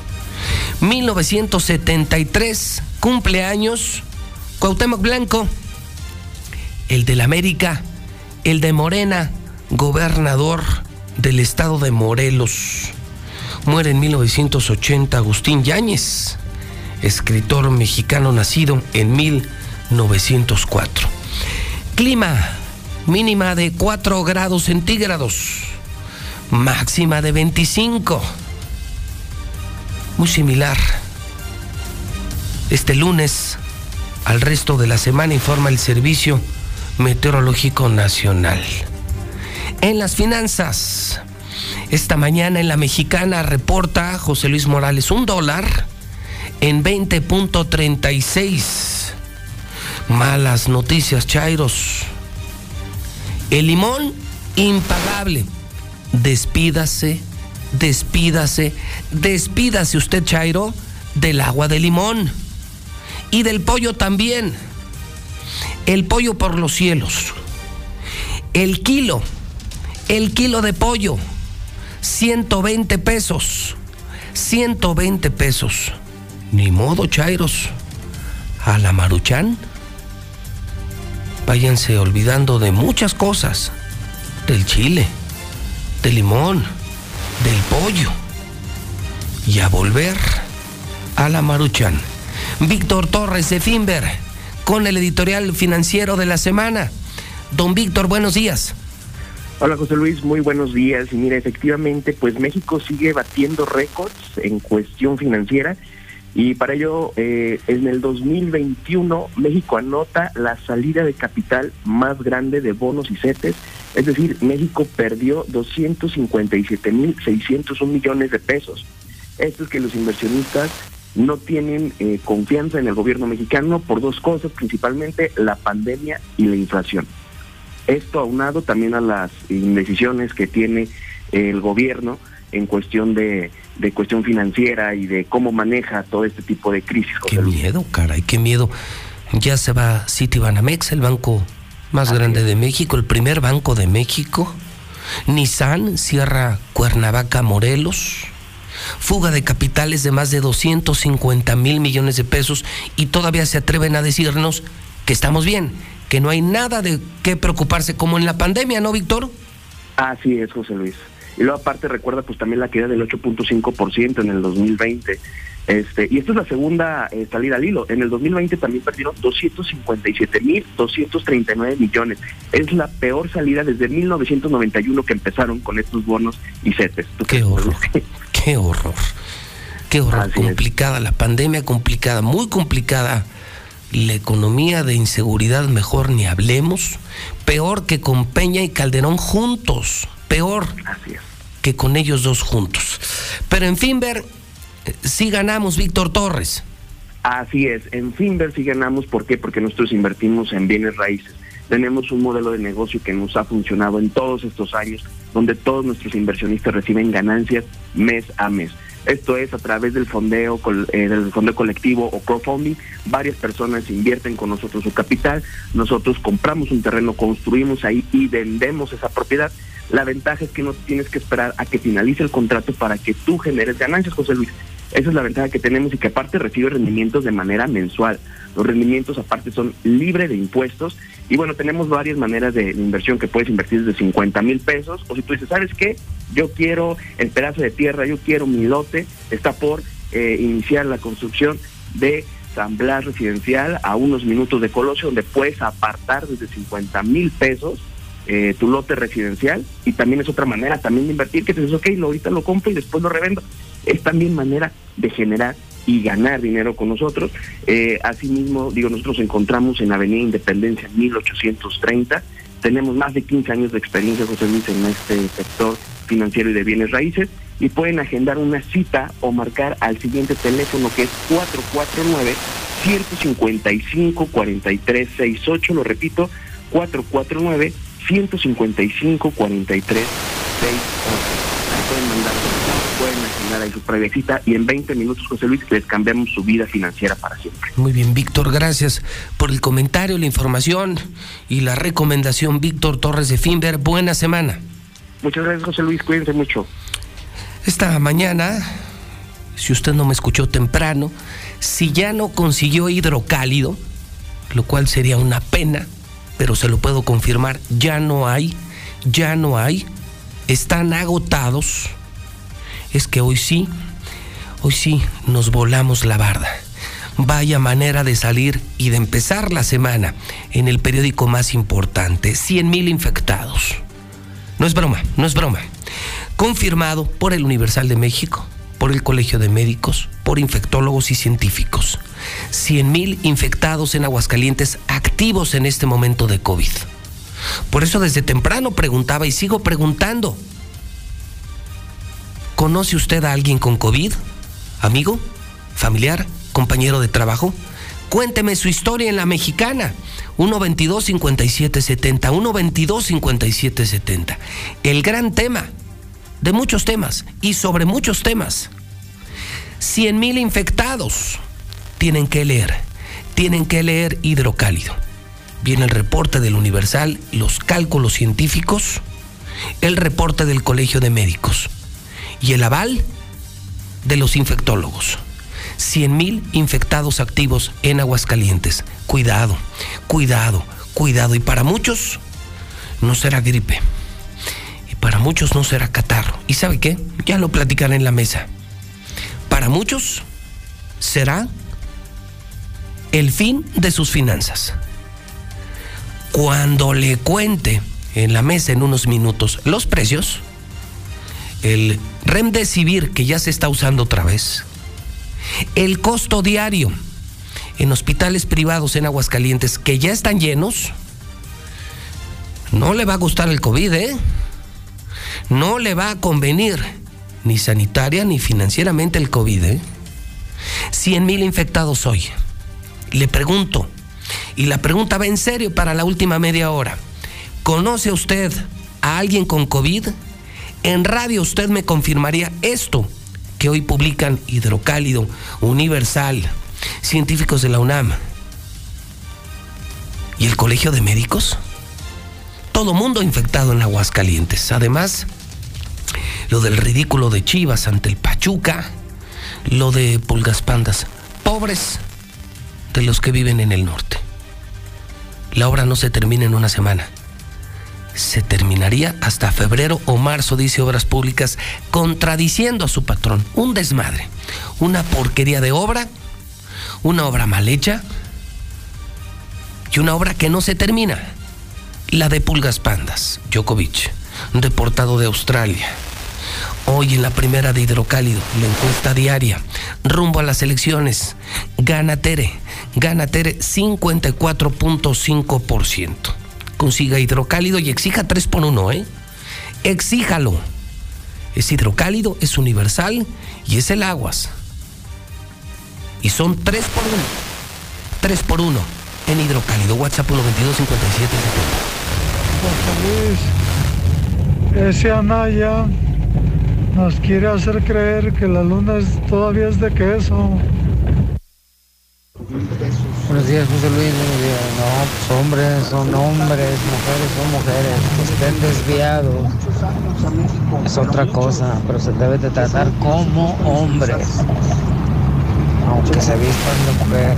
1973, cumpleaños, Cuauhtémoc Blanco, el del América, el de Morena, gobernador del estado de Morelos. Muere en 1980 Agustín Yáñez, escritor mexicano nacido en 1904. Clima mínima de 4 grados centígrados, máxima de 25. Muy similar. Este lunes al resto de la semana informa el Servicio Meteorológico Nacional. En las finanzas, esta mañana en la mexicana reporta José Luis Morales un dólar en 20.36. Malas noticias, Chairos. El limón, impagable. Despídase, despídase, despídase usted, Chairo, del agua de limón. Y del pollo también. El pollo por los cielos. El kilo, el kilo de pollo, 120 pesos. 120 pesos. Ni modo, Chairos. A la Maruchan váyanse olvidando de muchas cosas, del chile, del limón, del pollo, y a volver a la Maruchan. Víctor Torres de Finber, con el editorial financiero de la semana. Don Víctor, buenos días. Hola José Luis, muy buenos días. Y mira, efectivamente, pues México sigue batiendo récords en cuestión financiera y para ello, eh, en el 2021, México anota la salida de capital más grande de bonos y CETES, es decir, México perdió 257.601 millones de pesos. Esto es que los inversionistas no tienen eh, confianza en el gobierno mexicano por dos cosas, principalmente la pandemia y la inflación. Esto aunado también a las indecisiones que tiene el gobierno en cuestión de, cuestión financiera y de cómo maneja todo este tipo de crisis. Qué miedo, caray, qué miedo. Ya se va Citibanamex, el banco más grande de México, el primer banco de México. Nissan cierra Cuernavaca, Morelos. Fuga de capitales de más de 250 mil millones de pesos y todavía se atreven a decirnos que estamos bien, que no hay nada de qué preocuparse como en la pandemia, ¿no, Víctor? Así es, José Luis. Y luego aparte recuerda pues también la caída del 8.5% en el 2020. Este, y esta es la segunda eh, salida al hilo. En el 2020 también perdieron 257.239 millones. Es la peor salida desde 1991 que empezaron con estos bonos y CETES. Qué horror, qué horror. Qué horror. complicada la pandemia, complicada, muy complicada. La economía de inseguridad, mejor ni hablemos. Peor que con Peña y Calderón juntos peor que con ellos dos juntos. Pero en Finver sí ganamos, Víctor Torres. Así es, en Finver sí ganamos, ¿por qué? Porque nosotros invertimos en bienes raíces. Tenemos un modelo de negocio que nos ha funcionado en todos estos años, donde todos nuestros inversionistas reciben ganancias mes a mes. Esto es a través del fondeo, eh, del fondeo colectivo o crowdfunding. Varias personas invierten con nosotros su capital. Nosotros compramos un terreno, construimos ahí y vendemos esa propiedad. La ventaja es que no tienes que esperar a que finalice el contrato para que tú generes ganancias, José Luis. Esa es la ventaja que tenemos y que aparte recibe rendimientos de manera mensual. Los rendimientos aparte son libres de impuestos y bueno, tenemos varias maneras de, inversión que puedes invertir desde 50 mil pesos o si tú dices, ¿sabes qué? Yo quiero el pedazo de tierra, yo quiero mi lote, está por eh, iniciar la construcción de San Blas Residencial a unos minutos de Colosio donde puedes apartar desde 50 mil pesos eh, tu lote residencial y también es otra manera también de invertir que te dices, ok, lo, ahorita lo compro y después lo revendo. Es también manera de generar y ganar dinero con nosotros. Eh, asimismo, digo, nosotros encontramos en Avenida Independencia 1830. Tenemos más de 15 años de experiencia, José Luis, en este sector financiero y de bienes raíces y pueden agendar una cita o marcar al siguiente teléfono que es 449 155 4368, lo repito, 449 155 43 pueden mandar, agendar ahí su previa cita y en 20 minutos, José Luis, les cambiamos su vida financiera para siempre. Muy bien, Víctor, gracias por el comentario, la información y la recomendación. Víctor Torres de Finver, buena semana. Muchas gracias, José Luis, cuídense mucho. Esta mañana, si usted no me escuchó temprano, si ya no consiguió hidrocálido, lo cual sería una pena, pero se lo puedo confirmar, ya no hay, ya no hay, están agotados. Es que hoy sí, hoy sí nos volamos la barda. Vaya manera de salir y de empezar la semana en el periódico más importante, 100 mil infectados. No es broma, no es broma. Confirmado por el Universal de México, por el Colegio de Médicos, por infectólogos y científicos. 100 mil infectados en Aguascalientes activos en este momento de COVID. Por eso desde temprano preguntaba y sigo preguntando. ¿Conoce usted a alguien con COVID? ¿Amigo? ¿Familiar? ¿Compañero de trabajo? Cuénteme su historia en la mexicana. 122 5770 122 5770 El gran tema de muchos temas y sobre muchos temas. 100 mil infectados. Tienen que leer, tienen que leer hidrocálido. Viene el reporte del Universal, los cálculos científicos, el reporte del Colegio de Médicos y el aval de los infectólogos. 100 mil infectados activos en Aguascalientes. Cuidado, cuidado, cuidado. Y para muchos no será gripe. Y para muchos no será catarro. ¿Y sabe qué? Ya lo platicaré en la mesa. Para muchos será el fin de sus finanzas. Cuando le cuente en la mesa en unos minutos los precios, el Remdesivir que ya se está usando otra vez, el costo diario en hospitales privados en Aguascalientes que ya están llenos, no le va a gustar el COVID, ¿eh? No le va a convenir ni sanitaria ni financieramente el COVID, ¿eh? 100 mil infectados hoy. Le pregunto, y la pregunta va en serio para la última media hora. ¿Conoce usted a alguien con COVID? En radio usted me confirmaría esto que hoy publican Hidrocálido, Universal, científicos de la UNAM y el Colegio de Médicos. Todo mundo infectado en Aguascalientes. Además, lo del ridículo de Chivas ante el Pachuca, lo de Pulgas Pandas. Pobres de los que viven en el norte. La obra no se termina en una semana. Se terminaría hasta febrero o marzo, dice Obras Públicas, contradiciendo a su patrón. Un desmadre, una porquería de obra, una obra mal hecha y una obra que no se termina. La de Pulgas Pandas, Djokovic, deportado de Australia. Hoy en la primera de Hidrocálido, la encuesta diaria, rumbo a las elecciones, gana Tere, gana Tere 54.5%. Consiga hidrocálido y exija 3 por 1, ¿eh? Exíjalo. Es hidrocálido, es universal y es el aguas. Y son 3 por 1. 3 por 1 en hidrocálido. WhatsApp 122 57 Luis, ese Anaya nos quiere hacer creer que la luna es, todavía es de queso. Buenos días, José Luis. Buenos. No, pues hombres son hombres, mujeres son mujeres. Que estén desviados es otra cosa, pero se debe de tratar como hombres, aunque se vistan de mujer.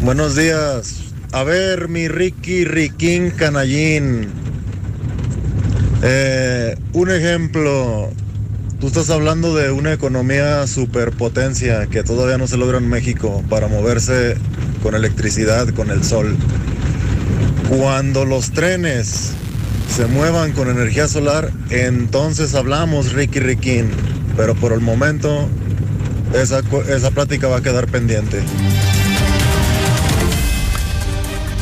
Buenos días. A ver, mi Ricky Riquín Canallín. Eh, un ejemplo. Tú estás hablando de una economía superpotencia que todavía no se logra en México para moverse con electricidad, con el sol. Cuando los trenes se muevan con energía solar, entonces hablamos, Ricky Riquín. Pero por el momento, esa, esa plática va a quedar pendiente.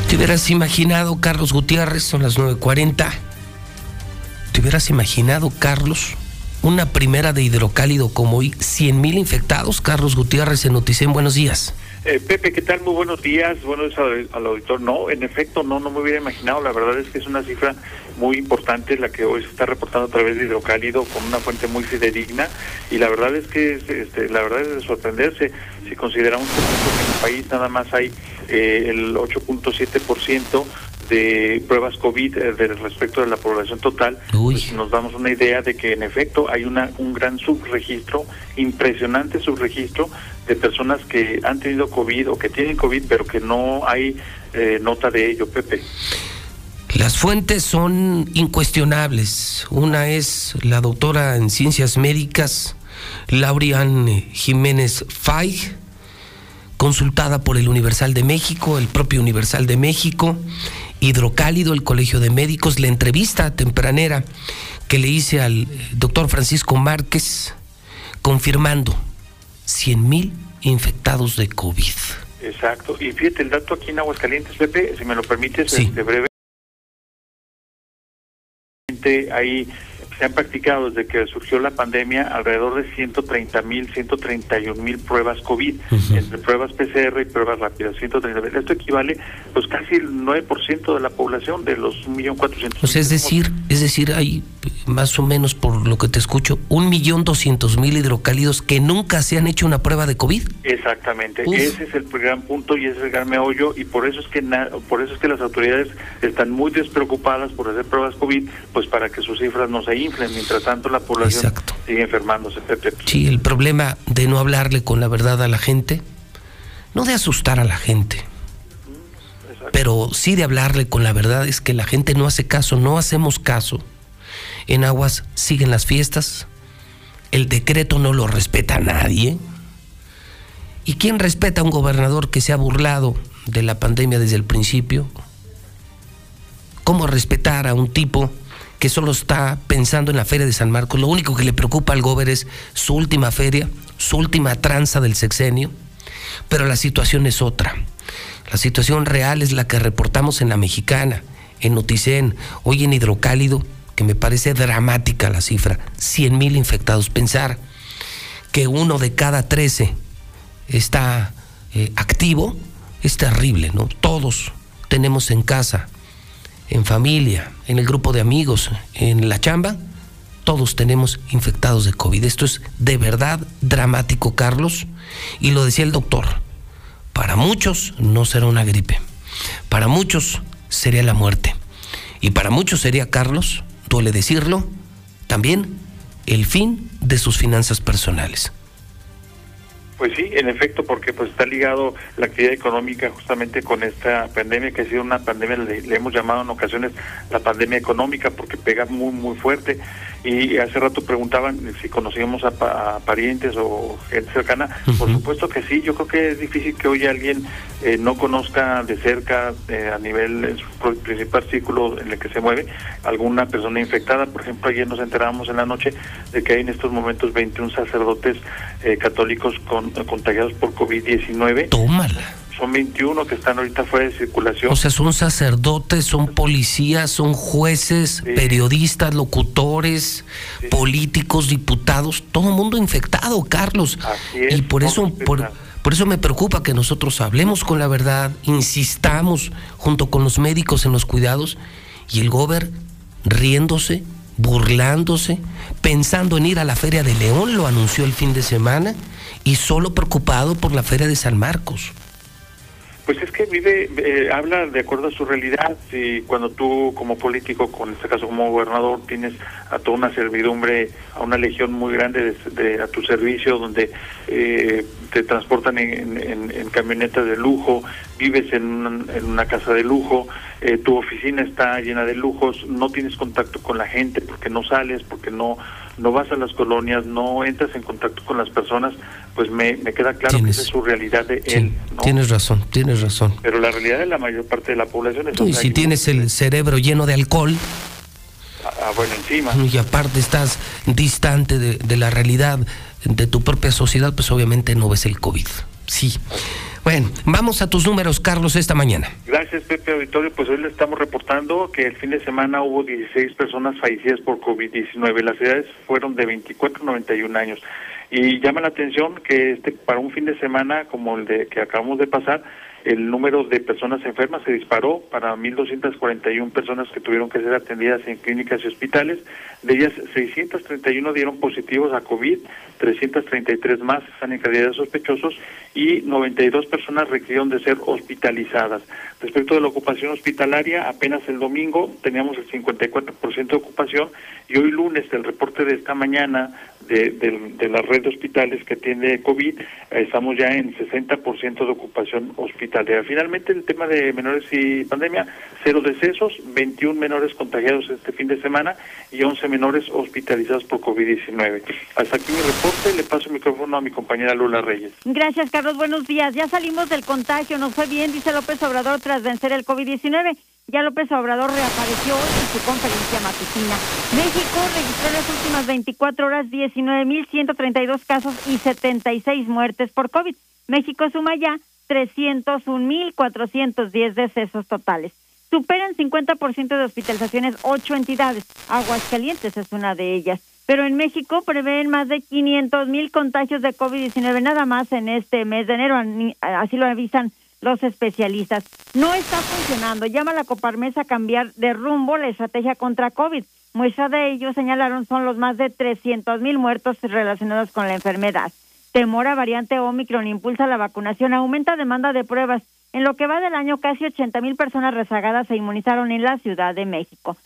¿Te hubieras imaginado, Carlos Gutiérrez, son las 9.40? ¿Te hubieras imaginado, Carlos, una primera de hidrocálido como hoy, 100 mil infectados. Carlos Gutiérrez en Noticen, buenos días. Eh, Pepe, ¿qué tal? Muy buenos días. Buenos días al, al auditor. No, en efecto, no, no me hubiera imaginado. La verdad es que es una cifra muy importante la que hoy se está reportando a través de hidrocálido con una fuente muy fidedigna y la verdad es que es, este, la verdad es de sorprenderse si consideramos que en el país nada más hay eh, el 8.7% de pruebas COVID eh, de respecto de la población total, pues nos damos una idea de que en efecto hay una un gran subregistro, impresionante subregistro de personas que han tenido COVID o que tienen COVID, pero que no hay eh, nota de ello, Pepe. Las fuentes son incuestionables. Una es la doctora en ciencias médicas, Laurian Jiménez Fay, consultada por el Universal de México, el propio Universal de México, Hidrocálido, el Colegio de Médicos, la entrevista tempranera que le hice al doctor Francisco Márquez, confirmando 100 mil infectados de COVID. Exacto. Y fíjate el dato aquí en Aguascalientes, Pepe, si me lo permites, Sí. este, breve. Ahí se han practicado desde que surgió la pandemia alrededor de 130 mil, 131 mil pruebas COVID, entre pruebas PCR y pruebas rápidas, 130 mil. Esto equivale pues casi el 9% de la población de los 1.400.000. O sea, es decir, es decir, hay más o menos por lo que te escucho, un millón doscientos mil hidrocálidos que nunca se han hecho una prueba de COVID. Exactamente, Uf. ese es el gran punto y ese es el gran meollo y por eso es que na- por eso es que las autoridades están muy despreocupadas por hacer pruebas COVID, pues para que sus cifras no se inflen, mientras tanto la población sigue enfermándose. Sí, el problema de no hablarle con la verdad a la gente, no de asustar a la gente, pero sí de hablarle con la verdad es que la gente no hace caso, no hacemos caso. En Aguas siguen las fiestas, el decreto no lo respeta nadie. ¿Y quién respeta a un gobernador que se ha burlado de la pandemia desde el principio? ¿Cómo respetar a un tipo que solo está pensando en la feria de San Marcos? Lo único que le preocupa al gober es su última feria, su última tranza del sexenio, pero la situación es otra. La situación real es la que reportamos en la mexicana, en Noticen, hoy en Hidrocálido, que me parece dramática la cifra, 100 mil infectados. Pensar que uno de cada 13 está eh, activo es terrible, ¿no? Todos tenemos en casa, en familia, en el grupo de amigos, en la chamba, todos tenemos infectados de COVID. Esto es de verdad dramático, Carlos. Y lo decía el doctor, para muchos no será una gripe, para muchos sería la muerte. Y para muchos sería, Carlos, duele decirlo, también el fin de sus finanzas personales. Pues sí, en efecto, porque pues está ligado la actividad económica justamente con esta pandemia que ha sido una pandemia, le, le hemos llamado en ocasiones la pandemia económica porque pega muy muy fuerte y hace rato preguntaban si conocíamos a, pa- a parientes o gente cercana, por supuesto que sí, yo creo que es difícil que hoy alguien eh, no conozca de cerca eh, a nivel en su principal círculo en el que se mueve alguna persona infectada, por ejemplo ayer nos enterábamos en la noche de que hay en estos momentos 21 sacerdotes eh, católicos con, contagiados por COVID-19. Tómala. Son 21 que están ahorita fuera de circulación. O sea, son sacerdotes, son policías, son jueces, periodistas, locutores, políticos, diputados, todo el mundo infectado, Carlos. y por eso, por, por eso me preocupa que nosotros hablemos con la verdad, insistamos junto con los médicos en los cuidados y el gober riéndose, burlándose, pensando en ir a la Feria de León, lo anunció el fin de semana, y solo preocupado por la Feria de San Marcos. Pues es que vive, eh, habla de acuerdo a su realidad. Si cuando tú como político, con este caso como gobernador, tienes a toda una servidumbre, a una legión muy grande de, de- a tu servicio, donde eh, te transportan en, en- camionetas de lujo, vives en una, en una casa de lujo, eh, tu oficina está llena de lujos, no tienes contacto con la gente porque no sales, porque no no vas a las colonias, no entras en contacto con las personas, pues me, me queda claro que esa es su realidad de él. Tienes razón, tienes razón. Pero la realidad de la mayor parte de la población es y si tienes el cerebro lleno de alcohol ah, bueno encima. y aparte estás distante de, de la realidad de tu propia sociedad, pues obviamente no ves el COVID. Sí. Bueno, vamos a tus números, Carlos, esta mañana. Gracias, Pepe Auditorio. Pues hoy le estamos reportando que el fin de semana hubo 16 personas fallecidas por COVID-19. Las edades fueron de 24 a 91 años. Y llama la atención que este para un fin de semana como el de que acabamos de pasar, el número de personas enfermas se disparó para 1.241 personas que tuvieron que ser atendidas en clínicas y hospitales. De ellas, 631 dieron positivos a COVID, 333 más están en calidad de sospechosos y 92 personas requirieron de ser hospitalizadas. Respecto de la ocupación hospitalaria, apenas el domingo teníamos el 54% de ocupación y hoy lunes, el reporte de esta mañana de, de, la red de hospitales que tiene COVID, estamos ya en 60% de ocupación hospitalaria. Finalmente, el tema de menores y pandemia, cero decesos, 21 menores contagiados este fin de semana y 11 menores hospitalizados por COVID-19. Hasta aquí mi reporte, le paso el micrófono a mi compañera Lula Reyes. Gracias, Carlos. Buenos días. Ya salimos del contagio, nos fue bien, dice López Obrador, tras vencer el COVID-19. Ya López Obrador reapareció en su conferencia matutina. México registró en las últimas 24 horas 19.132 casos y 76 muertes por COVID. México suma ya 301.410 decesos totales. Superan 50% de hospitalizaciones ocho entidades. Aguascalientes es una de ellas. Pero en México prevén más de 500.000 contagios de COVID-19 nada más en este mes de enero. Así lo avisan los especialistas. No está funcionando. Llama la Coparmes a cambiar de rumbo la estrategia contra COVID. Muestra de ello, señalaron, son los más de 300 mil muertos relacionados con la enfermedad. Temor a variante Omicron impulsa la vacunación, aumenta demanda de pruebas. En lo que va del año, casi 80 mil personas rezagadas se inmunizaron en la Ciudad de México.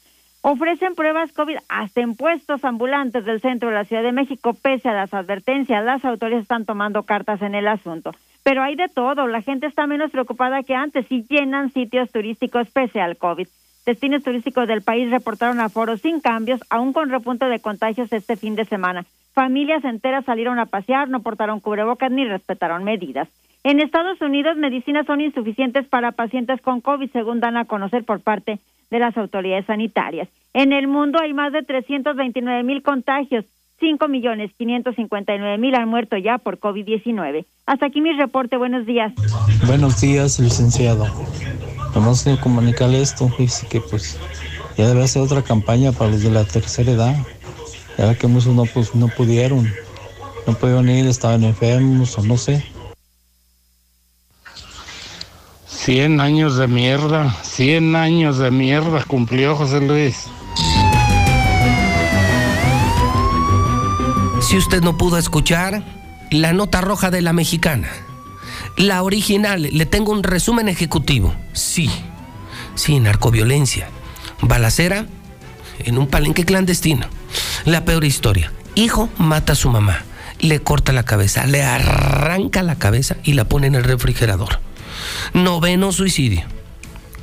Ofrecen pruebas COVID hasta en puestos ambulantes del centro de la Ciudad de México. Pese a las advertencias, las autoridades están tomando cartas en el asunto. Pero hay de todo, la gente está menos preocupada que antes y llenan sitios turísticos pese al COVID. Destinos turísticos del país reportaron aforos sin cambios, aún con repunte de contagios este fin de semana. Familias enteras salieron a pasear, no portaron cubrebocas ni respetaron medidas. En Estados Unidos, medicinas son insuficientes para pacientes con COVID, según dan a conocer por parte de las autoridades sanitarias. En el mundo hay más de 329 mil contagios, 5 millones 559 mil han muerto ya por COVID-19. Hasta aquí mi reporte. Buenos días. Buenos días, licenciado. Vamos a comunicarle esto. Dice que pues ya debe hacer otra campaña para los de la tercera edad. Ya que muchos no, pues, no pudieron. No pudieron ir, estaban enfermos o no sé. 100 años de mierda, 100 años de mierda cumplió José Luis. Si usted no pudo escuchar la nota roja de la mexicana, la original, le tengo un resumen ejecutivo. Sí, sí, narcoviolencia, balacera en un palenque clandestino. La peor historia. Hijo mata a su mamá, le corta la cabeza, le arranca la cabeza y la pone en el refrigerador. Noveno suicidio.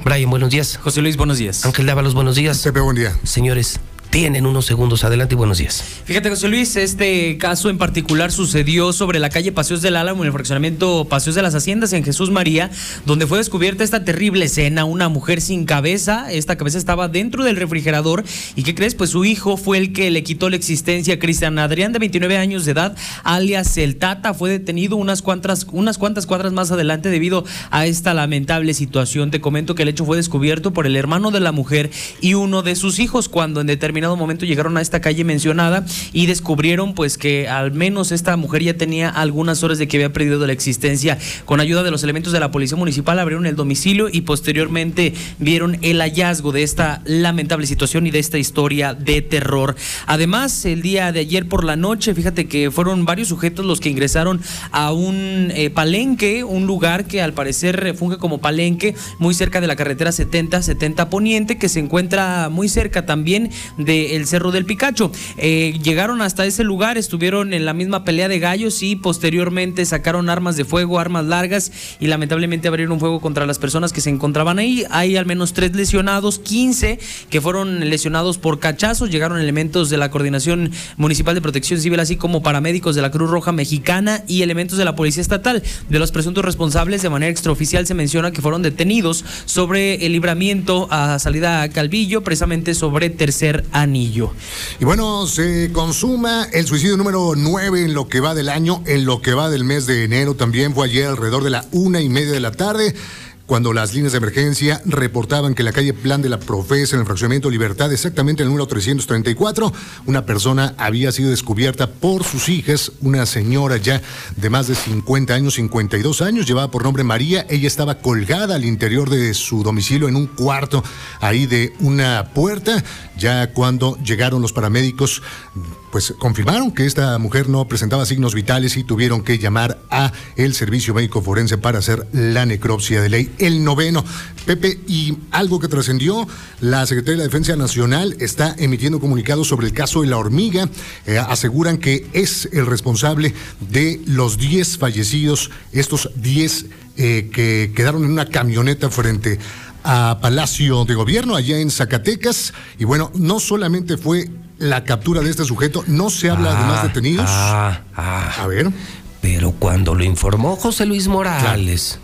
Brian, buenos días. José Luis, buenos días. Ángel Dávalos, buenos días. Pepe, buen día. Señores, tienen unos segundos. Adelante y buenos días. Fíjate, José Luis, este caso en particular sucedió sobre la calle Paseos del Álamo, en el fraccionamiento Paseos de las Haciendas, en Jesús María, donde fue descubierta esta terrible escena, una mujer sin cabeza. Esta cabeza estaba dentro del refrigerador. ¿Y qué crees? Pues su hijo fue el que le quitó la existencia a Cristian Adrián, de 29 años de edad, alias El Tata. Fue detenido unas cuantas, unas cuantas cuadras más adelante debido a esta lamentable situación. Te comento que el hecho fue descubierto por el hermano de la mujer y uno de sus hijos, cuando en determinado momento llegaron a esta calle mencionada y descubrieron pues que al menos esta mujer ya tenía algunas horas de que había perdido la existencia. Con ayuda de los elementos de la policía municipal abrieron el domicilio y posteriormente vieron el hallazgo de esta lamentable situación y de esta historia de terror. Además, el día de ayer por la noche, fíjate que fueron varios sujetos los que ingresaron a un eh, palenque, un lugar que al parecer funge como palenque muy cerca de la carretera 70, 70 Poniente, que se encuentra muy cerca también del Cerro del Picacho. Eh, llegaron hasta ese lugar, estuvieron en la misma pelea de gallos y posteriormente sacaron armas de fuego, armas largas y lamentablemente abrieron fuego contra las personas que se encontraban ahí. Hay al menos tres lesionados, 15 que fueron lesionados por cachazos. Llegaron elementos de la Coordinación Municipal de Protección Civil, así como paramédicos de la Cruz Roja Mexicana y elementos de la Policía Estatal. De los presuntos responsables, de manera extraoficial se menciona que fueron detenidos sobre el libramiento a salida a Calvillo, precisamente sobre tercer anillo. Y bueno, se consuma el suicidio número 9 en lo que va del año, en lo que va del mes de enero. También fue ayer alrededor de la una y media de la tarde cuando las líneas de emergencia reportaban que la calle Plan de la Profesa, en el fraccionamiento Libertad, exactamente en el número 334, una persona había sido descubierta por sus hijas, una señora ya de más de 50 años, 52 años, llevaba por nombre María. Ella estaba colgada al interior de su domicilio en un cuarto ahí de una puerta. Ya cuando llegaron los paramédicos, pues confirmaron que esta mujer no presentaba signos vitales y tuvieron que llamar a el servicio médico forense para hacer la necropsia de ley. El noveno, Pepe, y algo que trascendió, la Secretaría de la Defensa Nacional está emitiendo comunicados sobre el caso de la hormiga. Eh, aseguran que es el responsable de los 10 fallecidos, estos 10 eh, que quedaron en una camioneta frente a Palacio de Gobierno allá en Zacatecas. Y bueno, no solamente fue la captura de este sujeto, no se habla de más detenidos. Ah, ah. A ver. Pero cuando lo informó José Luis Morales,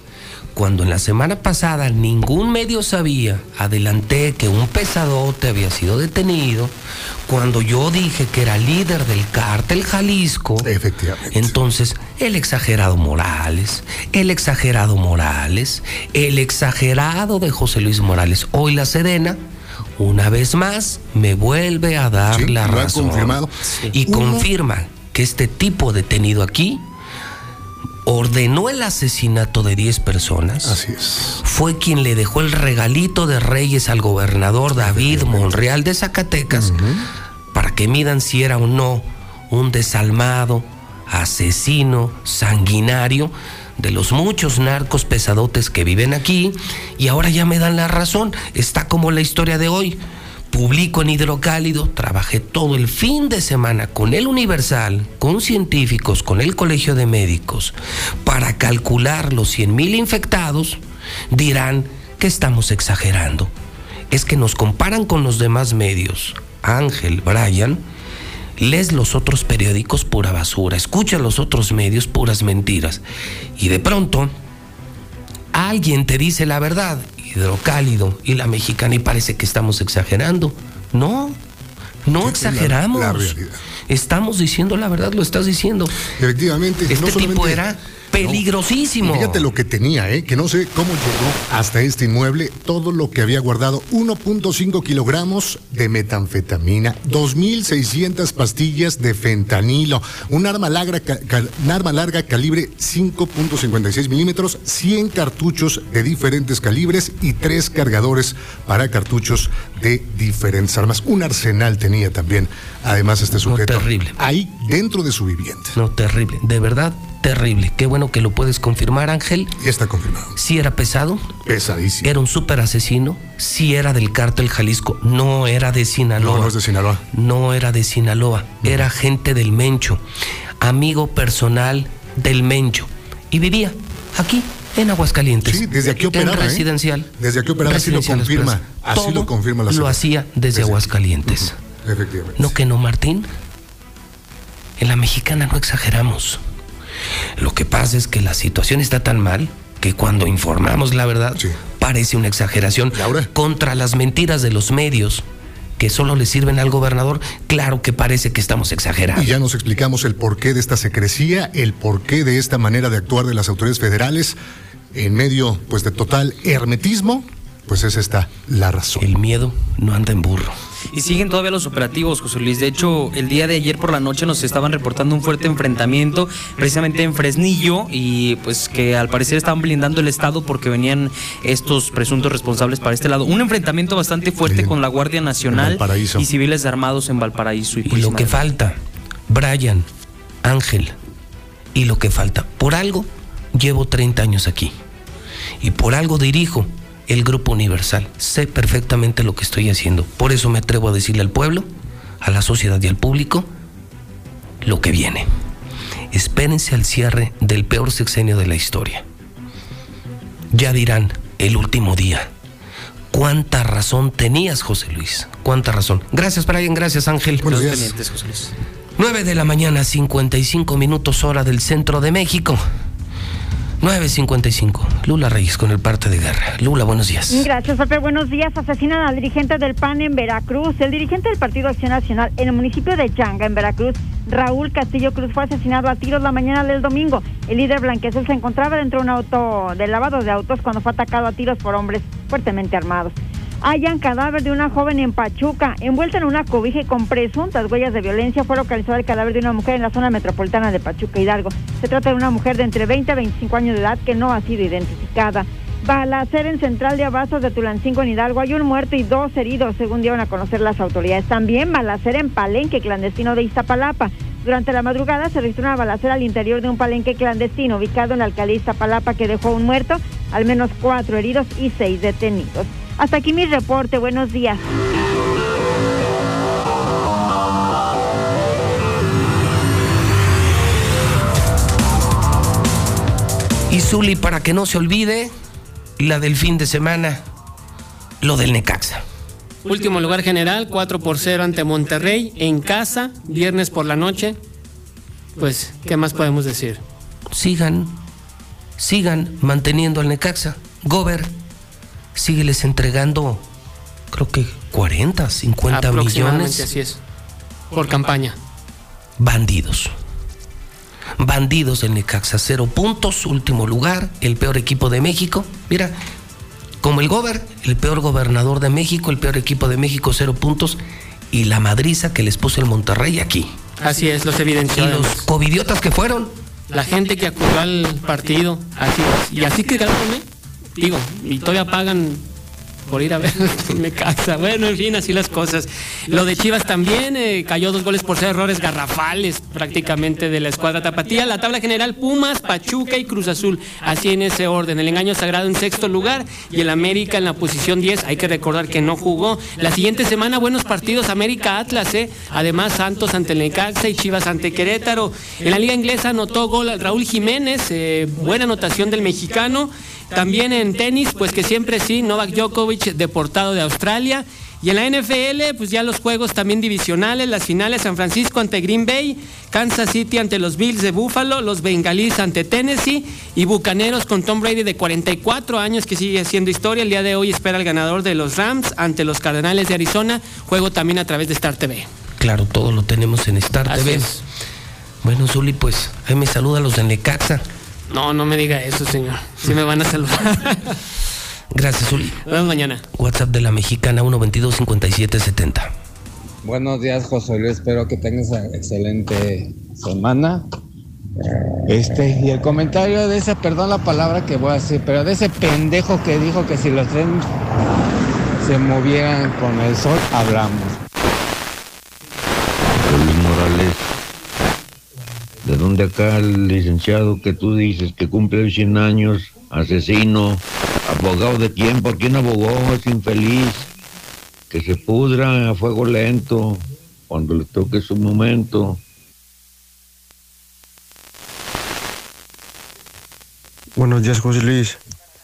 cuando en la semana pasada ningún medio sabía, adelanté que un pesadote había sido detenido, cuando yo dije que era líder del cártel Jalisco, Efectivamente. entonces el exagerado Morales, el exagerado Morales, el exagerado de José Luis Morales, hoy la Sedena, una vez más me vuelve a dar Sí, la razón. confirmado. Y Uno- confirma que este tipo detenido aquí ordenó el asesinato de 10 personas. Así es. Fue quien le dejó el regalito de Reyes al gobernador David Monreal de Zacatecas para que midan si era o no un desalmado, asesino, sanguinario de los muchos narcos pesadotes que viven aquí y ahora ya me dan la razón. Está como la historia de hoy. Publico en Hidrocálido, trabajé todo el fin de semana con el Universal, con científicos, con el Colegio de Médicos, para calcular los 100 mil infectados. Dirán que estamos exagerando. Es que nos comparan con los demás medios. Ángel, Brian, lees los otros periódicos pura basura, escucha los otros medios puras mentiras. Y de pronto, alguien te dice la verdad, hidrocálido y la mexicana, y parece que estamos exagerando. No, no exageramos. la. Estamos diciendo la verdad, lo estás diciendo. Efectivamente. Este no tipo era peligrosísimo. Fíjate lo que tenía, ¿eh? que no sé cómo llegó hasta este inmueble, todo lo que había guardado, 1.5 kilogramos de metanfetamina, 2.600 pastillas de fentanilo, un arma larga, un arma larga calibre 5.56 milímetros, 100 cartuchos de diferentes calibres y tres cargadores para cartuchos de diferentes armas. Un arsenal tenía también, además, este sujeto. terrible. Ahí dentro de su vivienda. No, terrible, de verdad, terrible. Qué bueno que lo puedes confirmar, Ángel. Ya está confirmado. Sí era pesado, Pesadísimo. era un súper asesino, sí era del cártel Jalisco, no era de Sinaloa. No, no es de Sinaloa. No era de Sinaloa, era gente del Mencho, amigo personal del Mencho. Y vivía aquí, en Aguascalientes. Sí, desde aquí operaba, En ¿eh? residencial. Desde aquí operaba, así lo confirma. Así Todo lo confirma la Lo hacía desde Aguascalientes. Efectivamente. ¿No que no, Martín? En la mexicana no exageramos. Lo que pasa es que la situación está tan mal que cuando informamos la verdad parece una exageración contra las mentiras de los medios que solo le sirven al gobernador. Claro que parece que estamos exagerando. Y ya nos explicamos el porqué de esta secrecía, el porqué de esta manera de actuar de las autoridades federales en medio pues de total hermetismo, pues es esta la razón. El miedo no anda en burro. Y siguen todavía los operativos, José Luis. De hecho, el día de ayer por la noche nos estaban reportando un fuerte enfrentamiento precisamente en Fresnillo y pues que al parecer estaban blindando el estado porque venían estos presuntos responsables para este lado. Un enfrentamiento bastante fuerte con la Guardia Nacional y civiles armados en Valparaíso y, Y lo que falta, Brian, Ángel, y lo que falta, por algo llevo 30 años aquí. Y por algo dirijo el Grupo Universal. Sé perfectamente lo que estoy haciendo. Por eso me atrevo a decirle al pueblo, a la sociedad y al público lo que viene. Espérense al cierre del peor sexenio de la historia. Ya dirán, el último día. ¿Cuánta razón tenías, José Luis? ¿Cuánta razón? Gracias, Brian. Gracias, Ángel. José Luis. 9 de la mañana, 55 minutos hora del centro de México. 955. Lula Reyes con el parte de guerra. Lula, buenos días. Gracias, Pepe. Buenos días. Asesinan al dirigente del PAN en Veracruz. El dirigente del Partido Acción Nacional en el municipio de Yanga, en Veracruz, Raúl Castillo Cruz, fue asesinado a tiros la mañana del domingo. El líder blanqueazul se encontraba dentro de un auto de lavado de autos cuando fue atacado a tiros por hombres fuertemente armados hallan cadáver de una joven en Pachuca. Envuelta en una cobija y con presuntas huellas de violencia, fue localizado el cadáver de una mujer en la zona metropolitana de Pachuca Hidalgo. Se trata de una mujer de entre 20 a 25 años de edad que no ha sido identificada. Balacer en Central de Abastos de Tulancingo en Hidalgo. Hay un muerto y dos heridos, según dieron a conocer las autoridades. También balacer en Palenque clandestino de Iztapalapa. Durante la madrugada se registró una balacera al interior de un palenque clandestino ubicado en la alcaldía Iztapalapa que dejó un muerto, al menos cuatro heridos y seis detenidos. Hasta aquí mi reporte. Buenos días. Y Zuli, para que no se olvide, la del fin de semana, lo del Necaxa. Último lugar general, 4 por 0 ante Monterrey, en casa, viernes por la noche. Pues, ¿qué más podemos decir? Sigan, sigan manteniendo al Necaxa. Gober, sígueles entregando, creo que 40, 50 millones. Así es, por campaña. Bandidos. Bandidos del Necaxa, cero puntos, último lugar, el peor equipo de México. Mira, como el Gober, el peor gobernador de México, el peor equipo de México, cero puntos, y la madriza que les puso el Monterrey aquí. Así es, los evidenció. Y los covidiotas que fueron. La gente que acudió al partido, así Y así que quedaron, ¿eh? Digo, y todavía pagan por ir a ver me casa. Bueno, en fin, así las cosas. Lo de Chivas también eh, cayó dos goles por ser errores garrafales prácticamente de la escuadra tapatía. La tabla general Pumas, Pachuca y Cruz Azul. Así en ese orden. El engaño sagrado en sexto lugar y el América en la posición 10. Hay que recordar que no jugó. La siguiente semana buenos partidos América Atlas, eh. Además Santos ante el Necaxa y Chivas ante Querétaro. En la liga inglesa anotó gol Raúl Jiménez, eh, buena anotación del mexicano. También en tenis, pues que siempre sí, Novak Djokovic deportado de Australia. Y en la NFL, pues ya los juegos también divisionales, las finales, San Francisco ante Green Bay, Kansas City ante los Bills de Buffalo, los Bengalíes ante Tennessee y Bucaneros con Tom Brady de 44 años que sigue haciendo historia. El día de hoy espera el ganador de los Rams ante los Cardenales de Arizona, juego también a través de Star TV. Claro, todo lo tenemos en Star TV. Bueno, Zuli, pues ahí me saluda los de Necaxa. No, no me diga eso, señor. Sí me van a saludar. Gracias, Uli. Nos mañana. WhatsApp de la mexicana 122-5770. Buenos días, José Luis. Espero que tengas una excelente semana. Este, y el comentario de ese, perdón la palabra que voy a decir, pero de ese pendejo que dijo que si los trenes se movieran con el sol, hablamos. Luis Morales, ¿de dónde acá el licenciado que tú dices que cumple 100 años, asesino, ¿Abogado de quién? ¿Por quién abogó? Es infeliz. Que se pudra a fuego lento cuando le toque su momento. Buenos días, José Luis.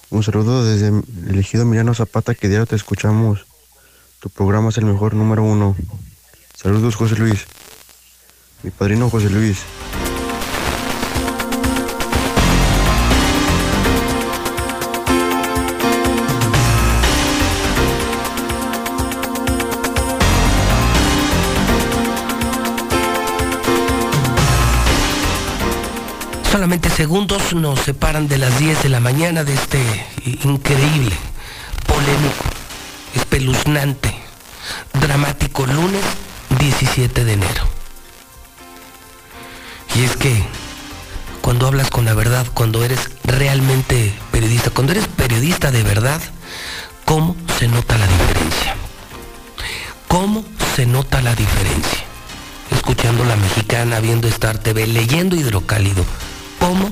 Un saludo desde el elegido Emiliano Zapata, que diario te escuchamos. Tu programa es el mejor número uno. Saludos, José Luis. Mi padrino José Luis. Solamente segundos nos separan de las 10 de la mañana de este increíble, polémico, espeluznante, dramático lunes 17 de enero. Y es que cuando hablas con la verdad, cuando eres realmente periodista, cuando eres periodista de verdad, ¿cómo se nota la diferencia? ¿Cómo se nota la diferencia? Escuchando la mexicana, viendo Star TV, leyendo Hidrocálido cómo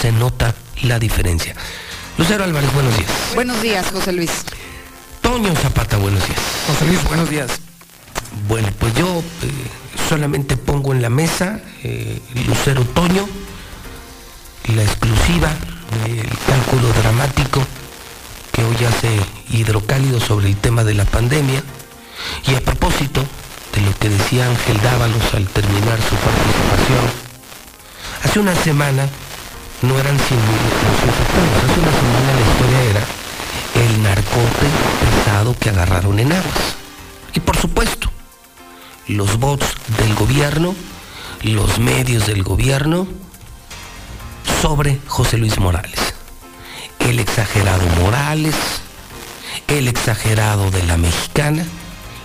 se nota la diferencia. Lucero Álvarez, buenos días. Buenos días, José Luis. Toño Zapata, buenos días. José Luis, buenos días. Bueno, pues yo eh, solamente pongo en la mesa eh, Lucero Toño, la exclusiva, el cálculo dramático que hoy hace Hidrocálido sobre el tema de la pandemia. Y a propósito de lo que decía Ángel Dávalos al terminar su participación, Hace una semana no eran 100 mil los infectados. Hace una semana la historia era el narcote pesado que agarraron en aguas. Y por supuesto, los bots del gobierno, los medios del gobierno, sobre José Luis Morales. El exagerado Morales, el exagerado de la mexicana,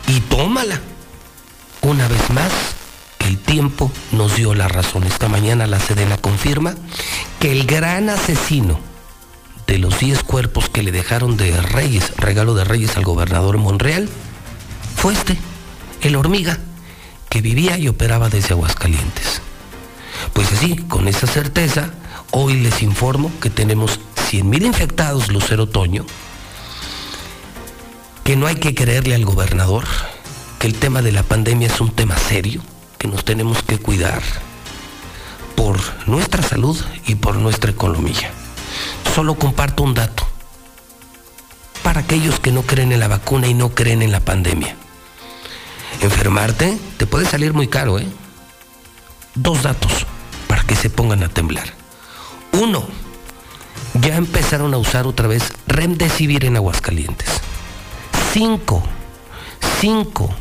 y tómala. Una vez más, el tiempo nos dio la razón. Esta mañana la Sedena confirma que el gran asesino de los 10 cuerpos que le dejaron de Reyes, regalo de Reyes al gobernador Monreal, fue este, el hormiga, que vivía y operaba desde Aguascalientes. Pues así, con esa certeza, hoy les informo que tenemos 100.000 infectados Lucero Toño, que no hay que creerle al gobernador, que el tema de la pandemia es un tema serio, que nos tenemos que cuidar por nuestra salud y por nuestra economía. Solo comparto un dato para aquellos que no creen en la vacuna y no creen en la pandemia. Enfermarte te puede salir muy caro, ¿eh? Dos datos para que se pongan a temblar. Uno, ya empezaron a usar otra vez Remdesivir en Aguascalientes. Cinco, cinco,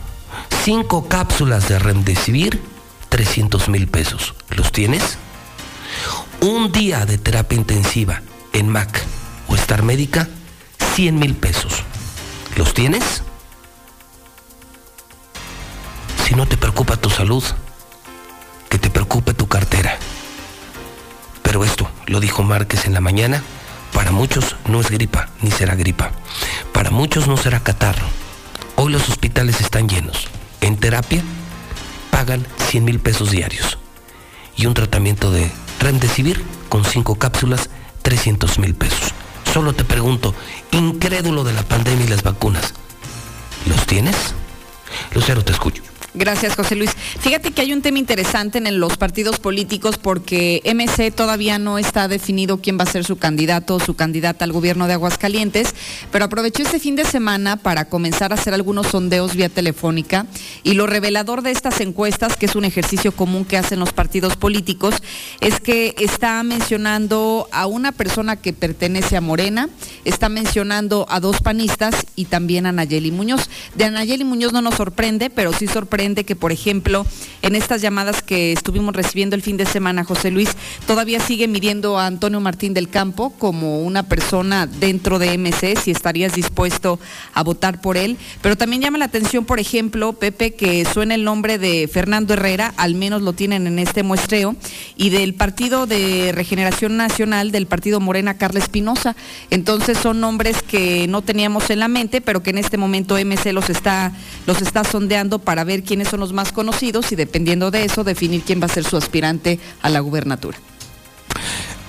cinco cápsulas de Remdesivir, 300 mil pesos. ¿Los tienes? Un día de terapia intensiva en MAC o Star Médica, 100 mil pesos. ¿Los tienes? Si no te preocupa tu salud, que te preocupe tu cartera. Pero esto, lo dijo Márquez en la mañana, para muchos no es gripa, ni será gripa. Para muchos no será catarro. Hoy los hospitales están llenos. En terapia pagan 100 mil pesos diarios. Y un tratamiento de Remdesivir con cinco cápsulas, 300 mil pesos. Solo te pregunto, incrédulo de la pandemia y las vacunas, ¿los tienes? Lucero, te escucho. Gracias, José Luis. Fíjate que hay un tema interesante en los partidos políticos porque MC todavía no está definido quién va a ser su candidato o su candidata al gobierno de Aguascalientes, pero aprovechó este fin de semana para comenzar a hacer algunos sondeos vía telefónica y lo revelador de estas encuestas, que es un ejercicio común que hacen los partidos políticos, es que está mencionando a una persona que pertenece a Morena, está mencionando a dos panistas y también a Nayeli Muñoz. De Nayeli Muñoz no nos sorprende, pero sí sorprende que, por ejemplo, en estas llamadas que estuvimos recibiendo el fin de semana, José Luis, todavía sigue midiendo a Antonio Martín del Campo como una persona dentro de MC, si estarías dispuesto a votar por él. Pero también llama la atención, por ejemplo, Pepe, que suena el nombre de Fernando Herrera, al menos lo tienen en este muestreo, y del Partido de Regeneración Nacional, del Partido Morena, Carla Espinosa. Entonces son nombres que no teníamos en la mente, pero que en este momento MC los está, los está sondeando para ver quiénes son los más conocidos y dependiendo de eso definir quién va a ser su aspirante a la gubernatura.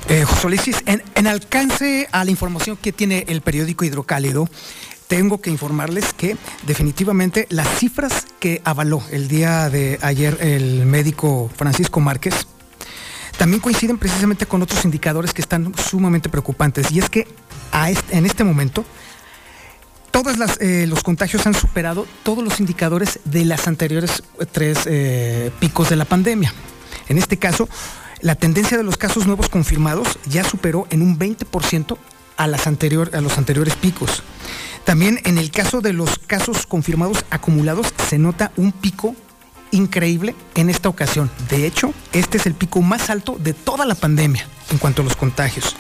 Eh, José Luis, en, alcance a la información que tiene el periódico Hidrocálido, tengo que informarles que definitivamente las cifras que avaló el día de ayer el médico Francisco Márquez también coinciden precisamente con otros indicadores que están sumamente preocupantes. Y es que a en este momento todos los contagios han superado todos los indicadores de las anteriores eh, tres eh, picos de la pandemia. En este caso, la tendencia de los casos nuevos confirmados ya superó en un 20% a, las a los anteriores picos. También en el caso de los casos confirmados acumulados se nota un pico increíble en esta ocasión. De hecho, este es el pico más alto de toda la pandemia en cuanto a los contagios.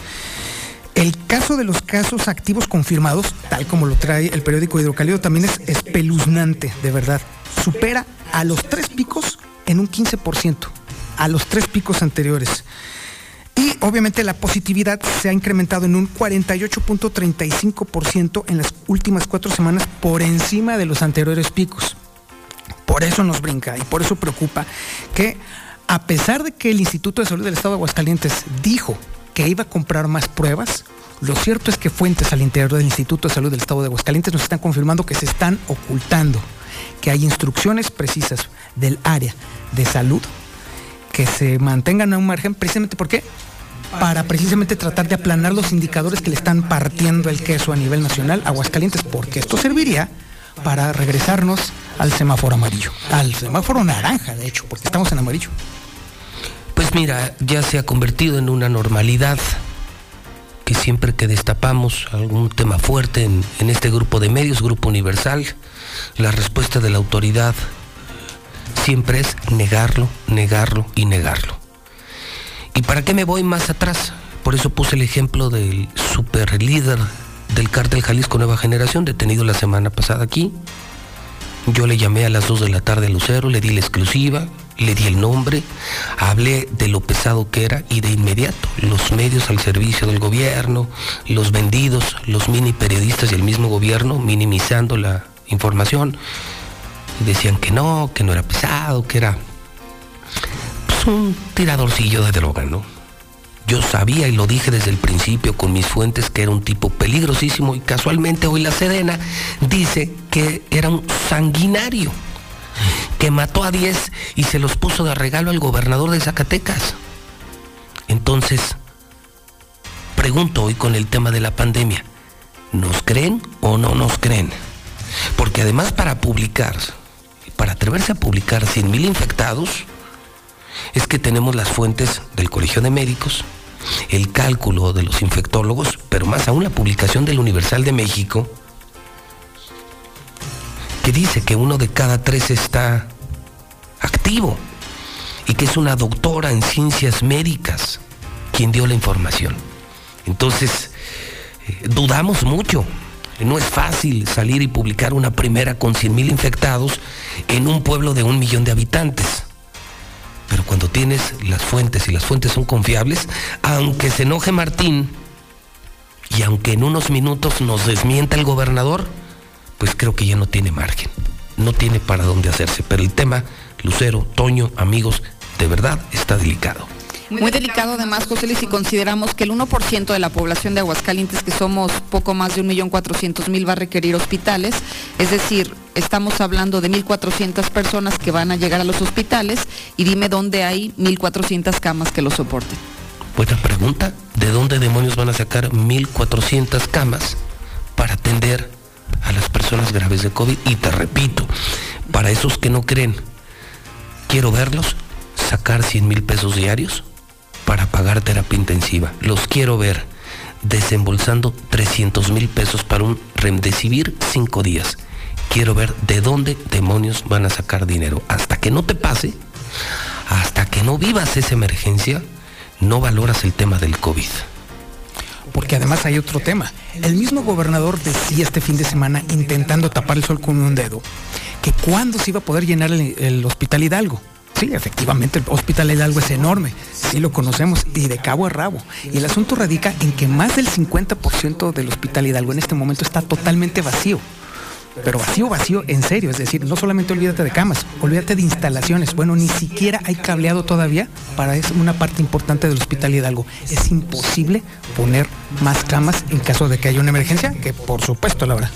El caso de los casos activos confirmados, tal como lo trae el periódico Hidrocálido, también es espeluznante, de verdad. Supera a los tres picos en un 15%, a los tres picos anteriores. Y obviamente la positividad se ha incrementado en un 48.35% en las últimas cuatro semanas por encima de los anteriores picos. Por eso nos brinca y por eso preocupa que a pesar de que el Instituto de Salud del Estado de Aguascalientes dijo que iba a comprar más pruebas, lo cierto es que fuentes al interior del Instituto de Salud del Estado de Aguascalientes nos están confirmando que se están ocultando, que hay instrucciones precisas del área de salud que se mantengan a un margen. Precisamente porque para precisamente tratar de aplanar los indicadores que le están partiendo el queso a nivel nacional a Aguascalientes, porque esto serviría para regresarnos al semáforo amarillo, al semáforo naranja, de hecho, porque estamos en amarillo. Pues mira, ya se ha convertido en una normalidad que siempre que destapamos algún tema fuerte en, este grupo de medios, Grupo Universal, la respuesta de la autoridad siempre es negarlo, negarlo y negarlo. ¿Y para qué me voy más atrás? Por eso puse el ejemplo del super líder del cártel Jalisco Nueva Generación, detenido la semana pasada aquí. Yo le llamé a las 2 de la tarde a Lucero, le di la exclusiva, le di el nombre, hablé de lo pesado que era y de inmediato los medios al servicio del gobierno, los vendidos, los mini periodistas y el mismo gobierno minimizando la información. Decían que no, que no era pesado, que era pues, un tiradorcillo de droga, ¿no? Yo sabía y lo dije desde el principio con mis fuentes que era un tipo peligrosísimo y casualmente hoy la Sedena dice que era un sanguinario, que mató a 10 y se los puso de regalo al gobernador de Zacatecas. Entonces, pregunto hoy con el tema de la pandemia, ¿nos creen o no nos creen? Porque además para publicar, para atreverse a publicar 100 mil infectados, es que tenemos las fuentes del Colegio de Médicos, el cálculo de los infectólogos, pero más aún la publicación del Universal de México, que dice que uno de cada tres está activo y que es una doctora en ciencias médicas quien dio la información. Entonces, eh, dudamos mucho. No es fácil salir y publicar una primera con 100 mil infectados en un pueblo de un millón de habitantes. Pero cuando tienes las fuentes y las fuentes son confiables, aunque se enoje Martín y aunque en unos minutos nos desmienta el gobernador, pues creo que ya no tiene margen, no tiene para dónde hacerse. Pero el tema, Lucero, Toño, amigos, de verdad está delicado. Muy delicado además, José Luis, si consideramos que el 1% de la población de Aguascalientes, que somos poco más de 1.400.000, va a requerir hospitales. Es decir, estamos hablando de 1.400 personas que van a llegar a los hospitales y dime dónde hay 1.400 camas que lo soporten. Buena pregunta, ¿de dónde demonios van a sacar 1.400 camas para atender a las personas graves de COVID? Y te repito, para esos que no creen, quiero verlos sacar 100 mil pesos diarios para pagar terapia intensiva. Los quiero ver desembolsando 300 mil pesos para un remdesivir cinco días. Quiero ver de dónde demonios van a sacar dinero. Hasta que no te pase, hasta que no vivas esa emergencia, no valoras el tema del COVID. Porque además hay otro tema. El mismo gobernador decía este fin de semana, intentando tapar el sol con un dedo, que cuándo se iba a poder llenar el, Hospital Hidalgo. Sí, efectivamente, el Hospital Hidalgo es enorme, sí lo conocemos, y de cabo a rabo. Y el asunto radica en que más del 50% del Hospital Hidalgo en este momento está totalmente vacío. Pero vacío, vacío, en serio. Es decir, no solamente olvídate de camas, olvídate de instalaciones. Bueno, ni siquiera hay cableado todavía para es una parte importante del Hospital Hidalgo. Es imposible poner más camas en caso de que haya una emergencia, que por supuesto la habrá.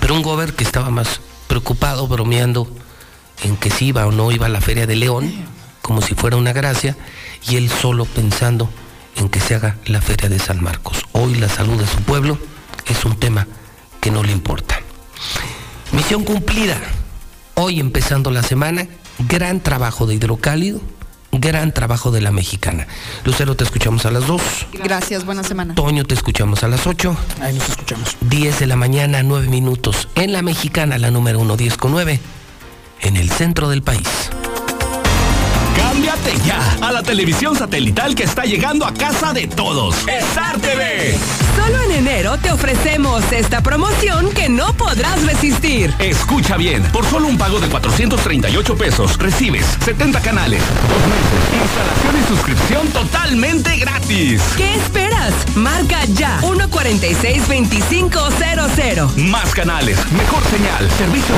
Pero un gober que estaba más preocupado, bromeando en que si iba o no iba a la Feria de León, como si fuera una gracia, y él solo pensando en que se haga la Feria de San Marcos. Hoy la salud de su pueblo es un tema que no le importa. Misión cumplida. Hoy empezando la semana, gran trabajo de hidrocálido, gran trabajo de la mexicana. Lucero, te escuchamos a las 2. Gracias, buena semana. Toño, te escuchamos a las 8. Ahí nos escuchamos. 10 de la mañana, 9 minutos. En la mexicana, la número 1, 10 con 9, en el centro del país. Cámbiate ya a la televisión satelital que está llegando a casa de todos. Star TV. Solo en enero te ofrecemos esta promoción que no podrás resistir. Escucha bien, por solo un pago de 438 pesos recibes 70 canales, dos meses, instalación y suscripción totalmente gratis. ¿Qué esperas? Marca ya 146 2500. Más canales, mejor señal, servicio